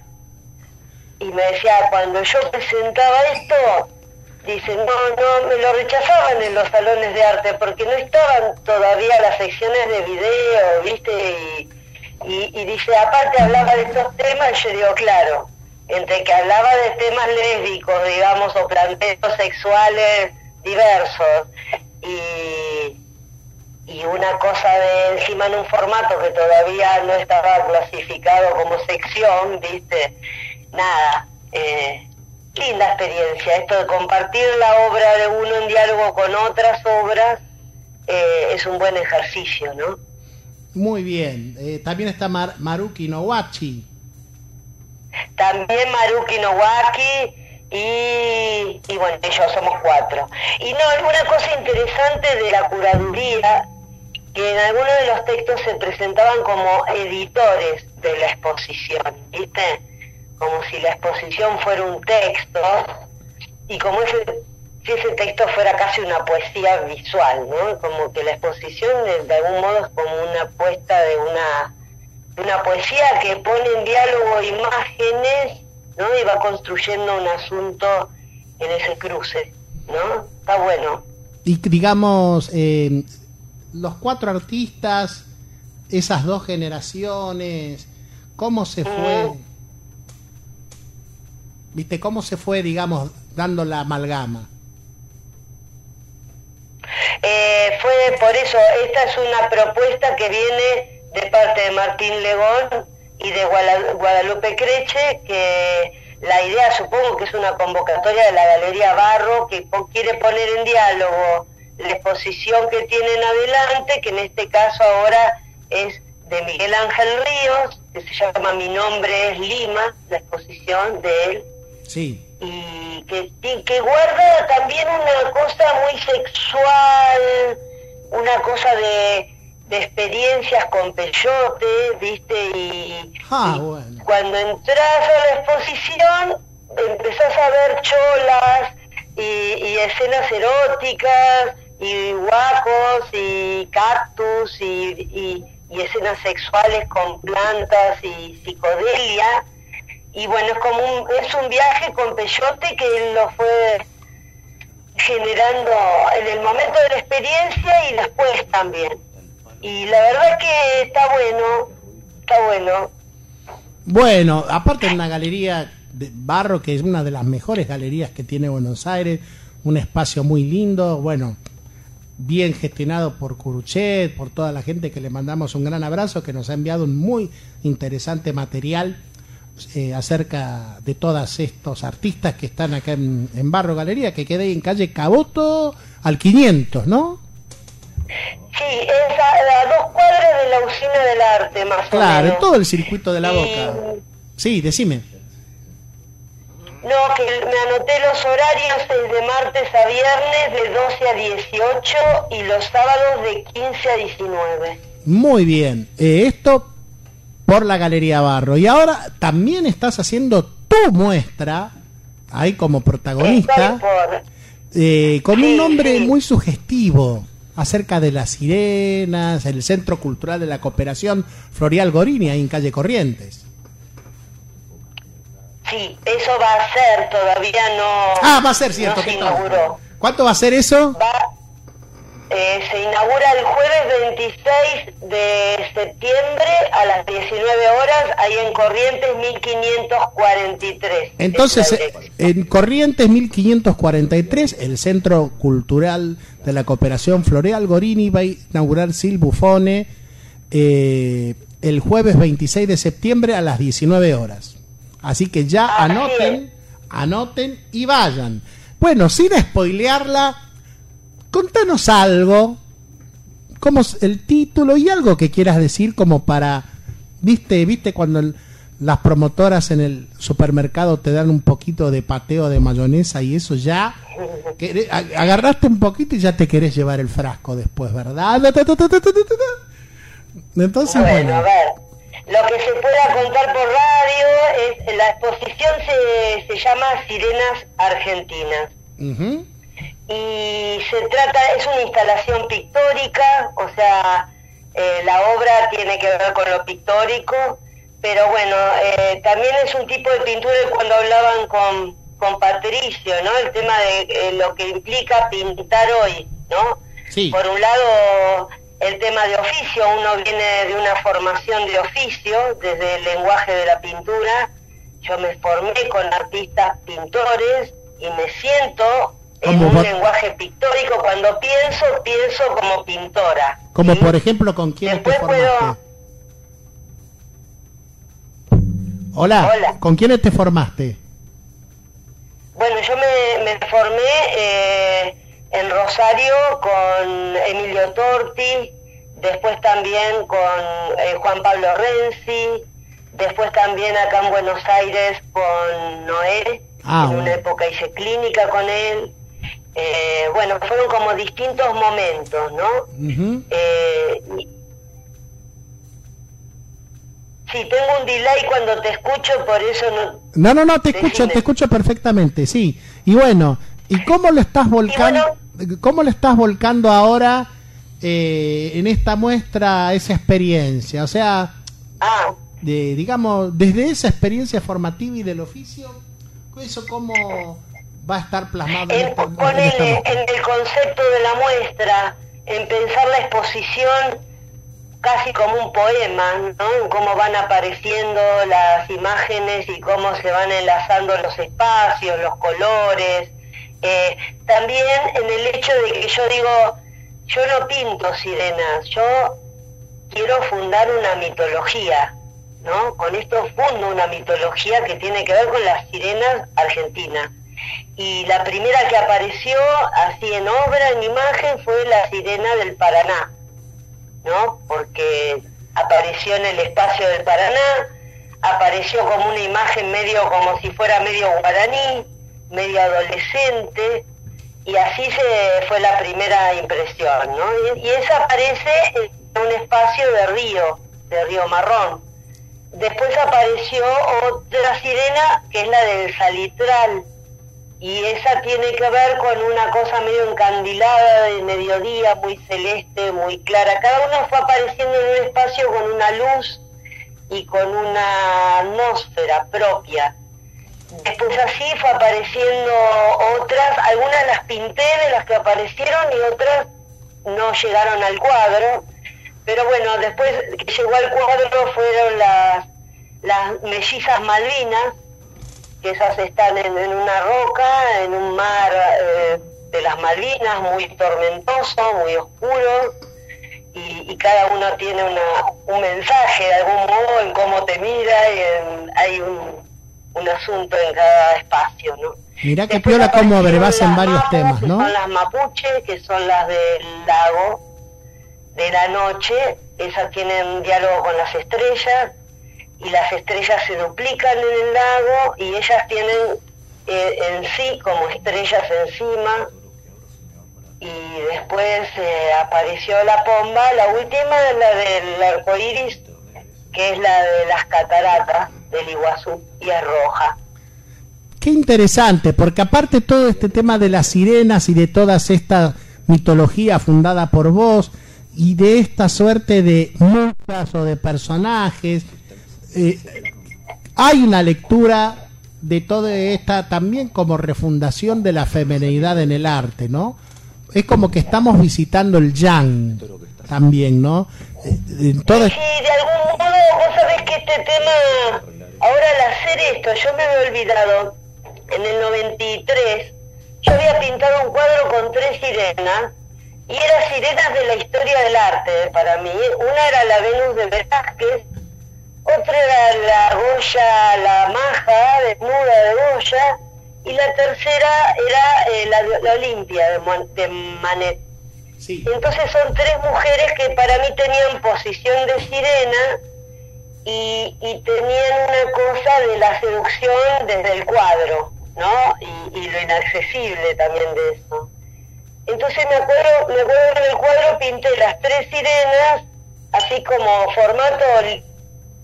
y me decía cuando yo presentaba esto dice no no me lo rechazaban en los salones de arte porque no estaban todavía las secciones de video viste y, y, y dice aparte hablaba de estos temas yo digo claro entre que hablaba de temas lésbicos digamos o planteos sexuales diversos y y una cosa de encima en un formato que todavía no estaba clasificado como sección, viste, nada, eh, linda experiencia, esto de compartir la obra de uno en diálogo con otras obras eh, es un buen ejercicio, ¿no? Muy bien. Eh, también está Mar- Maruki Nowachi. También Maruki Nowaki y, y bueno, ellos somos cuatro. Y no, alguna cosa interesante de la curaduría, que en algunos de los textos se presentaban como editores de la exposición, ¿viste? Como si la exposición fuera un texto y como ese, si ese texto fuera casi una poesía visual, ¿no? Como que la exposición de, de algún modo es como una apuesta de una una poesía que pone en diálogo imágenes, ¿no? Y va construyendo un asunto en ese cruce, ¿no? Está bueno. Y digamos, eh, los cuatro artistas, esas dos generaciones, ¿cómo se fue? ¿Viste? ¿Cómo se fue, digamos, dando la amalgama? Eh, fue por eso, esta es una propuesta que viene de parte de Martín Legón y de Guadalupe Creche, que la idea supongo que es una convocatoria de la Galería Barro que quiere poner en diálogo la exposición que tienen adelante, que en este caso ahora es de Miguel Ángel Ríos, que se llama Mi nombre es Lima, la exposición de él, Sí. y que, y que guarda también una cosa muy sexual, una cosa de, de experiencias con peyote, ¿viste? Y, Ah, y bueno. cuando entras a la exposición empezás a ver cholas y, y escenas eróticas y guacos y cactus y, y- y escenas sexuales con plantas y psicodelia y bueno es como un, es un viaje con peyote que él lo fue generando en el momento de la experiencia y después también. Y la verdad que está bueno está bueno. Bueno, aparte en una galería de Barro, que es una de las mejores galerías que tiene Buenos Aires, un espacio muy lindo, bueno, bien gestionado por Curuchet, por toda la gente que le mandamos un gran abrazo, que nos ha enviado un muy interesante material eh, acerca de todos estos artistas que están acá en, en Barro Galería, que queda ahí en calle Caboto al 500, ¿no? Sí, es a, a dos cuadras de la usina del arte, más o Claro, menos. en todo el circuito de la Y- boca. Sí, decime. No, que me anoté los horarios es de martes a viernes de 12 a 18 y los sábados de 15 a 19. Muy bien. Eh, esto por la Galería Barro. Y ahora también estás haciendo tu muestra, ahí como protagonista, eh, con un nombre muy sugestivo acerca de las sirenas, el Centro Cultural de la Cooperación Florial Gorini, ahí en calle Corrientes. Sí, eso va a ser, todavía no... Ah, va a ser cierto. No se. ¿Cuánto va a ser eso? Va, eh, se inaugura el jueves 26 de septiembre a las 19 horas, ahí en Corrientes 1543. Entonces, eh, en Corrientes 1543, el Centro Cultural de la Cooperación Floreal Gorini va a inaugurar Sil Buffone eh, el jueves 26 de septiembre a las 19 horas. Así que ya Así anoten, anoten y vayan. Bueno, sin spoilearla, contanos algo, como el título y algo que quieras decir como para, viste, viste cuando el- las promotoras en el supermercado te dan un poquito de pateo de mayonesa y eso ya, agarraste un poquito y ya te querés llevar el frasco después, ¿verdad? Entonces, Bueno, bueno, a ver, lo que se pueda contar por radio es, la exposición se, se llama Sirenas Argentinas. Y se trata, es una instalación pictórica, o sea, eh, la obra tiene que ver con lo pictórico, pero bueno, eh, también es un tipo de pintura cuando hablaban con, con Patricio, ¿no? El tema de eh, lo que implica pintar hoy, ¿no? Sí. Por un lado, el tema de oficio, uno viene de una formación de oficio, desde el lenguaje de la pintura, yo me formé con artistas pintores y me siento en un lenguaje pictórico. Cuando pienso, pienso como pintora. como ¿sí? por ejemplo con quién te Después formaste. puedo- Hola, Hola. ¿con quiénes te formaste? Bueno, yo me, me formé eh, en Rosario con Emilio Torti, después también con eh, Juan Pablo Renzi, después también acá en Buenos Aires con Noé, Ah, en bueno. una época hice clínica con él. Eh, bueno, fueron como distintos momentos, ¿no? Eh, sí, tengo un delay cuando te escucho, por eso no... No, no, no, te escucho, te escucho perfectamente, sí. Y bueno, ¿y cómo lo estás volcando? ¿Cómo lo estás volcando ahora eh, en esta muestra esa experiencia? O sea, Ah, de, digamos, desde esa experiencia formativa y del oficio, eso cómo va a estar plasmado en, en, esta- en esta el concepto de la muestra, en pensar la exposición casi como un poema, ¿no? En cómo van apareciendo las imágenes y cómo se van enlazando los espacios, los colores. Eh, también en el hecho de que yo digo, yo no pinto sirenas, yo quiero fundar una mitología, ¿no? Con esto fundo una mitología que tiene que ver con las sirenas argentinas. Y la primera que apareció así en obra, en imagen, fue la sirena del Paraná, ¿no? Porque apareció en el espacio del Paraná, apareció como una imagen medio como si fuera medio guaraní, medio adolescente, y así se fue la primera impresión, ¿no? Y, esa aparece en un espacio de río, de río marrón. Después apareció otra sirena que es la del salitral, y esa tiene que ver con una cosa medio encandilada de mediodía, muy celeste, muy clara. Cada uno fue apareciendo en un espacio con una luz y con una atmósfera propia. Después así fue apareciendo otras, algunas las pinté de las que aparecieron y otras no llegaron al cuadro. Pero bueno, después que llegó al cuadro fueron las, las mellizas Malvinas, que esas están en, en una roca, en un mar eh, de las Malvinas, muy tormentoso, muy oscuro, y, y cada uno tiene una, un mensaje de algún modo en cómo te mira, y en- hay un, un asunto en cada espacio, ¿no? Mirá que piola cómo aparecieron abrevas en varios mapas, temas, ¿no? Son las mapuche, que son las del lago de la noche, esas tienen diálogo con las estrellas, y las estrellas se duplican en el lago, y ellas tienen eh, en sí como estrellas encima, y después eh, apareció la pomba, la última, la del arco iris, que es la de las cataratas del Iguazú, y es roja. Qué interesante, porque aparte todo este tema de las sirenas y de toda esta mitología fundada por vos y de esta suerte de musas o de personajes, eh, hay una lectura de toda esta también como refundación de la femenidad en el arte, ¿no? Es como que estamos visitando el yang, también, ¿no? Eh, en Sí, de algún modo, vos sabés que este tema, ahora al hacer esto, yo me había olvidado, en el 93, yo había pintado un cuadro con tres sirenas, y eran sirenas de la historia del arte para mí. Una era la Venus de Velázquez, otra era la Goya, la Maja, desnuda de Goya, y la tercera era eh, la, la Olimpia de, Mon- de Manet. Sí. Entonces son tres mujeres que para mí tenían posición de sirena y, y tenían una cosa de la seducción desde el cuadro, ¿no? Y, y lo inaccesible también de eso. Entonces me acuerdo, me acuerdo que en el cuadro pinté las tres sirenas, así como formato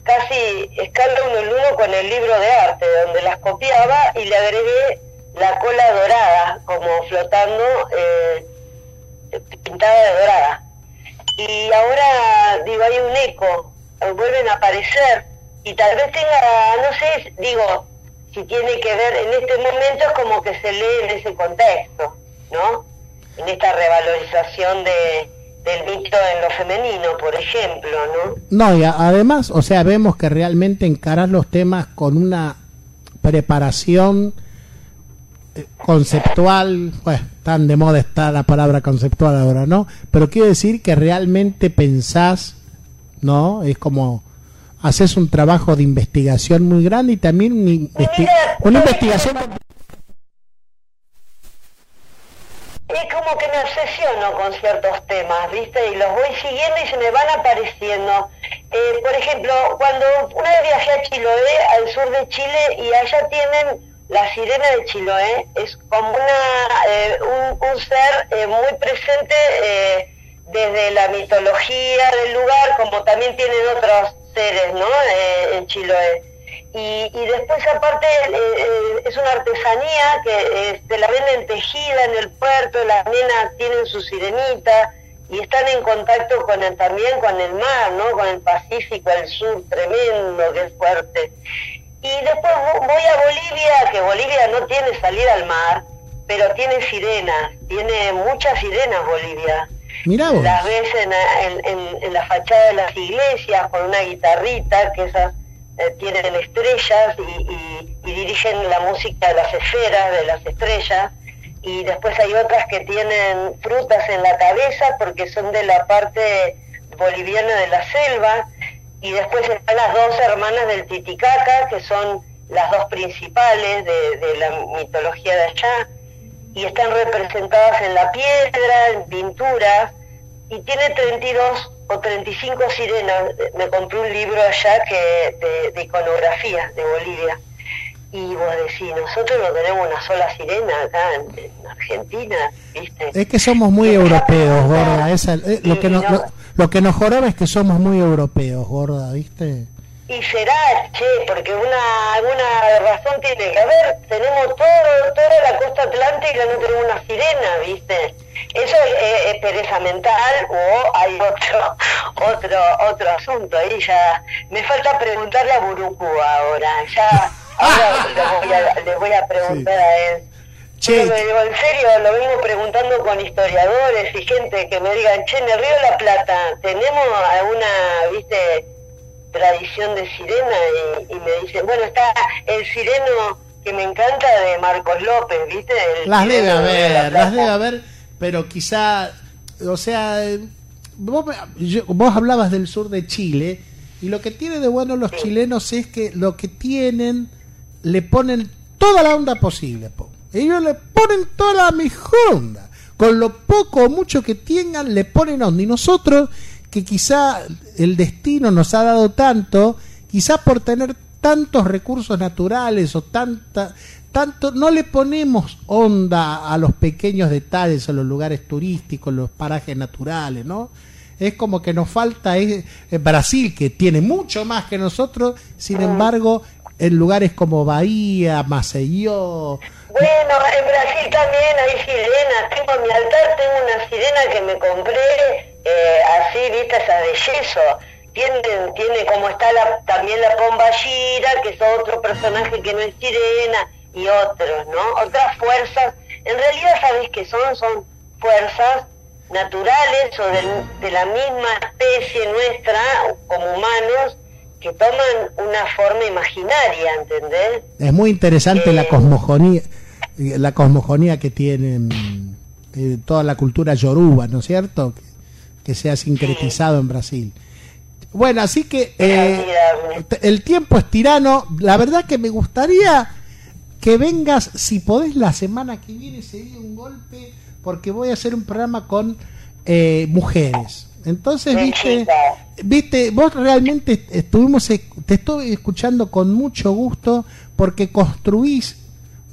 casi escala uno en uno con el libro de arte, donde las copiaba y le agregué la cola dorada, como flotando. eh, pintada de dorada. Y ahora, digo, hay un eco, vuelven a aparecer y tal vez tenga, no sé, digo, si tiene que ver, en este momento es como que se lee en ese contexto, ¿no? En esta revalorización de, del mito en lo femenino, por ejemplo, ¿no? No, y además, o sea, vemos que realmente encaras los temas con una preparación eh, conceptual, pues tan de moda está la palabra conceptual ahora, ¿no? Pero quiero decir que realmente pensás, ¿no? Es como haces un trabajo de investigación muy grande y también una, investi- Mira, una ¿sabes investigación Es como que me obsesiono con ciertos temas, ¿viste? Y los voy siguiendo y se me van apareciendo. Eh, por ejemplo, cuando una vez viajé a Chiloé, al sur de Chile, y allá tienen la sirena de Chiloé, es como una, eh, un, ser eh, muy presente eh, desde la mitología del lugar, como también tienen otros seres, ¿no? En Chiloé. Y, y después aparte eh, eh, es una artesanía que eh, te la venden tejida en el puerto, las nenas tienen su sirenita y están en contacto con el, también con el mar, ¿no? Con el Pacífico, el sur tremendo, que es fuerte. Y después vo- voy a Bolivia, que Bolivia no tiene salida al mar, pero tiene sirenas, tiene muchas sirenas Bolivia. Mirá vos. Las ves en, en- en- en la fachada de las iglesias con una guitarrita, que esas eh, tienen estrellas y, y- dirigen la música de las esferas, de las estrellas. Y después hay otras que tienen frutas en la cabeza porque son de la parte boliviana de la selva. Y después están las dos hermanas del Titicaca, que son las dos principales de, de la mitología de allá y están representadas en la piedra, en pinturas, y tiene 32 o 35 sirenas. Me compré un libro allá que de, de iconografías de Bolivia. Y vos decís, nosotros no tenemos una sola sirena acá en, en Argentina, ¿viste? Es que somos muy Y europeos, gorda. Esa, eh, lo, que nos, no- lo, lo que nos joroba es que somos muy europeos, gorda, ¿viste? Y será, che, porque una, alguna razón tiene que haber. Tenemos todo, toda la costa atlántica, no tenemos una sirena, ¿viste? Eso es, es pereza mental o hay otro, otro, otro asunto. Ahí ya me falta preguntarle a Burucú ahora. Ya, ahora le voy a, le voy a preguntar a él. Che, Pero me digo, en serio, lo vengo preguntando con historiadores y gente que me digan, che, en el Río de la Plata, ¿tenemos alguna, viste, tradición de sirena? Y, y me dicen, bueno, está el sireno que me encanta de Marcos López, viste. El Las debe Río de la haber, las debe haber, pero quizá, o sea, vos, me- yo- vos hablabas del sur de Chile y lo que tiene de bueno los chilenos es que lo que tienen le ponen toda la onda posible. po. Ellos le ponen toda la mejor onda. Con lo poco o mucho que tengan le ponen onda. Y nosotros, que quizá el destino nos ha dado tanto, quizá por tener tantos recursos naturales o tanta tanto no le ponemos onda a los pequeños detalles, a los lugares turísticos, los parajes naturales, ¿no? Es como que nos falta es, Brasil, que tiene mucho más que nosotros, sin embargo, en lugares como Bahía, Maceió, Bueno, en Brasil también hay sirenas. Tengo en mi altar, tengo una sirena que me compré eh, así, viste, esa de yeso. Tiene, tiene como está la, también la pomba gira, que es otro personaje que no es sirena, y otros, ¿no? Otras fuerzas. En realidad, ¿sabes qué son? Son fuerzas naturales o del- de, la misma especie nuestra, como humanos, que toman una forma imaginaria, ¿entendés? Es muy interesante la Eh. cosmogonía, la cosmogonía que tiene mm, eh, toda la cultura yoruba, ¿no es cierto? Que, que se ha sincretizado en Brasil. Bueno, así que eh, el tiempo es tirano. La verdad que me gustaría que vengas, si podés, la semana que viene sería un golpe, porque voy a hacer un programa con eh, mujeres. Entonces, viste, viste, vos realmente estuvimos, e- te estoy escuchando con mucho gusto porque construís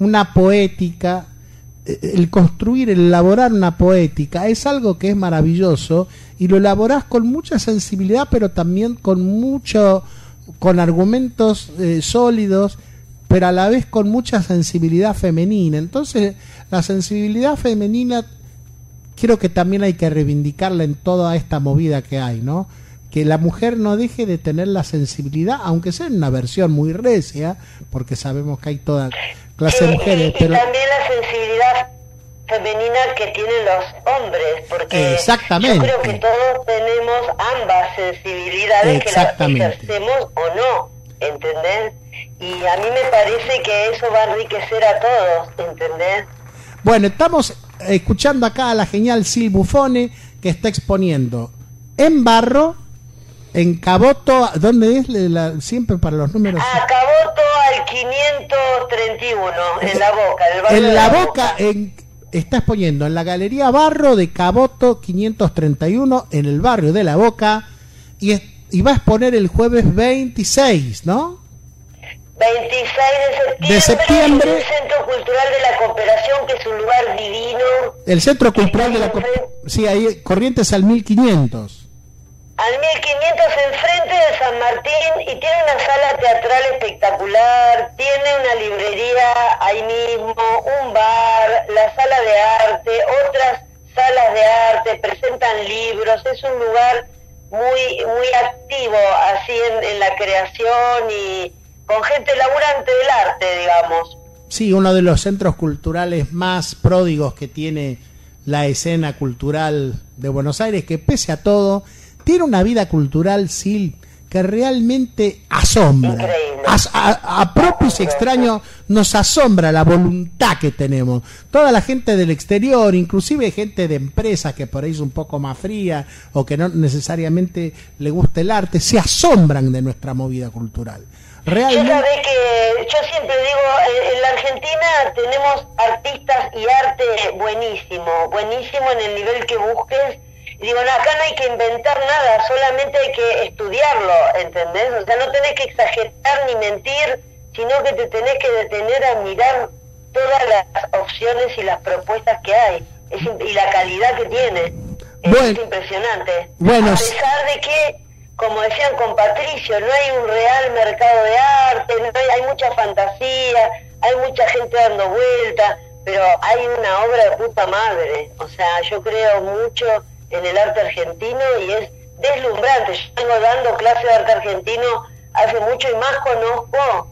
una poética, el construir, el elaborar una poética es algo que es maravilloso y lo elaborás con mucha sensibilidad, pero también con mucho, con argumentos eh, sólidos, pero a la vez con mucha sensibilidad femenina. Entonces, la sensibilidad femenina creo que también hay que reivindicarla en toda esta movida que hay, ¿no? Que la mujer no deje de tener la sensibilidad, aunque sea en una versión muy recia, porque sabemos que hay toda clase de mujeres, y, y pero también la sensibilidad femenina que tienen los hombres, porque Exactamente. yo creo que todos tenemos ambas sensibilidades que las ejercemos o no, ¿entendés? Y a mí me parece que eso va a enriquecer a todos, ¿entendés? bueno, estamos escuchando acá a la genial Sil Buffone que está exponiendo en barro, en Caboto, ¿dónde es? La- siempre para los números. Ah, Caboto al 531, en la boca, en el barrio en de la boca, en- está exponiendo en la Galería Barro de Caboto 531, en el barrio de la Boca, y, es- y va a exponer el jueves 26, ¿no? 26 de septiembre, De septiembre. en el Centro Cultural de la Cooperación, que es un lugar divino. El Centro Cultural de la... Co- Sí, ahí, Corrientes al 1500. Al 1500 enfrente de San Martín y tiene una sala teatral espectacular, tiene una librería ahí mismo, un bar, la sala de arte, otras salas de arte, presentan libros, es un lugar muy muy activo así en, en la creación y con gente laburante del arte, digamos. Sí, uno de los centros culturales más pródigos que tiene la escena cultural de Buenos Aires, que pese a todo, tiene una vida cultural, Sil, que realmente asombra. A, a propios y extraños nos asombra la voluntad que tenemos. Toda la gente del exterior, inclusive gente de empresas que por ahí es un poco más fría o que no necesariamente le gusta el arte, se asombran de nuestra movida cultural. Yo Realmente... sabés que yo siempre digo, eh, en la Argentina tenemos artistas y arte buenísimo, buenísimo en el nivel que busques. Y digo, no, acá no hay que inventar nada, solamente hay que estudiarlo, ¿entendés? O sea, no tenés que exagerar ni mentir, sino que te tenés que detener a mirar todas las opciones y las propuestas que hay. Es y la calidad que tiene. Es Bueno. impresionante. Bueno, a pesar de que, como decían con Patricio, no hay un real mercado de arte, no hay, hay mucha fantasía, hay mucha gente dando vuelta, pero hay una obra de puta madre. O sea, yo creo mucho en el arte argentino y es deslumbrante. Yo vengo dando clases de arte argentino hace mucho y más conozco,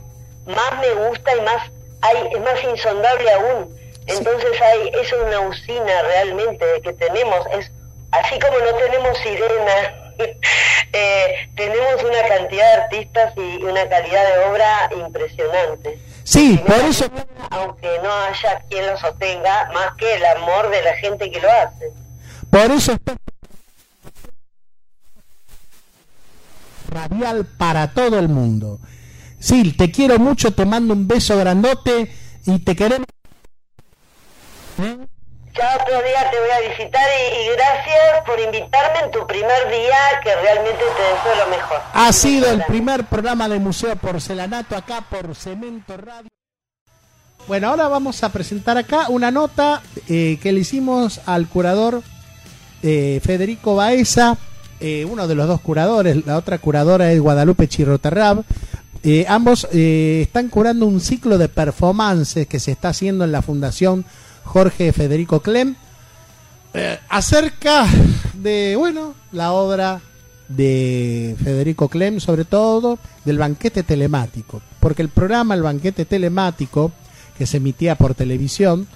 más me gusta y más hay, es más insondable aún. Entonces hay, es una usina realmente que tenemos, es así como no tenemos sirena, eh, tenemos una cantidad de artistas y una calidad de obra impresionante. Sí, por eso... Aunque no haya quien lo sostenga, más que el amor de la gente que lo hace. Por eso está radial para todo el mundo. Sil, te quiero mucho, te mando un beso grandote y te queremos. Ya otro día te voy a visitar y, y gracias por invitarme en tu primer día, que realmente te deseo lo mejor. Ha sido el primer programa de Museo Porcelanato acá por Cemento Radio. Bueno, ahora vamos a presentar acá una nota eh, que le hicimos al curador eh, Federico Baeza, eh, uno de los dos curadores, la otra curadora es Guadalupe Chirroterrab. Eh, ambos están curando un ciclo de performances que se está haciendo en la Fundación Jorge Federico Clem acerca de, bueno, la obra de Federico Clem, sobre todo del banquete telemático, porque el programa El banquete telemático, que se emitía por televisión,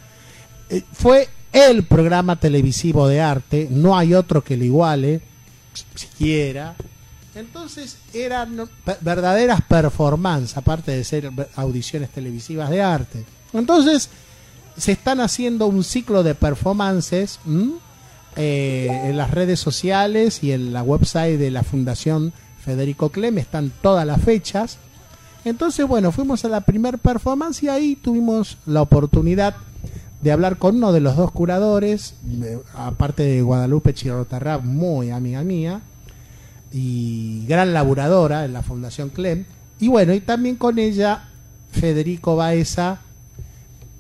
fue el programa televisivo de arte, no hay otro que lo iguale, siquiera. Entonces eran verdaderas performances, aparte de ser audiciones televisivas de arte. Entonces se están haciendo un ciclo de performances. Eh, en las redes sociales y en la website de la Fundación Federico Clem, están todas las fechas. Entonces, bueno, fuimos a la primer performance y ahí tuvimos la oportunidad de hablar con uno de los dos curadores, aparte de Guadalupe Chirotarra, muy amiga mía, y gran laburadora en la Fundación Clem. Y bueno, y también con ella Federico Baeza,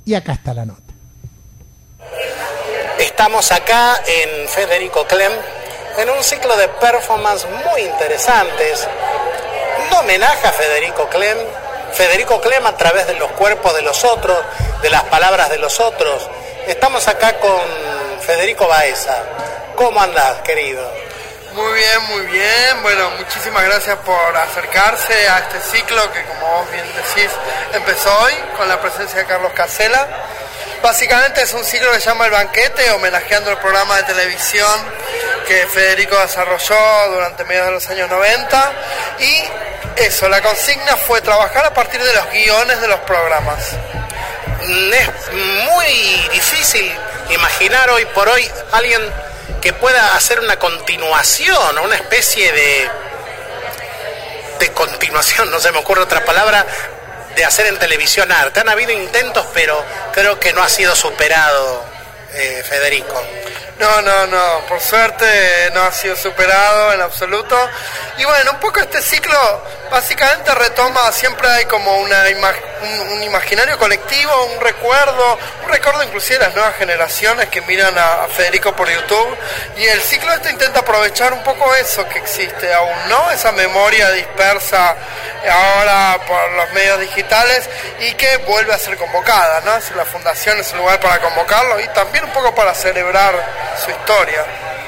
y acá está la nota. Estamos acá en Federico Clem en un ciclo de performance muy interesantes. Un homenaje a Federico Clem. Federico Clem a través de los cuerpos de los otros, de las palabras de los otros. Estamos acá con Federico Baeza. ¿Cómo andás, querido? Muy bien, muy bien. Bueno, muchísimas gracias por acercarse a este ciclo que, como vos bien decís, empezó hoy con la presencia de Carlos Casela. Básicamente es un ciclo que se llama El Banquete, homenajeando el programa de televisión que Federico desarrolló durante mediados de los años 90. Y eso, la consigna fue trabajar a partir de los guiones de los programas. Es muy difícil imaginar hoy por hoy alguien que pueda hacer una continuación, una especie de, de continuación, no se me ocurre otra palabra, de hacer en televisión arte. Han habido intentos, pero creo que no ha sido superado, eh, Federico. No, no, no, por suerte no ha sido superado en absoluto. Y bueno, un poco este ciclo básicamente retoma, siempre hay como una un, imaginario colectivo, un recuerdo, un recuerdo inclusive de las nuevas generaciones que miran a, a Federico por YouTube. Y el ciclo este intenta aprovechar un poco eso que existe aún, ¿no? Esa memoria dispersa ahora por los medios digitales y que vuelve a ser convocada, ¿no? La fundación es un lugar para convocarlo y también un poco para celebrar su historia.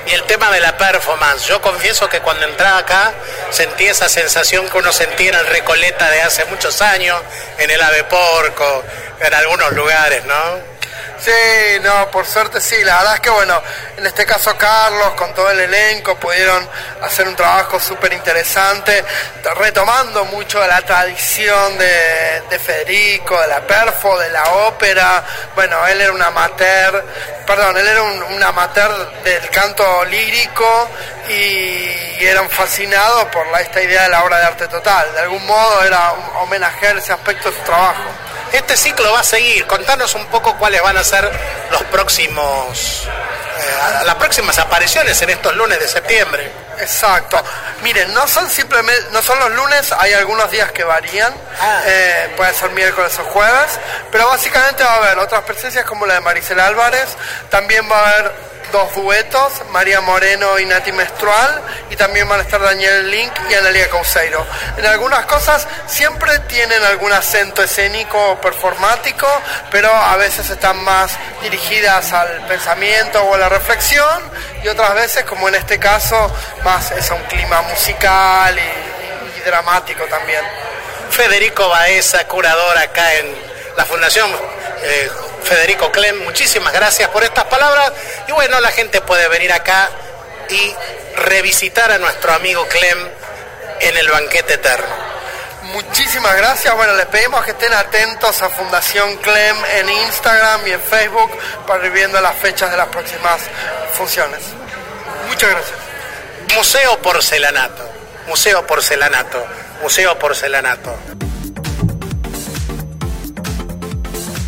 Y el tema de la performance, yo confieso que cuando entraba acá sentí esa sensación que uno sentía en el Recoleta de hace muchos años, en el Ave Porco, en algunos lugares, ¿no? Sí, no, por suerte sí. La verdad es que, bueno, en este caso Carlos, con todo el elenco, pudieron hacer un trabajo súper interesante, retomando mucho la tradición de, de Federico, de la perfo, de la ópera. Bueno, él era un amateur, perdón, él era un, amateur del canto lírico y eran fascinados por la, esta idea de la obra de arte total. De algún modo era homenajear ese aspecto de su trabajo. Este ciclo va a seguir. Contanos un poco cuáles van a ser los próximos, eh, las próximas apariciones en estos lunes de septiembre. Exacto. Miren, no son simplemente, no son los lunes, hay algunos días que varían, eh, puede ser miércoles o jueves, pero básicamente va a haber otras presencias como la de Maricela Álvarez, también va a haber dos duetos, María Moreno y Nati Menstrual, y también van a estar Daniel Link y Analia Causeiro. En algunas cosas siempre tienen algún acento escénico o performático, pero a veces están más dirigidas al pensamiento o a la reflexión, y otras veces, como en este caso, más es un clima musical y, y dramático también. Federico Baeza, curador acá en la Fundación eh, Federico Clem, muchísimas gracias por estas palabras. Y bueno, la gente puede venir acá y revisitar a nuestro amigo Clem en el banquete eterno. Muchísimas gracias. Bueno, les pedimos que estén atentos a Fundación Clem en Instagram y en Facebook para ir viendo las fechas de las próximas funciones. Muchas gracias. Museo Porcelanato, Museo Porcelanato, Museo Porcelanato.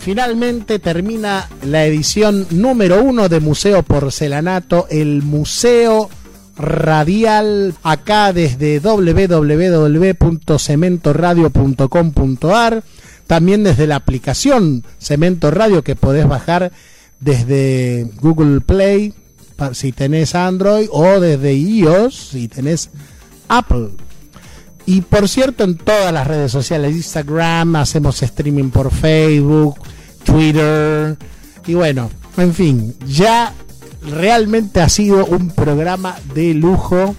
Finalmente termina la edición número uno de Museo Porcelanato, el Museo Radial, acá desde www.cementoradio.com.ar, también desde la aplicación Cemento Radio que podés bajar desde Google Play si tenés Android o desde iOS si tenés Apple. Y por cierto, en todas las redes sociales, Instagram, hacemos streaming por Facebook, Twitter. Y bueno, en fin, ya realmente ha sido un programa de lujo.